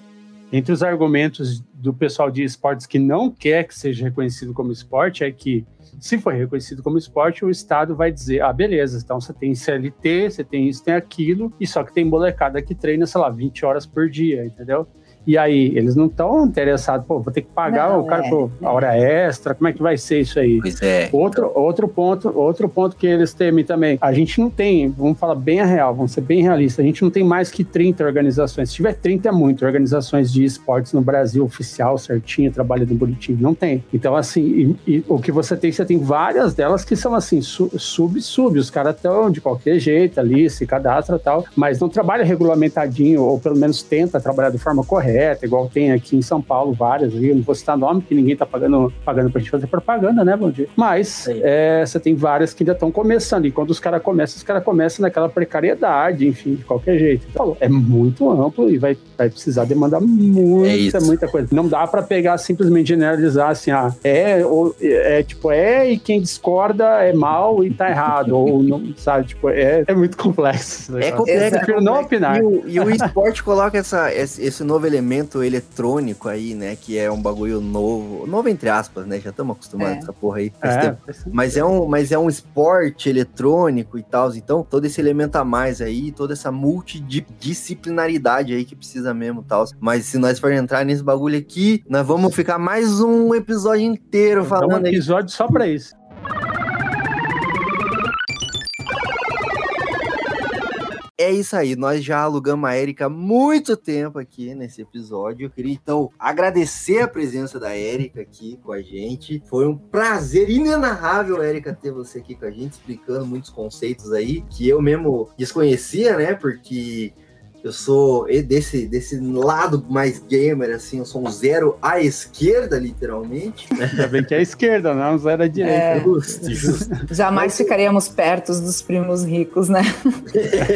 Entre os argumentos do pessoal de esportes que não quer que seja reconhecido como esporte é que se for reconhecido como esporte, o Estado vai dizer: ah, beleza, então você tem CLT, você tem isso, tem aquilo, e só que tem molecada que treina, sei lá, 20 horas por dia, entendeu? E aí, eles não estão interessados, pô, vou ter que pagar não, o cara é, por a hora extra, como é que vai ser isso aí? Pois é. Outro, outro, ponto, outro ponto que eles temem também, a gente não tem, vamos falar bem a real, vamos ser bem realistas, a gente não tem mais que 30 organizações. Se tiver 30 é muito, organizações de esportes no Brasil, oficial, certinho, trabalhando bonitinho, não tem. Então, assim, e, e, o que você tem, você tem várias delas que são assim, sub-sub, os caras estão de qualquer jeito ali, se cadastra e tal, mas não trabalha regulamentadinho, ou pelo menos tenta trabalhar de forma correta correta, igual tem aqui em São Paulo várias, eu não vou citar nome, que ninguém tá pagando, pagando pra gente fazer propaganda, né, Bom Dia? Mas é, você tem várias que ainda estão começando, e quando os caras começam, os caras começam naquela precariedade, enfim, de qualquer jeito. Então, é muito amplo e vai, vai precisar demandar muita, é muita coisa. Não dá para pegar simplesmente generalizar assim, ah, é, ou, é, tipo, é e quem discorda é mal e tá errado, ou não, sabe, tipo, é, é muito complexo. É complexo. Eu prefiro não opinar. E o, e o esporte coloca essa, esse, esse novo elemento elemento eletrônico aí, né? Que é um bagulho novo. Novo entre aspas, né? Já estamos acostumados é. com essa porra aí. É, mas, é um, mas é um esporte eletrônico e tal. Então, todo esse elemento a mais aí, toda essa multidisciplinaridade aí que precisa mesmo tal. Mas se nós for entrar nesse bagulho aqui, nós vamos ficar mais um episódio inteiro falando. um episódio aí. só pra isso. É isso aí, nós já alugamos a Érica há muito tempo aqui nesse episódio. Eu queria então agradecer a presença da Érica aqui com a gente. Foi um prazer inenarrável, Érica, ter você aqui com a gente, explicando muitos conceitos aí que eu mesmo desconhecia, né? Porque Eu sou desse, desse lado mais gamer, assim, eu sou um zero à esquerda, literalmente. Ainda bem que é a esquerda, não zero à direita. É, justo, justo. Jamais Mas, ficaríamos perto dos primos ricos, né?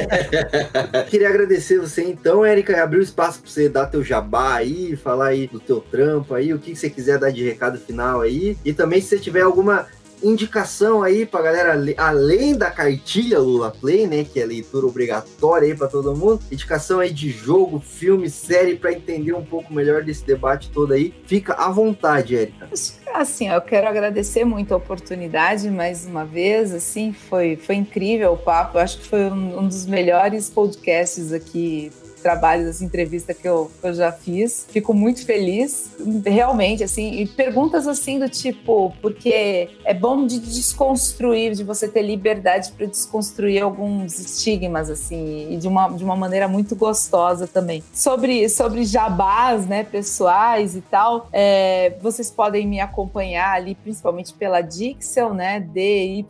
Queria agradecer você então, Érica, abrir o espaço para você dar teu jabá aí, falar aí do teu trampo aí, o que você quiser dar de recado final aí. E também se você tiver alguma indicação aí pra galera, além da cartilha Lula Play, né, que é leitura obrigatória aí para todo mundo, indicação aí de jogo, filme, série, para entender um pouco melhor desse debate todo aí. Fica à vontade, Érica. Assim, eu quero agradecer muito a oportunidade mais uma vez, assim, foi, foi incrível o papo, eu acho que foi um, um dos melhores podcasts aqui trabalhos, essa entrevista que eu, que eu já fiz. Fico muito feliz, realmente, assim, e perguntas assim do tipo, porque é bom de desconstruir, de você ter liberdade para desconstruir alguns estigmas, assim, e de uma, de uma maneira muito gostosa também. Sobre, sobre jabás, né, pessoais e tal, é, vocês podem me acompanhar ali, principalmente pela Dixel, né, D-Y-X-E-L,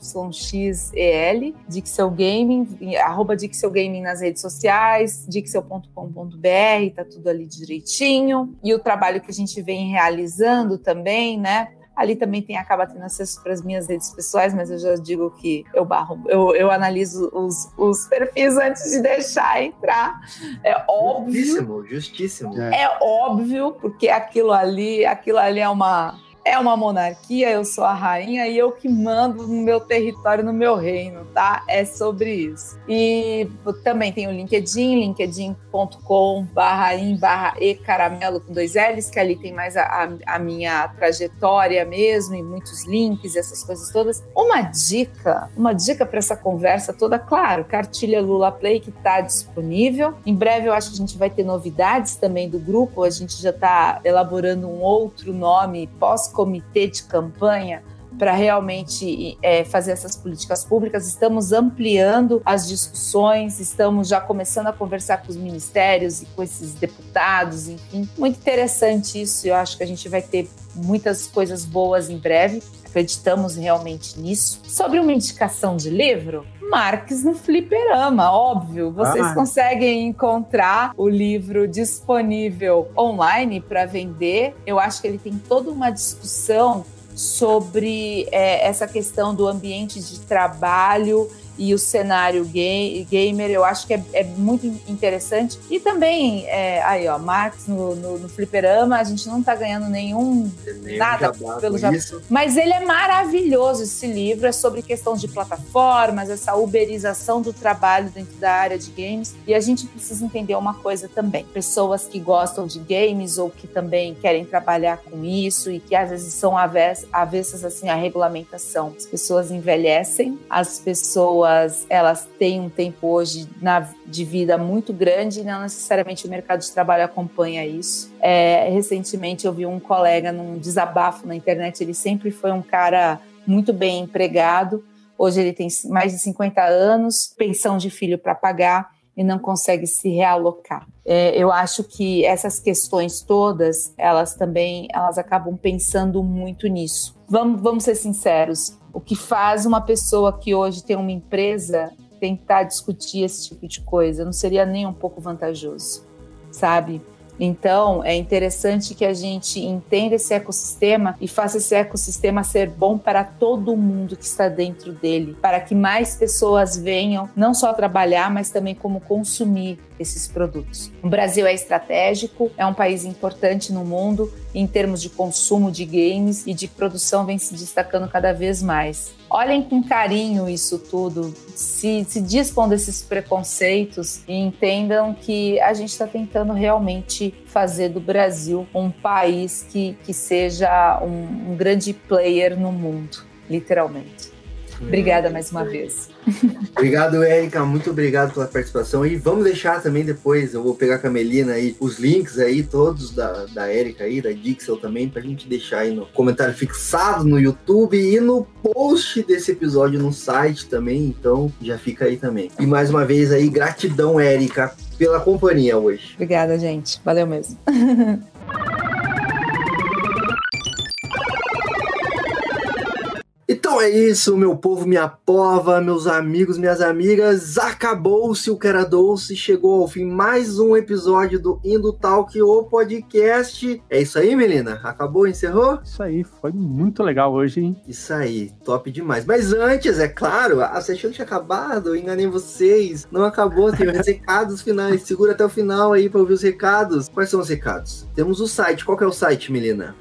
Dixel Gaming, arroba Dixel Gaming nas redes sociais, dixel.com com.br tá tudo ali direitinho. E o trabalho que a gente vem realizando também, né? Ali também tem acaba tendo acesso para as minhas redes pessoais, mas eu já digo que eu barro, eu, eu analiso os, os perfis antes de deixar entrar. É óbvio. Justíssimo, justíssimo. É. é óbvio, porque aquilo ali, aquilo ali é uma é uma monarquia, eu sou a rainha e eu que mando no meu território, no meu reino, tá? É sobre isso. E também tem o LinkedIn, linkedin.com barra in e caramelo com dois L's, que ali tem mais a, a, minha trajetória mesmo e muitos links essas coisas todas. Uma dica, uma dica para essa conversa toda, claro, cartilha Lula Play que está disponível. Em breve eu acho que a gente vai ter novidades também do grupo, a gente já está elaborando um outro nome pós comitê de campanha para realmente é, fazer essas políticas públicas. Estamos ampliando as discussões, estamos já começando a conversar com os ministérios e com esses deputados, enfim. Muito interessante isso, eu acho que a gente vai ter muitas coisas boas em breve. Acreditamos realmente nisso. Sobre uma indicação de livro, Marx no Fliperama, óbvio. Vocês ah. conseguem encontrar o livro disponível online para vender. Eu acho que ele tem toda uma discussão sobre é, essa questão do ambiente de trabalho e o cenário gay, gamer, eu acho que é, é muito interessante. E também, é, aí ó, Marx no, no, no Fliperama, a gente não tá ganhando nenhum, Nem nada pelo Japão. Mas ele é maravilhoso, esse livro, é sobre questão de plataformas, essa uberização do trabalho dentro da área de games. E a gente precisa entender uma coisa também, pessoas que gostam de games ou que também querem trabalhar com isso e que às vezes são avessas assim à regulamentação. As pessoas envelhecem, as pessoas pessoas elas têm um tempo hoje na, de vida muito grande e não necessariamente o mercado de trabalho acompanha isso. É, recentemente eu vi um colega num desabafo na internet, ele sempre foi um cara muito bem empregado, hoje ele tem mais de 50 anos, pensão de filho para pagar e não consegue se realocar. É, eu acho que essas questões todas, elas também, elas acabam pensando muito nisso. Vamos, vamos ser sinceros, o que faz uma pessoa que hoje tem uma empresa tentar discutir esse tipo de coisa não seria nem um pouco vantajoso, sabe? Então, é interessante que a gente entenda esse ecossistema e faça esse ecossistema ser bom para todo mundo que está dentro dele, para que mais pessoas venham não só trabalhar, mas também como consumir esses produtos. O Brasil é estratégico, é um país importante no mundo em termos de consumo de games e de produção vem se destacando cada vez mais. Olhem com carinho isso tudo, se, se desses preconceitos e entendam que a gente está tentando realmente fazer do Brasil um país que, que seja um, um grande player no mundo, literalmente. Obrigada mais uma vez. Obrigado, Érica. Muito obrigado pela participação. E vamos deixar também depois, eu vou pegar com a Melina aí, os links aí, todos da, da Érica aí, da Dixel também, pra gente deixar aí no comentário fixado no YouTube e no post desse episódio no site também. Então já fica aí também. E mais uma vez aí, gratidão, Érica, pela companhia hoje. Obrigada, gente. Valeu mesmo. Então é isso, meu povo, minha pova, meus amigos, minhas amigas. Acabou-se o que era doce, chegou ao fim mais um episódio do Indo Talk, o podcast. É isso aí, Melina? Acabou, encerrou? Isso aí, foi muito legal hoje, hein? Isso aí, top demais. Mas antes, é claro, achou que tinha acabado? Eu enganei vocês. Não acabou, tem os recados finais. Segura até o final aí para ouvir os recados. Quais são os recados? Temos o site. Qual que é o site, Melina?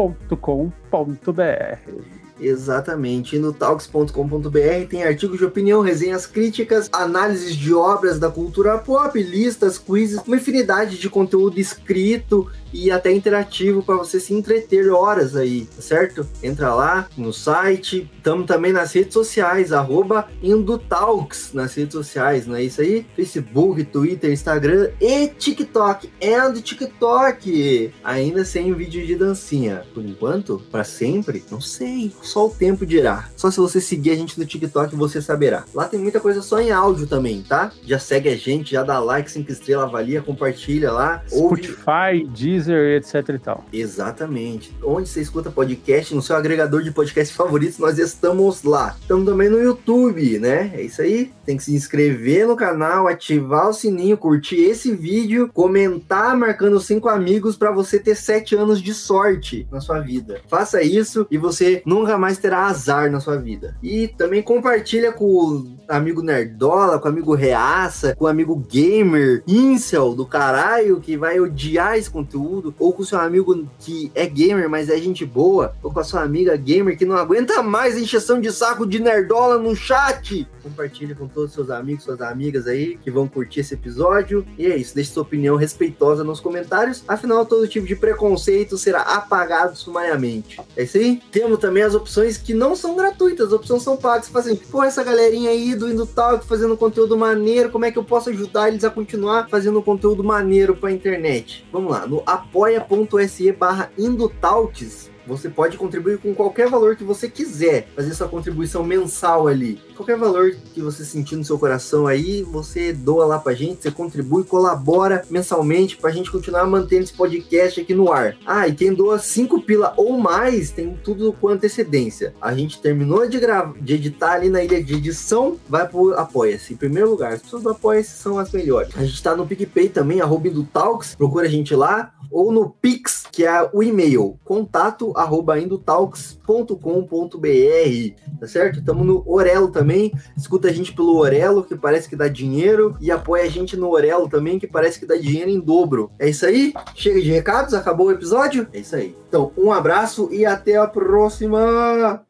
Indotalks.com.br Exatamente. no talks.com.br tem artigos de opinião, resenhas críticas, análises de obras da cultura pop, listas, quizzes, uma infinidade de conteúdo escrito e até interativo para você se entreter horas aí, tá certo? Entra lá no site, estamos também nas redes sociais, arroba Indutalks nas redes sociais, não é isso aí? Facebook, Twitter, Instagram e TikTok. And TikTok! Ainda sem vídeo de dancinha. Por enquanto? Para sempre? Não sei. Só o tempo dirá. Só se você seguir a gente no TikTok você saberá. Lá tem muita coisa só em áudio também, tá? Já segue a gente, já dá like, 5 estrelas, avalia, compartilha lá. Spotify, ouve... Deezer, etc e tal. Exatamente. Onde você escuta podcast, no seu agregador de podcast favoritos, nós estamos lá. Estamos também no YouTube, né? É isso aí. Tem que se inscrever no canal, ativar o sininho, curtir esse vídeo, comentar marcando cinco amigos para você ter sete anos de sorte na sua vida. Faça isso e você nunca mais terá azar na sua vida. E também compartilha com o amigo nerdola, com o amigo reaça, com o amigo gamer, incel do caralho que vai odiar esse conteúdo ou com seu amigo que é gamer, mas é gente boa, ou com a sua amiga gamer que não aguenta mais a encheção de saco de nerdola no chat. Compartilhe com todos os seus amigos, suas amigas aí que vão curtir esse episódio. E é isso, deixe sua opinião respeitosa nos comentários. Afinal, todo tipo de preconceito será apagado sumariamente. É isso aí? Temos também as opções que não são gratuitas, as opções são pagas. Você fala assim, pô, essa galerinha aí do Indo Talk fazendo conteúdo maneiro, como é que eu posso ajudar eles a continuar fazendo conteúdo maneiro pra internet? Vamos lá, no apoia.se barra Indotalks você pode contribuir com qualquer valor que você quiser, fazer sua contribuição mensal ali. Qualquer valor que você sentir no seu coração aí, você doa lá pra gente, você contribui, colabora mensalmente pra gente continuar mantendo esse podcast aqui no ar. Ah, e quem doa 5 pila ou mais tem tudo com antecedência. A gente terminou de gravar, de editar ali na ilha de edição, vai pro Apoia-se. Em primeiro lugar, as pessoas do Apoia-se são as melhores. A gente tá no PicPay também, arroba do Talks, procura a gente lá ou no Pix, que é o e-mail, contato arroba indotalks.com.br, tá certo? Estamos no Orelo também, escuta a gente pelo Orelo, que parece que dá dinheiro, e apoia a gente no Orelo também, que parece que dá dinheiro em dobro. É isso aí? Chega de recados, acabou o episódio? É isso aí. Então, um abraço e até a próxima!